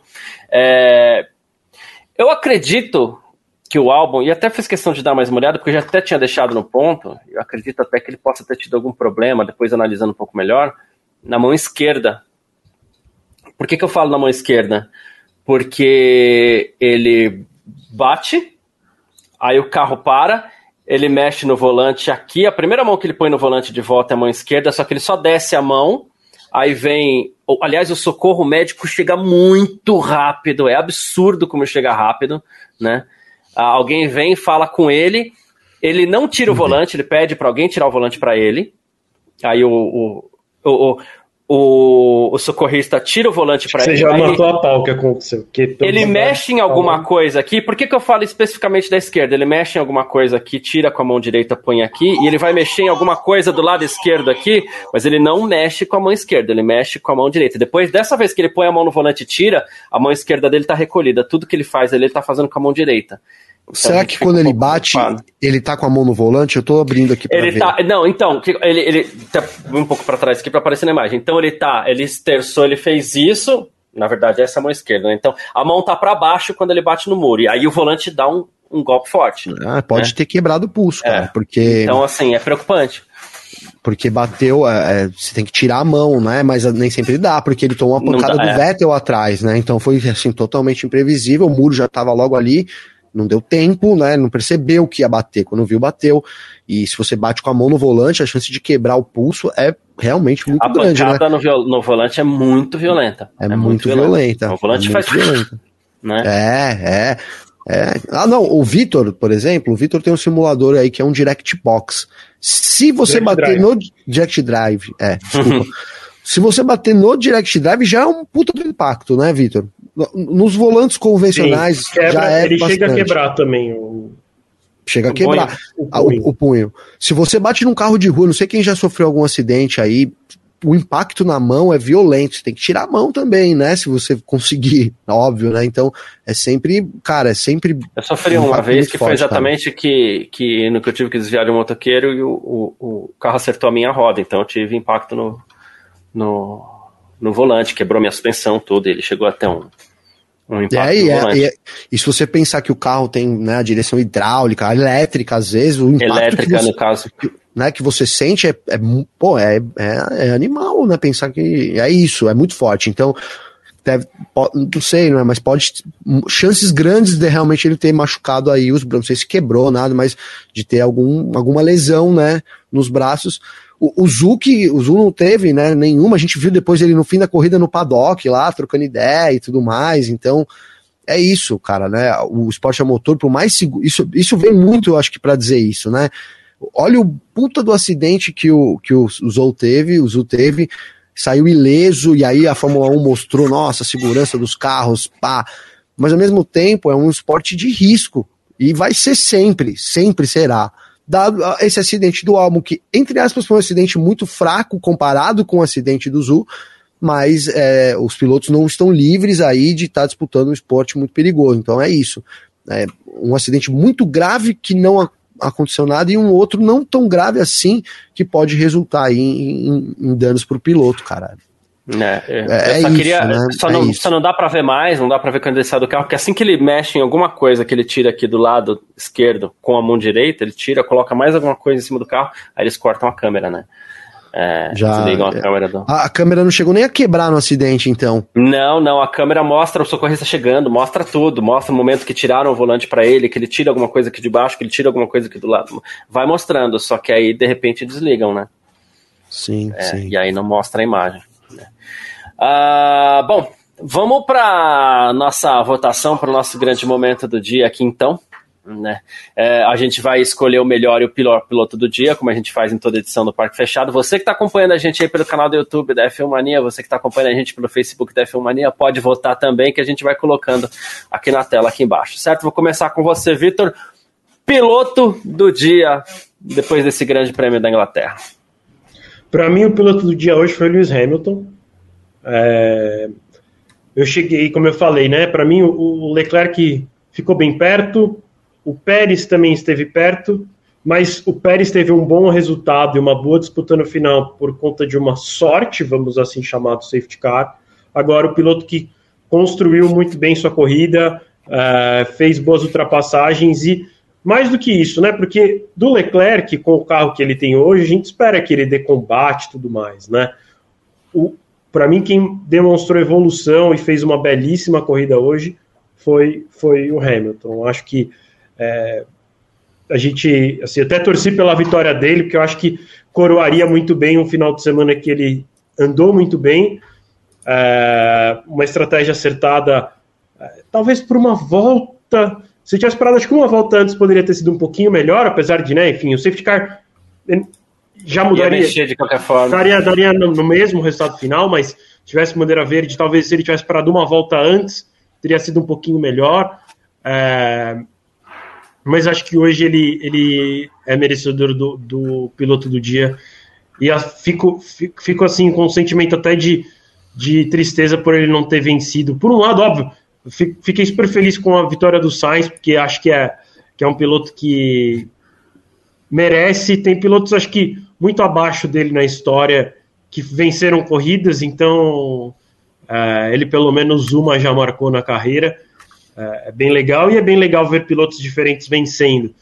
É, eu acredito que o álbum, e até fiz questão de dar mais uma olhada, porque eu já até tinha deixado no ponto, eu acredito até que ele possa ter tido algum problema, depois analisando um pouco melhor, na mão esquerda. Por que, que eu falo na mão esquerda? Porque ele bate, aí o carro para, ele mexe no volante aqui, a primeira mão que ele põe no volante de volta é a mão esquerda, só que ele só desce a mão, aí vem. Aliás, o socorro médico chega muito rápido, é absurdo como chega rápido, né? Alguém vem, fala com ele, ele não tira o uhum. volante, ele pede para alguém tirar o volante para ele. Aí o, o, o, o, socorrista tira o volante para ele. Você já matou a pau que aconteceu. Ele mexe em alguma coisa aqui. Por que, que eu falo especificamente da esquerda? Ele mexe em alguma coisa aqui, tira com a mão direita, põe aqui, e ele vai mexer em alguma coisa do lado esquerdo aqui, mas ele não mexe com a mão esquerda, ele mexe com a mão direita. Depois, dessa vez que ele põe a mão no volante e tira, a mão esquerda dele está recolhida. Tudo que ele faz ele está fazendo com a mão direita. Será que quando ele bate, preocupado. ele tá com a mão no volante? Eu tô abrindo aqui pra ele ver. Tá, não, então, ele, ele tá um pouco para trás aqui para aparecer na imagem. Então ele tá, ele esterçou, ele fez isso. Na verdade, essa é a mão esquerda. Né? Então a mão tá para baixo quando ele bate no muro. E aí o volante dá um, um golpe forte. Ah, pode né? ter quebrado o pulso, cara, é. porque. Então, assim, é preocupante. Porque bateu, é, é, você tem que tirar a mão, né? Mas nem sempre dá, porque ele tomou uma pancada dá, do é. Vettel atrás, né? Então foi assim, totalmente imprevisível. O muro já tava logo ali não deu tempo, né? Não percebeu que ia bater. Quando viu, bateu. E se você bate com a mão no volante, a chance de quebrar o pulso é realmente muito a grande. A pancada né? no, no, volante é muito violenta. É, é muito, muito violenta. violenta. O volante é faz. Violenta. Né? É, é. É. Ah, não, o Vitor, por exemplo, o Vitor tem um simulador aí que é um Direct Box. Se você direct bater drive. no Direct Drive, é, desculpa. Se você bater no Direct Drive, já é um puta do impacto, né, Vitor? Nos volantes convencionais Sim, quebra, já é Ele bastante. chega a quebrar também o... Chega a quebrar o punho. O, o punho. Se você bate num carro de rua, não sei quem já sofreu algum acidente aí, o impacto na mão é violento, você tem que tirar a mão também, né? Se você conseguir, óbvio, né? Então é sempre, cara, é sempre. Eu sofri um uma vez que forte, foi exatamente que, que no que eu tive que desviar de um motoqueiro e o, o, o, carro acertou a minha roda, então eu tive impacto no, no, no volante, quebrou minha suspensão, tudo, ele chegou até um, um é, e, é, e, e, se você pensar que o carro tem né, a direção hidráulica, elétrica, às vezes, o impacto Elétrica, você, no caso. Né, que você sente é, é pô, é, é, é, animal, né? Pensar que é isso, é muito forte. Então, deve, pode, não sei, não é, mas pode chances grandes de realmente ele ter machucado aí os braços, não sei se quebrou nada, mas de ter algum, alguma lesão, né, nos braços. O, o Zuki, o Zu não teve, né, nenhuma. A gente viu depois ele no fim da corrida no paddock lá, trocando ideia e tudo mais. Então, é isso, cara, né? O esporte a motor, por mais seguro. Isso, isso vem muito, eu acho que, para dizer isso, né? Olha o puta do acidente que o, que o, Zou teve, o Zu teve, saiu ileso, e aí a Fórmula 1 mostrou, nossa, a segurança dos carros, pá. Mas ao mesmo tempo é um esporte de risco. E vai ser sempre, sempre será dado esse acidente do álbum, que, entre aspas, foi um acidente muito fraco comparado com o acidente do Zul, mas é, os pilotos não estão livres aí de estar tá disputando um esporte muito perigoso. Então é isso. É um acidente muito grave que não aconteceu nada e um outro não tão grave assim que pode resultar em, em, em danos para o piloto, cara. É, é. é, só, queria, isso, né? só, é não, só não dá para ver mais, não dá para ver quando ele sai do carro, porque assim que ele mexe em alguma coisa que ele tira aqui do lado esquerdo com a mão direita, ele tira, coloca mais alguma coisa em cima do carro, aí eles cortam a câmera, né? É, Já, a é. câmera do... a, a, câmera não chegou nem a quebrar no acidente, então. Não, não, a câmera mostra o socorrista chegando, mostra tudo, mostra o momento que tiraram o volante para ele, que ele tira alguma coisa aqui de baixo, que ele tira alguma coisa aqui do lado. Vai mostrando, só que aí de repente desligam, né? Sim, é, sim. E aí não mostra a imagem. Uh, bom, vamos para nossa votação, para o nosso grande momento do dia aqui então. né? É, a gente vai escolher o melhor e o pior piloto do dia, como a gente faz em toda edição do Parque Fechado. Você que está acompanhando a gente aí pelo canal do YouTube da F1 Mania, você que está acompanhando a gente pelo Facebook da F1 Mania, pode votar também, que a gente vai colocando aqui na tela, aqui embaixo, certo? Vou começar com você, Vitor. Piloto do dia, depois desse grande prêmio da Inglaterra. Para mim, o piloto do dia hoje foi o Lewis Hamilton. É... Eu cheguei, como eu falei, né? Para mim, o Leclerc ficou bem perto, o Pérez também esteve perto, mas o Pérez teve um bom resultado e uma boa disputa no final por conta de uma sorte, vamos assim chamar, do safety car. Agora, o piloto que construiu muito bem sua corrida, uh, fez boas ultrapassagens e mais do que isso, né? Porque do Leclerc, com o carro que ele tem hoje, a gente espera que ele dê combate e tudo mais, né? Para mim, quem demonstrou evolução e fez uma belíssima corrida hoje foi, foi o Hamilton. Acho que é, a gente, assim, até torci pela vitória dele, porque eu acho que coroaria muito bem um final de semana que ele andou muito bem, é, uma estratégia acertada, é, talvez por uma volta. Se tivesse parado, acho que uma volta antes poderia ter sido um pouquinho melhor, apesar de, né, enfim, o safety car já mudaria. de qualquer forma. Daria, daria no, no mesmo resultado final, mas tivesse bandeira verde, talvez se ele tivesse parado uma volta antes, teria sido um pouquinho melhor. É, mas acho que hoje ele, ele é merecedor do, do piloto do dia. E a, fico, fico, fico, assim com um sentimento até de, de tristeza por ele não ter vencido. Por um lado, óbvio, fiquei super feliz com a vitória do Sainz, porque acho que é, que é um piloto que merece. Tem pilotos, acho que muito abaixo dele na história, que venceram corridas, então uh, ele pelo menos uma já marcou na carreira. É, é bem legal e é bem legal ver pilotos diferentes vencendo.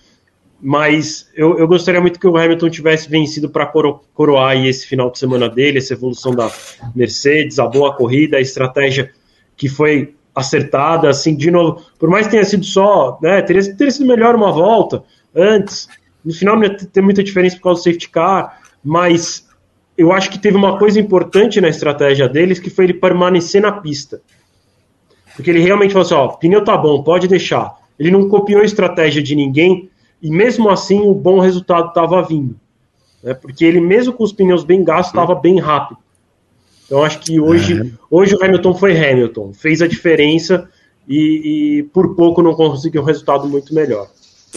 Mas eu, eu gostaria muito que o Hamilton tivesse vencido para coro, coroar esse final de semana dele, essa evolução da Mercedes, a boa corrida, a estratégia que foi acertada, assim, de novo, por mais que tenha sido só, né, teria, teria sido melhor uma volta antes, no final não ia ter muita diferença por causa do safety car, mas eu acho que teve uma coisa importante na estratégia deles, que foi ele permanecer na pista. Porque ele realmente falou assim: ó, pneu tá bom, pode deixar. Ele não copiou a estratégia de ninguém e mesmo assim o bom resultado estava vindo. Né? Porque ele, mesmo com os pneus bem gastos, estava bem rápido. Então acho que hoje, é. hoje o Hamilton foi Hamilton, fez a diferença e, e por pouco não conseguiu um resultado muito melhor.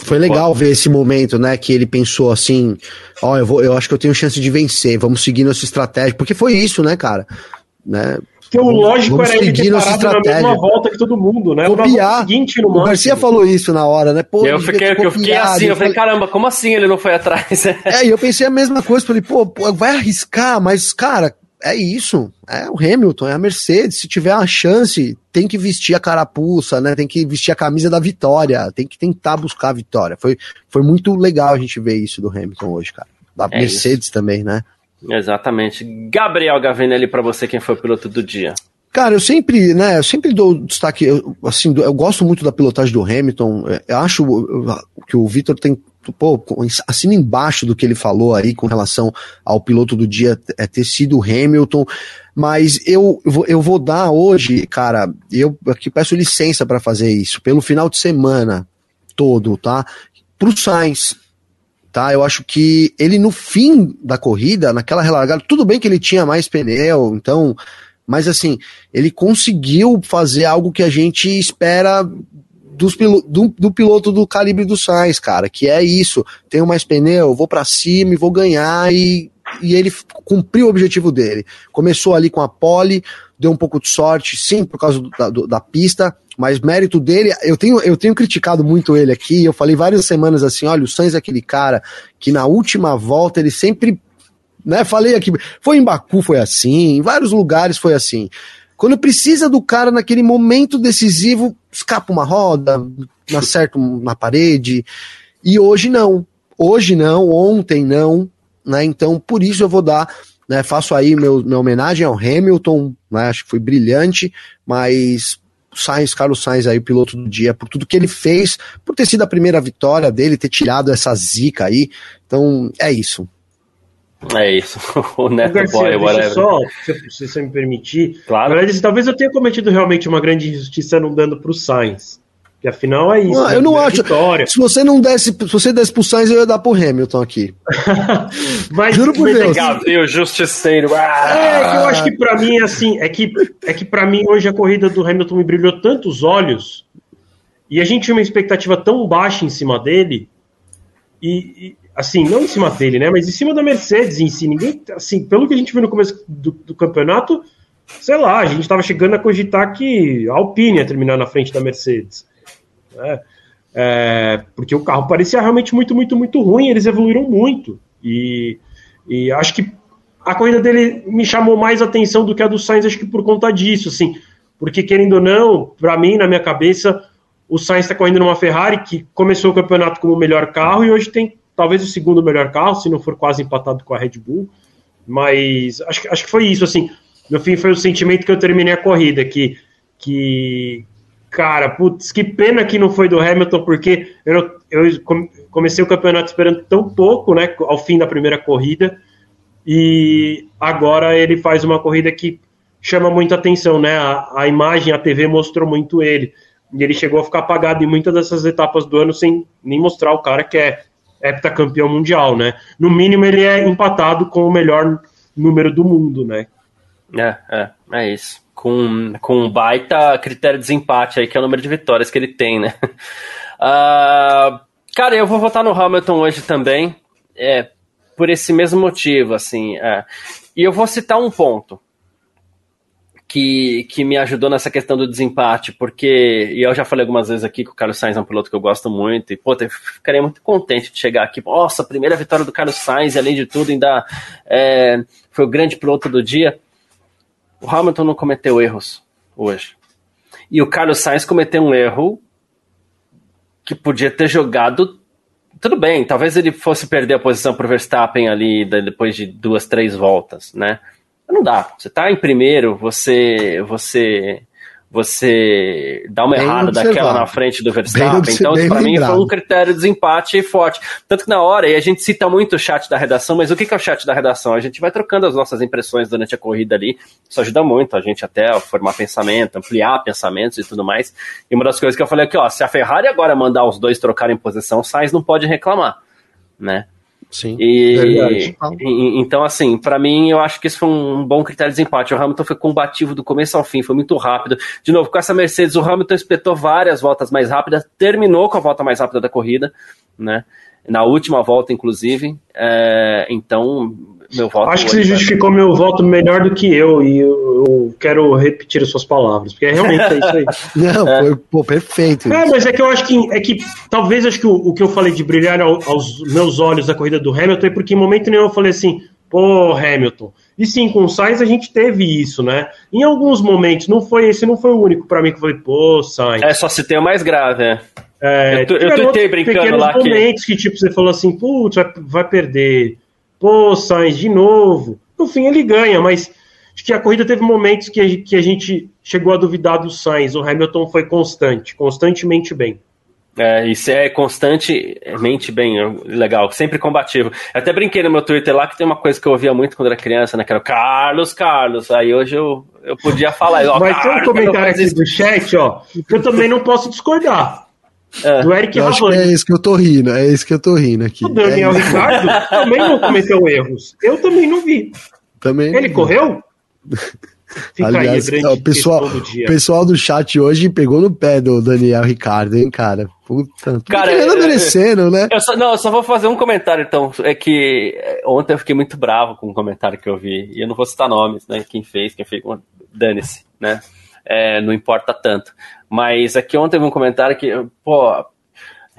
Foi legal ver esse momento, né? Que ele pensou assim: ó, oh, eu, vou, eu acho que eu tenho chance de vencer, vamos seguir nossa estratégia. Porque foi isso, né, cara? Né? Porque o lógico Vamos era ele ter parado na mesma volta que todo mundo, né? Copiar. Seguinte no o Garcia falou isso na hora, né? Pô, eu fiquei, eu fiquei assim, eu falei, caramba, como assim ele não foi atrás? é, e eu pensei a mesma coisa, falei, pô, vai arriscar, mas, cara, é isso. É o Hamilton, é a Mercedes. Se tiver a chance, tem que vestir a carapuça, né? Tem que vestir a camisa da vitória, tem que tentar buscar a vitória. Foi, foi muito legal a gente ver isso do Hamilton hoje, cara. Da é Mercedes isso. também, né? Exatamente. Gabriel Gavinelli, para você, quem foi o piloto do dia? Cara, eu sempre, né, eu sempre dou destaque, eu, assim, eu gosto muito da pilotagem do Hamilton, eu acho que o Vitor tem, pô, assina embaixo do que ele falou aí com relação ao piloto do dia é, ter sido o Hamilton, mas eu, eu vou dar hoje, cara, eu aqui peço licença para fazer isso, pelo final de semana todo, tá? Pro Sainz, tá? Eu acho que ele no fim da corrida, naquela relargada, tudo bem que ele tinha mais pneu, então, mas assim, ele conseguiu fazer algo que a gente espera dos, do, do piloto do calibre do Sainz, cara, que é isso, tenho mais pneu, vou para cima e vou ganhar e, e ele cumpriu o objetivo dele. Começou ali com a pole, deu um pouco de sorte, sim, por causa do, da, do, da pista, mas mérito dele, eu tenho, eu tenho criticado muito ele aqui, eu falei várias semanas assim, olha, o Sainz é aquele cara que na última volta ele sempre, né, falei aqui, foi em Baku foi assim, em vários lugares foi assim. Quando precisa do cara naquele momento decisivo, escapa uma roda, acerta na parede, e hoje não. Hoje não, ontem não, né? Então, por isso eu vou dar, né? Faço aí meu, minha homenagem ao Hamilton, né? Acho que foi brilhante, mas Sainz, Carlos Sainz aí, o piloto do dia, por tudo que ele fez, por ter sido a primeira vitória dele, ter tirado essa zica aí. Então, é isso. É isso. o Neto Garcia, Boy, whatever. Só, se, se você me permitir. Claro. Verdade, talvez eu tenha cometido realmente uma grande injustiça não dando para o Sainz. Que afinal é isso. Ah, né? eu não É acho. Vitória. Se você não desse, se você desse pro Sainz, eu ia dar pro Hamilton aqui. Mas, Juro por Deus. que- Gabriel Justiceiro. Ah! É, que eu acho que pra mim, assim, é que, é que pra mim hoje a corrida do Hamilton me brilhou tantos olhos e a gente tinha uma expectativa tão baixa em cima dele e, e, assim, não em cima dele, né, mas em cima da Mercedes em si, ninguém, assim, pelo que a gente viu no começo do, do campeonato, sei lá, a gente tava chegando a cogitar que a Alpine ia terminar na frente da Mercedes, né, é, porque o carro parecia realmente muito, muito, muito ruim, eles evoluíram muito. E, e acho que a corrida dele me chamou mais atenção do que a do Sainz, acho que por conta disso, assim, porque querendo ou não, para mim, na minha cabeça, o Sainz está correndo numa Ferrari que começou o campeonato como o melhor carro e hoje tem talvez o segundo melhor carro, se não for quase empatado com a Red Bull, mas acho, que- acho que foi isso, assim, no fim foi o sentimento que eu terminei a corrida, que, que cara, putz, que pena que não foi do Hamilton, porque eu, eu come- comecei o campeonato esperando tão pouco, né, ao fim da primeira corrida, e agora ele faz uma corrida que chama muita atenção, né? A, a imagem, a TV mostrou muito ele. E ele chegou a ficar apagado em muitas dessas etapas do ano sem nem mostrar o cara que é heptacampeão mundial, né? No mínimo ele é empatado com o melhor número do mundo, né? É, é, é isso. Com, com um baita critério de desempate aí, que é o número de vitórias que ele tem, né? Ah, cara, eu vou votar no Hamilton hoje também, é, por esse mesmo motivo, assim. é. E eu vou citar um ponto que, que me ajudou nessa questão do desempate, porque, e eu já falei algumas vezes aqui que o Carlos Sainz é um piloto que eu gosto muito, e, pô, eu ficaria muito contente de chegar aqui, nossa, primeira vitória do Carlos Sainz, e além de tudo, ainda é, foi o grande piloto do dia. O Hamilton não cometeu erros hoje. E o Carlos Sainz cometeu um erro que podia ter jogado. Tudo bem, talvez ele fosse perder a posição para o Verstappen ali depois de duas, três voltas, né? Não dá. Você tá em primeiro, você você você dá uma Bem errada daquela observado. na frente do Verstappen. Então, bem para mim, foi um critério de desempate forte. Tanto que na hora, e a gente cita muito o chat da redação, mas o que que é o chat da redação? A gente vai trocando as nossas impressões durante a corrida ali. Isso ajuda muito a gente até a formar pensamento, ampliar pensamentos e tudo mais. E uma das coisas que eu falei aqui, ó, se a Ferrari agora mandar os dois trocarem posição, o Sainz não pode reclamar, né? Sim. E, Verdade. e- então, assim, pra mim, eu acho que isso foi um bom critério de desempate. O Hamilton foi combativo do começo ao fim, foi muito rápido. De novo, com essa Mercedes, o Hamilton espetou várias voltas mais rápidas, terminou com a volta mais rápida da corrida, né? Na última volta, inclusive. É, então, meu voto. Acho que você justificou meu voto melhor do que eu e eu, eu quero repetir as suas palavras, porque realmente é isso aí. Não, foi pô, perfeito. É, mas é que eu acho que é que talvez acho que o, o que eu falei de brilhar ao- aos meus olhos da corrida do Hamilton é porque em momento nenhum eu falei assim, pô, Hamilton. E sim, com o Sainz a gente teve isso, né? Em alguns momentos, não foi esse, não foi o único pra mim que eu falei, pô, Sainz. É, só se tem o mais grave, é. É, Eu tu- eu tiveram tuitei outros brincando pequenos lá que- momentos que... tipo, você falou assim, putz, vai, vai perder. Pô, Sainz, de novo. No fim, ele ganha, mas acho que a corrida teve momentos que a, que a gente chegou a duvidar do Sainz. O Hamilton foi constante, constantemente bem. É, isso é constantemente bem legal, sempre combativo. Eu até brinquei no meu Twitter lá que tem uma coisa que eu ouvia muito quando era criança, né? Que era o Carlos, Carlos. Aí hoje eu, eu podia falar. Ó, Mas tem um comentário aqui do chat, ó, que eu também não posso discordar. É. Do Eric Eu acho que é isso que eu tô rindo, é isso que eu tô rindo aqui. O Daniel É. Ricardo também não cometeu erros. Eu também não vi. Também. Ele correu? Fica Aliás, aí, o pessoal, do pessoal do chat hoje pegou no pé do Daniel Ricardo, hein, cara? Puta, Cara, é- merecendo, né? Eu só, não, eu só vou fazer um comentário, então. É que é, ontem eu fiquei muito bravo com um comentário que eu vi. E eu não vou citar nomes, né? Quem fez, quem fez. Dane-se, né? É, não importa tanto. Mas aqui ontem teve um comentário que, pô,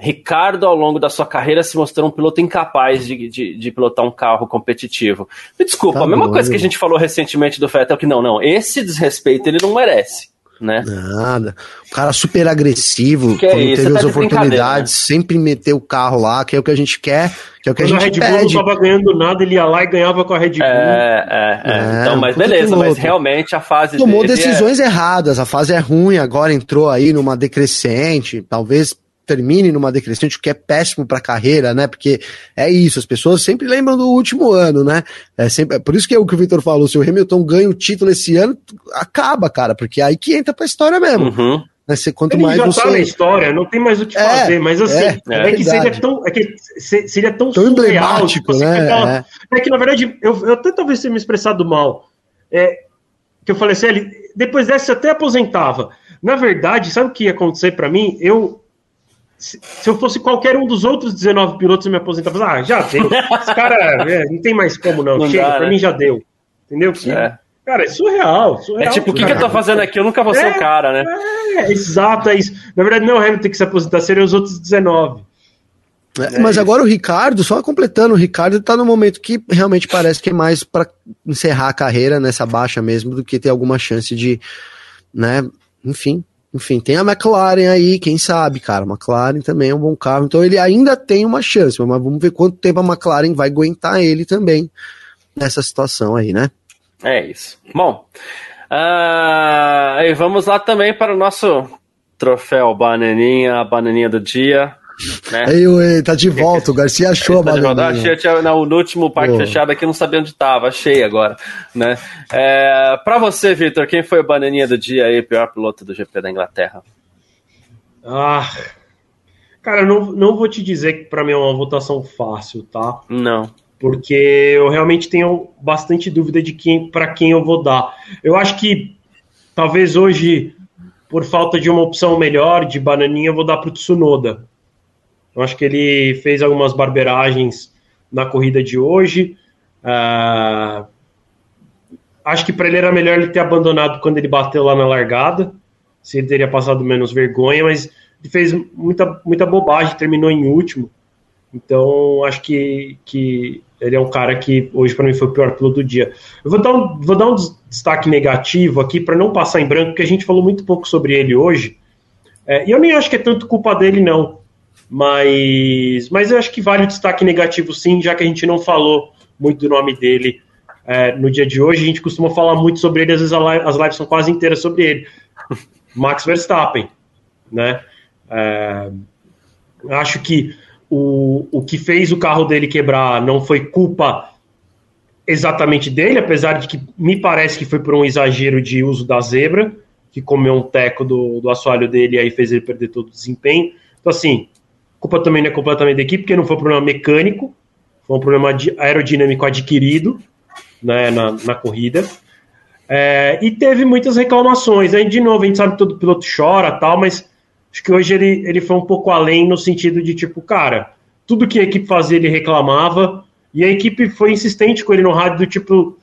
Ricardo, ao longo da sua carreira, se mostrou um piloto incapaz de, de, de pilotar um carro competitivo. Me desculpa, Tá a mesma bom, coisa que a gente falou recentemente do Vettel, que não, não, esse desrespeito ele não merece, né? Nada. O cara super agressivo, Que é quando isso, teve tá as brincadeira, oportunidades, sempre meteu o carro lá, que é o que a gente quer, que é o que Quando a a gente Red Bull pede. não tava ganhando nada, ele ia lá e ganhava com a Red Bull. É, é, é. É, Então, mas beleza, mas realmente a fase Tomou dele é- decisões erradas, a fase é ruim, agora entrou aí numa decrescente, talvez termine numa decrescente, o que é péssimo pra carreira, né? Porque é isso, as pessoas sempre lembram do último ano, né? É sempre, é por isso que é o que o Victor falou, se o Hamilton ganha o título esse ano, acaba, cara, porque é aí que entra pra história mesmo. Uhum. Né? Você, quanto Ele mais já você. tá na história, não tem mais o que É, fazer, mas assim, é, é, que seria tão, é que se- seria tão, Tão surreal, emblemático, né? É. É que, na verdade, eu, eu até talvez tenha me expressado mal. Que eu falei assim, ele, depois dessa eu até aposentava. Na verdade, sabe o que ia acontecer pra mim? Eu. Se, se eu fosse qualquer um dos outros 19 pilotos, eu me aposentava. Ah, já deu. Esse cara é, não tem mais como, não. Não Chega, dá, pra né? mim já deu. Entendeu? É. Cara, é surreal. É surreal tipo, o que, que eu tô fazendo aqui? Eu nunca vou ser É. o cara, né? É, exato, é isso. Na verdade, não é o Hamilton que se aposentar, seriam os outros 19. É, mas agora o Ricardo, só completando, o Ricardo tá no momento que realmente parece que é mais para encerrar a carreira nessa baixa mesmo do que ter alguma chance de, né, enfim, enfim, tem a McLaren aí, quem sabe, cara, a McLaren também é um bom carro, então ele ainda tem uma chance, mas vamos ver quanto tempo a McLaren vai aguentar ele também nessa situação aí, né? É isso. Bom, ah, e vamos lá também para o nosso troféu Bananinha, a bananinha do dia. Né? Aí ué, tá de volta, o Garcia achou a Tá de volta. Achei, tinha- no, no último parque Pô. fechado aqui, não sabia onde tava, achei agora, né? É, pra você, Victor, quem foi o bananinha do dia aí, pior piloto do GP da Inglaterra? Ah, cara, eu não, não vou te dizer que pra mim é uma votação fácil, tá? Não. Porque eu realmente tenho bastante dúvida de quem para quem eu vou dar. Eu acho que talvez hoje, por falta de uma opção melhor de bananinha, eu vou dar pro Tsunoda. Eu acho que ele fez algumas barberagens na corrida de hoje. Ah, acho que para ele era melhor ele ter abandonado quando ele bateu lá na largada. Se ele teria passado menos vergonha, mas ele fez muita, muita bobagem, terminou em último. Então, acho que, que ele é um cara que hoje para mim foi o pior piloto do dia. Eu vou dar um, vou dar um des- destaque negativo aqui para não passar em branco, porque a gente falou muito pouco sobre ele hoje. É, e eu nem acho que é tanto culpa dele, não. Mas, mas eu acho que vale o destaque negativo, sim, já que a gente não falou muito do nome dele é, no dia de hoje. A gente costuma falar muito sobre ele, às vezes live- as lives são quase inteiras sobre ele. Max Verstappen, né? É, acho que o, o que fez o carro dele quebrar não foi culpa exatamente dele, apesar de que me parece que foi por um exagero de uso da zebra, que comeu um teco do, do assoalho dele e aí fez ele perder todo o desempenho. Então, assim, culpa também não é completamente da equipe, porque não foi um problema mecânico, foi um problema aerodinâmico adquirido né, na, na corrida. É, e teve muitas reclamações. Aí, de novo, a gente sabe que todo piloto chora tal, mas acho que hoje ele, ele foi um pouco além no sentido de, tipo, cara, tudo que a equipe fazia ele reclamava, e a equipe foi insistente com ele no rádio, do tipo,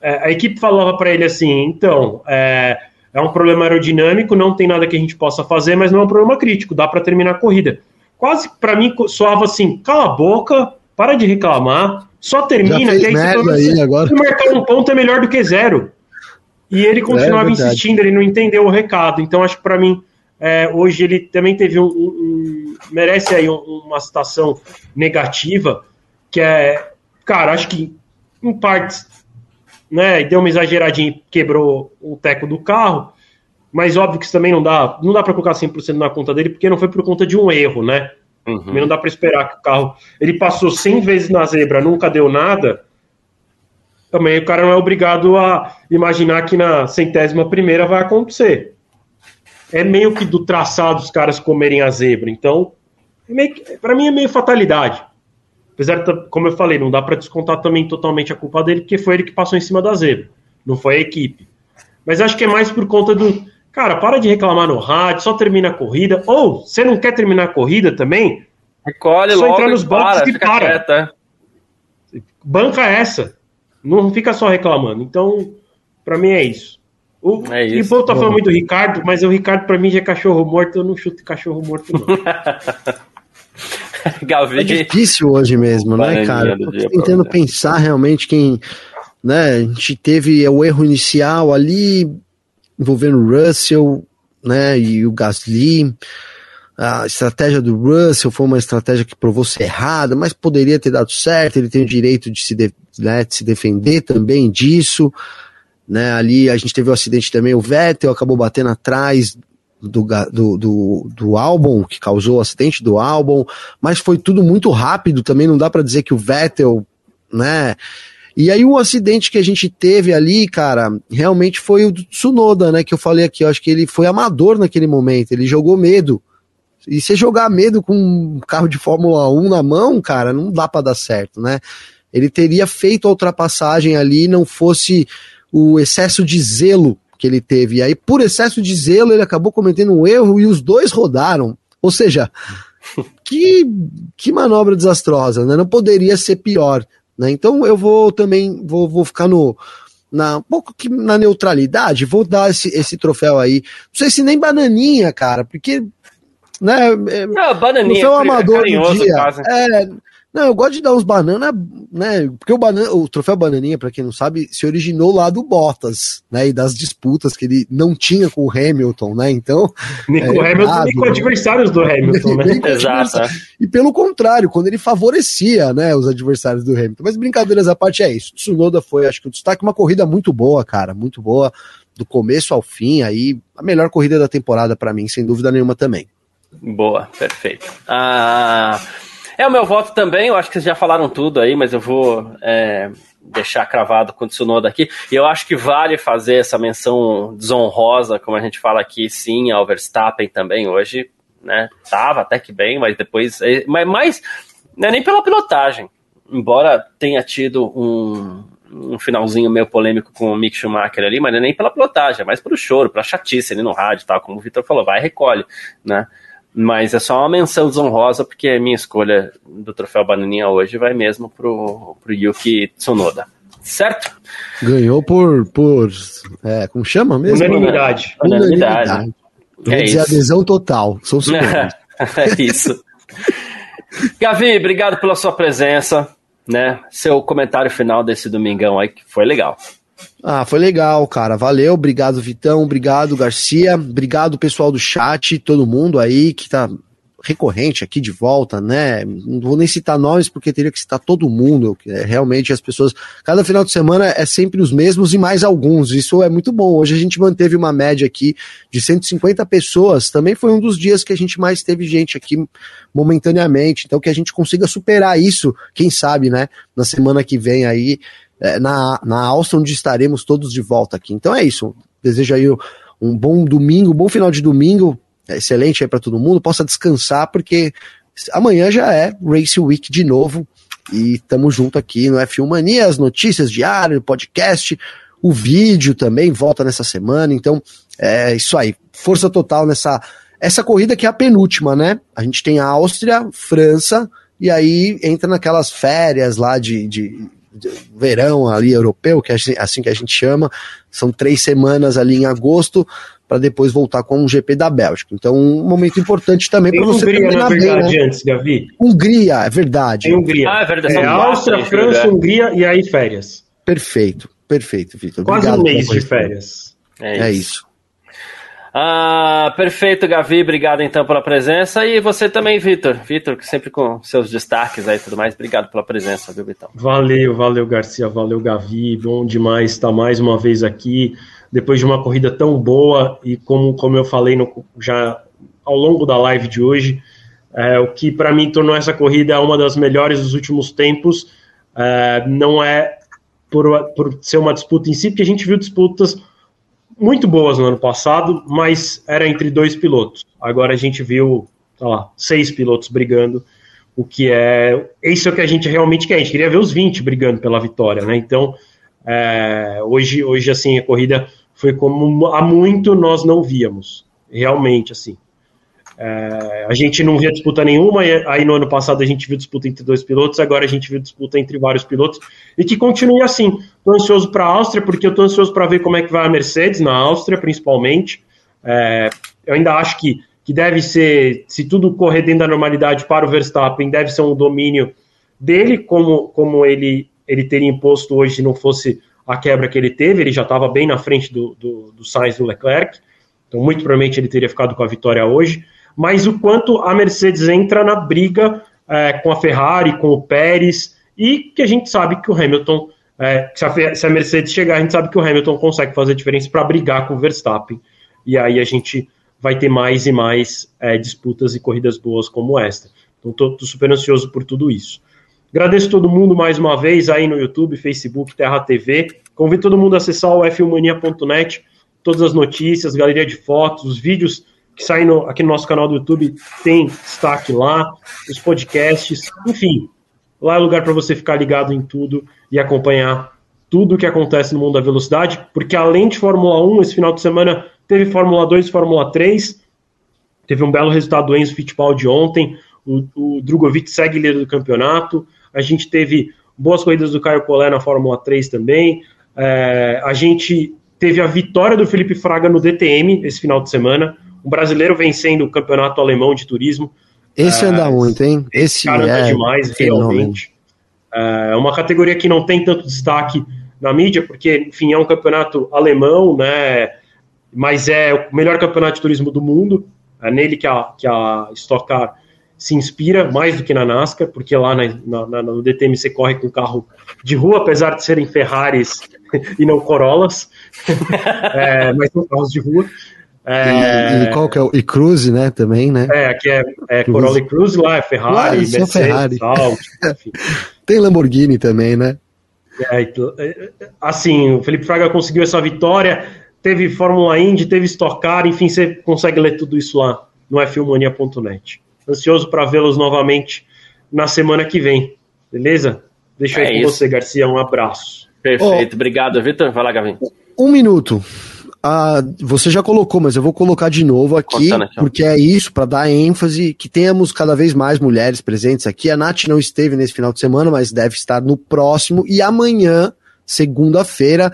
é, a equipe falava para ele assim, então, é, é um problema aerodinâmico, não tem nada que a gente possa fazer, mas não é um problema crítico, dá para terminar a corrida. Quase para mim soava assim, cala a boca, para de reclamar, só Já termina, fez que aí se merda aí agora. se marcar um ponto é melhor do que zero. E ele continuava É insistindo, ele não entendeu o recado. Então, acho que para mim, é, hoje ele também teve um. um- um- merece aí um- uma citação negativa, que é. Cara, acho que em partes. Né, deu uma exageradinha e quebrou o teco do carro. Mas óbvio que isso também não dá. Não dá para colocar 100% na conta dele, porque não foi por conta de um erro, né? Uhum. Também não dá para esperar que o carro. Ele passou 100 vezes na zebra, nunca deu nada. Também o cara não é obrigado a imaginar que na centésima primeira vai acontecer. É meio que do traçado os caras comerem a zebra. Então, é que- pra mim é meio fatalidade. Apesar de, como eu falei, não dá para descontar também totalmente a culpa dele, porque foi ele que passou em cima da zebra. Não foi a equipe. Mas acho que é mais por conta do. Cara, para de reclamar no rádio, só termina a corrida. Ou, você não quer terminar a corrida também? Recolhe Só logo entrar nos boxes para, e para. quieto, é. banca essa. Não fica só reclamando. Então, pra mim é isso. O, É E o isso. povo tá falando muito do Ricardo, mas o Ricardo pra mim já é cachorro morto, eu não chuto cachorro morto, não. É Gavi. difícil hoje mesmo, né, cara? do Tô tentando pensar realmente quem. Né, a gente teve o erro inicial ali envolvendo o Russell né, e o Gasly. A estratégia do Russell foi uma estratégia que provou ser errada, mas poderia ter dado certo. Ele tem o direito de se, de- né, de se defender também disso. Né, ali a gente teve o acidente também, o Vettel acabou batendo atrás do, do, do, do álbum, que causou o acidente do álbum, mas foi tudo muito rápido também, não dá para dizer que o Vettel, né, E aí o acidente que a gente teve ali, cara, realmente foi o Tsunoda, né? Que eu falei aqui, eu acho que ele foi amador naquele momento, ele jogou medo. E você jogar medo com um carro de Fórmula 1 na mão, cara, não dá para dar certo, né? Ele teria feito a ultrapassagem ali, não fosse o excesso de zelo que ele teve. E aí, por excesso de zelo, ele acabou cometendo um erro e os dois rodaram. Ou seja, que, que manobra desastrosa, né? Não poderia ser pior. Né? Então eu vou também vou, vou ficar no, na, um pouco que na neutralidade, vou dar esse, esse troféu aí. Não sei se nem bananinha, cara, porque né, é, bananinha, troféu amador do dia. É, não, eu gosto de dar uns banana, né? Porque o, banana, o troféu Bananinha, para quem não sabe, se originou lá do Bottas, né? E das disputas que ele não tinha com o Hamilton, né? Então. Nem com o é, Hamilton, nem com adversários do Hamilton, né? Exato. E pelo contrário, quando ele favorecia, né, os adversários do Hamilton. Mas brincadeiras à parte é isso. Tsunoda foi, acho que o destaque, uma corrida muito boa, cara, muito boa, do começo ao fim, aí a melhor corrida da temporada para mim, sem dúvida nenhuma também. Boa, perfeito. Ah. É o meu voto também, eu acho que vocês já falaram tudo aí, mas eu vou é, deixar cravado o Tsunoda aqui. E eu acho que vale fazer essa menção desonrosa, como a gente fala aqui, sim, ao Verstappen também hoje, né? Tava até que bem, mas depois. É, mas, mas não é nem pela pilotagem. Embora tenha tido um, um finalzinho meio polêmico com o Mick Schumacher ali, mas é nem pela pilotagem, é mais pro choro, pra chatice ali no rádio tal, como o Vitor falou, vai e recolhe, né? Mas é só uma menção desonrosa, porque a minha escolha do troféu Bananinha hoje vai mesmo pro, pro Yuki Tsunoda. Certo? Ganhou por. por é, como chama mesmo? Unanimidade. Unanimidade. Unanimidade. É dizer adesão total. São É isso. Gavi, obrigado pela sua presença. Né? Seu comentário final desse domingão aí, que foi legal. Ah, foi legal, cara. Valeu, obrigado, Vitão, obrigado, Garcia, obrigado, pessoal do chat, todo mundo aí que tá recorrente aqui de volta, né? Não vou nem citar nomes porque teria que citar todo mundo. É, realmente as pessoas, cada final de semana é sempre os mesmos e mais alguns. Isso é muito bom. Hoje a gente manteve uma média aqui de 150 pessoas. Também foi um dos dias que a gente mais teve gente aqui momentaneamente. Então que a gente consiga superar isso, quem sabe, né? Na semana que vem aí na, na Áustria, onde estaremos todos de volta aqui. Então é isso. Desejo aí um bom domingo, um bom final de domingo, excelente aí para todo mundo, possa descansar, porque amanhã já é Race Week de novo. E estamos junto aqui no F1 Mania, as notícias diárias, podcast, o vídeo também volta nessa semana. Então é isso aí. Força total nessa essa corrida que é a penúltima, né? A gente tem a Áustria, França, e aí entra naquelas férias lá de, de verão ali europeu, que é assim, que a gente chama. São três semanas ali em agosto para depois voltar com o GP da Bélgica. Então, um momento importante também para você Hungria, na verdade, bem, né? antes, Gavi. Hungria, é verdade. Tem Hungria. Ah, é verdade. É, Áustria, França, Hungria e aí férias. Perfeito, perfeito, Vitor. Quase um mês de férias. É, é isso. Ah, perfeito, Gavi. Obrigado então pela presença. E você também, Vitor. Vitor, sempre com seus destaques aí e tudo mais. Obrigado pela presença, viu, Vitão? Valeu, valeu, Garcia. Valeu, Gavi. Bom demais estar mais uma vez aqui. Depois de uma corrida tão boa e como, como eu falei no, já ao longo da live de hoje, é, o que para mim tornou essa corrida uma das melhores dos últimos tempos. É, não é por, por ser uma disputa em si, porque a gente viu disputas muito boas no ano passado, mas era entre dois pilotos. Agora a gente viu, sei lá, seis pilotos brigando, o que é. Isso é o que a gente realmente quer. A gente queria ver os 20 brigando pela vitória, né? Então, é, hoje, hoje, assim, a corrida foi como há muito nós não víamos. Realmente, assim. É, a gente não via disputa nenhuma, aí no ano passado a gente viu disputa entre dois pilotos, agora a gente viu disputa entre vários pilotos, e que continue assim. Estou ansioso para a Áustria, porque eu estou ansioso para ver como é que vai a Mercedes na Áustria, principalmente. É, eu ainda acho que, que deve ser, se tudo correr dentro da normalidade para o Verstappen, deve ser um domínio dele, como, como ele, ele teria imposto hoje se não fosse a quebra que ele teve, ele já estava bem na frente do, do, do Sainz do Leclerc, então muito provavelmente ele teria ficado com a vitória hoje mas o quanto a Mercedes entra na briga é, com a Ferrari, com o Pérez, e que a gente sabe que o Hamilton, é, se, a, se, a, Mercedes chegar, a gente sabe que o Hamilton consegue fazer diferença para brigar com o Verstappen, e aí a gente vai ter mais e mais é, disputas e corridas boas como esta. Então estou super ansioso por tudo isso. Agradeço todo mundo mais uma vez aí no YouTube, Facebook, Terra TV. Convido todo mundo a acessar o fmania.net, todas as notícias, galeria de fotos, os vídeos que saem no, aqui no nosso canal do YouTube tem destaque lá, os podcasts, enfim. Lá é lugar para você ficar ligado em tudo e acompanhar tudo o que acontece no mundo da velocidade, porque além de Fórmula 1, esse final de semana teve Fórmula 2 e Fórmula 3, teve um belo resultado do Enzo Fittipaldi ontem, o, o Drogovic segue líder do campeonato, a gente teve boas corridas do Caio Collet na Fórmula 3 também, é, a gente teve a vitória do Felipe Fraga no DTM esse final de semana, um brasileiro vencendo o campeonato alemão de turismo. Esse é, anda muito, hein? Esse cara é demais, fenômeno. realmente. É uma categoria que não tem tanto destaque na mídia, porque, enfim, é um campeonato alemão, né? Mas é o melhor campeonato de turismo do mundo. É nele que a, que a Stock Car se inspira mais do que na NASCAR, porque lá na, na, no DTM você corre com carro de rua, apesar de serem Ferraris e não Corollas, é, mas são carros de rua. É... E, e, qual que é o e Cruze, né? Também, né? É, aqui é, é Corolla e Cruze, lá é Ferrari, lá, Mercedes, Ferrari. Tal, Tem Lamborghini também, né? É, é, assim, o Felipe Fraga conseguiu essa vitória, teve Fórmula Indy, teve Stock Car, enfim, você consegue ler tudo isso lá no f1mania.net. Ansioso para vê-los novamente na semana que vem, beleza? Deixa eu é ir com você, Garcia, um abraço. Perfeito, oh, obrigado, Vitor. Vai lá, Gavin. Um minuto. Ah, você já colocou, mas eu vou colocar de novo aqui, porque é isso, para dar ênfase, que tenhamos cada vez mais mulheres presentes aqui. A Nath não esteve nesse final de semana, mas deve estar no próximo. E amanhã, segunda-feira,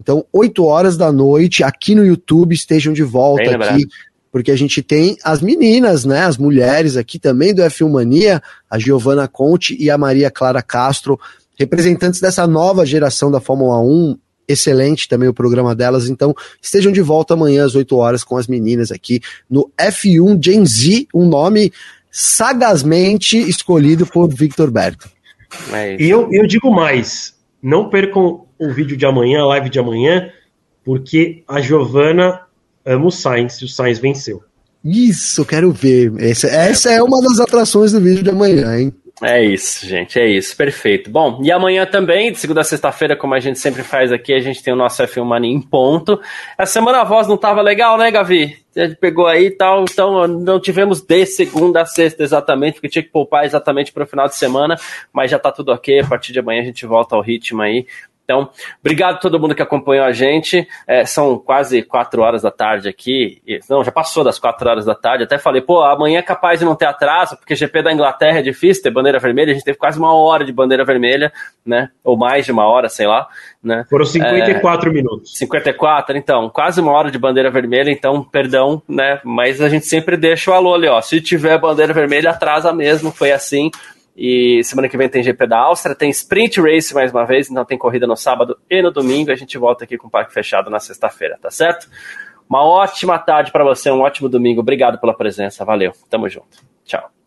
então, 8 horas da noite, aqui no YouTube, estejam de volta aqui, porque a gente tem as meninas, né, as mulheres aqui também do F1 Mania, a Giovana Conte e a Maria Clara Castro, representantes dessa nova geração da Fórmula 1, excelente também o programa delas. Então, estejam de volta amanhã às 8 horas com as meninas aqui no F1 Gen Z, um nome sagazmente escolhido por Victor Berto. É e eu, eu digo mais: não percam o vídeo de amanhã, a live de amanhã, porque a Giovana ama o Sainz e o Sainz venceu. Isso, quero ver. Essa, essa é uma das atrações do vídeo de amanhã, hein? É isso, gente, é isso, perfeito. Bom, e amanhã também, de segunda a sexta-feira, como a gente sempre faz aqui, a gente tem o nosso F1 Mania em ponto. A semana a voz não tava legal, né, Gavi? Gente pegou aí e tal, então não tivemos de segunda a sexta exatamente, porque tinha que poupar exatamente para o final de semana, mas já tá tudo ok, a partir de amanhã a gente volta ao ritmo aí. Então, obrigado a todo mundo que acompanhou a gente. É, são quase quatro horas da tarde aqui. Não, já passou das quatro horas da tarde. Até falei, pô, amanhã é capaz de não ter atraso, porque GP da Inglaterra é difícil ter bandeira vermelha. A gente teve quase uma hora de bandeira vermelha, né? Ou mais de uma hora, sei lá. Né? Foram 54 é, minutos. 54, então, quase uma hora de bandeira vermelha, então, perdão, né? Mas a gente sempre deixa o alô ali, ó. Se tiver bandeira vermelha, atrasa mesmo, foi assim. E semana que vem tem GP da Áustria, tem Sprint Race mais uma vez, então tem corrida no sábado e no domingo. A gente volta aqui com o parque fechado na sexta-feira, tá certo? Uma ótima tarde para você, um ótimo domingo. Obrigado pela presença, valeu. Tamo junto. Tchau.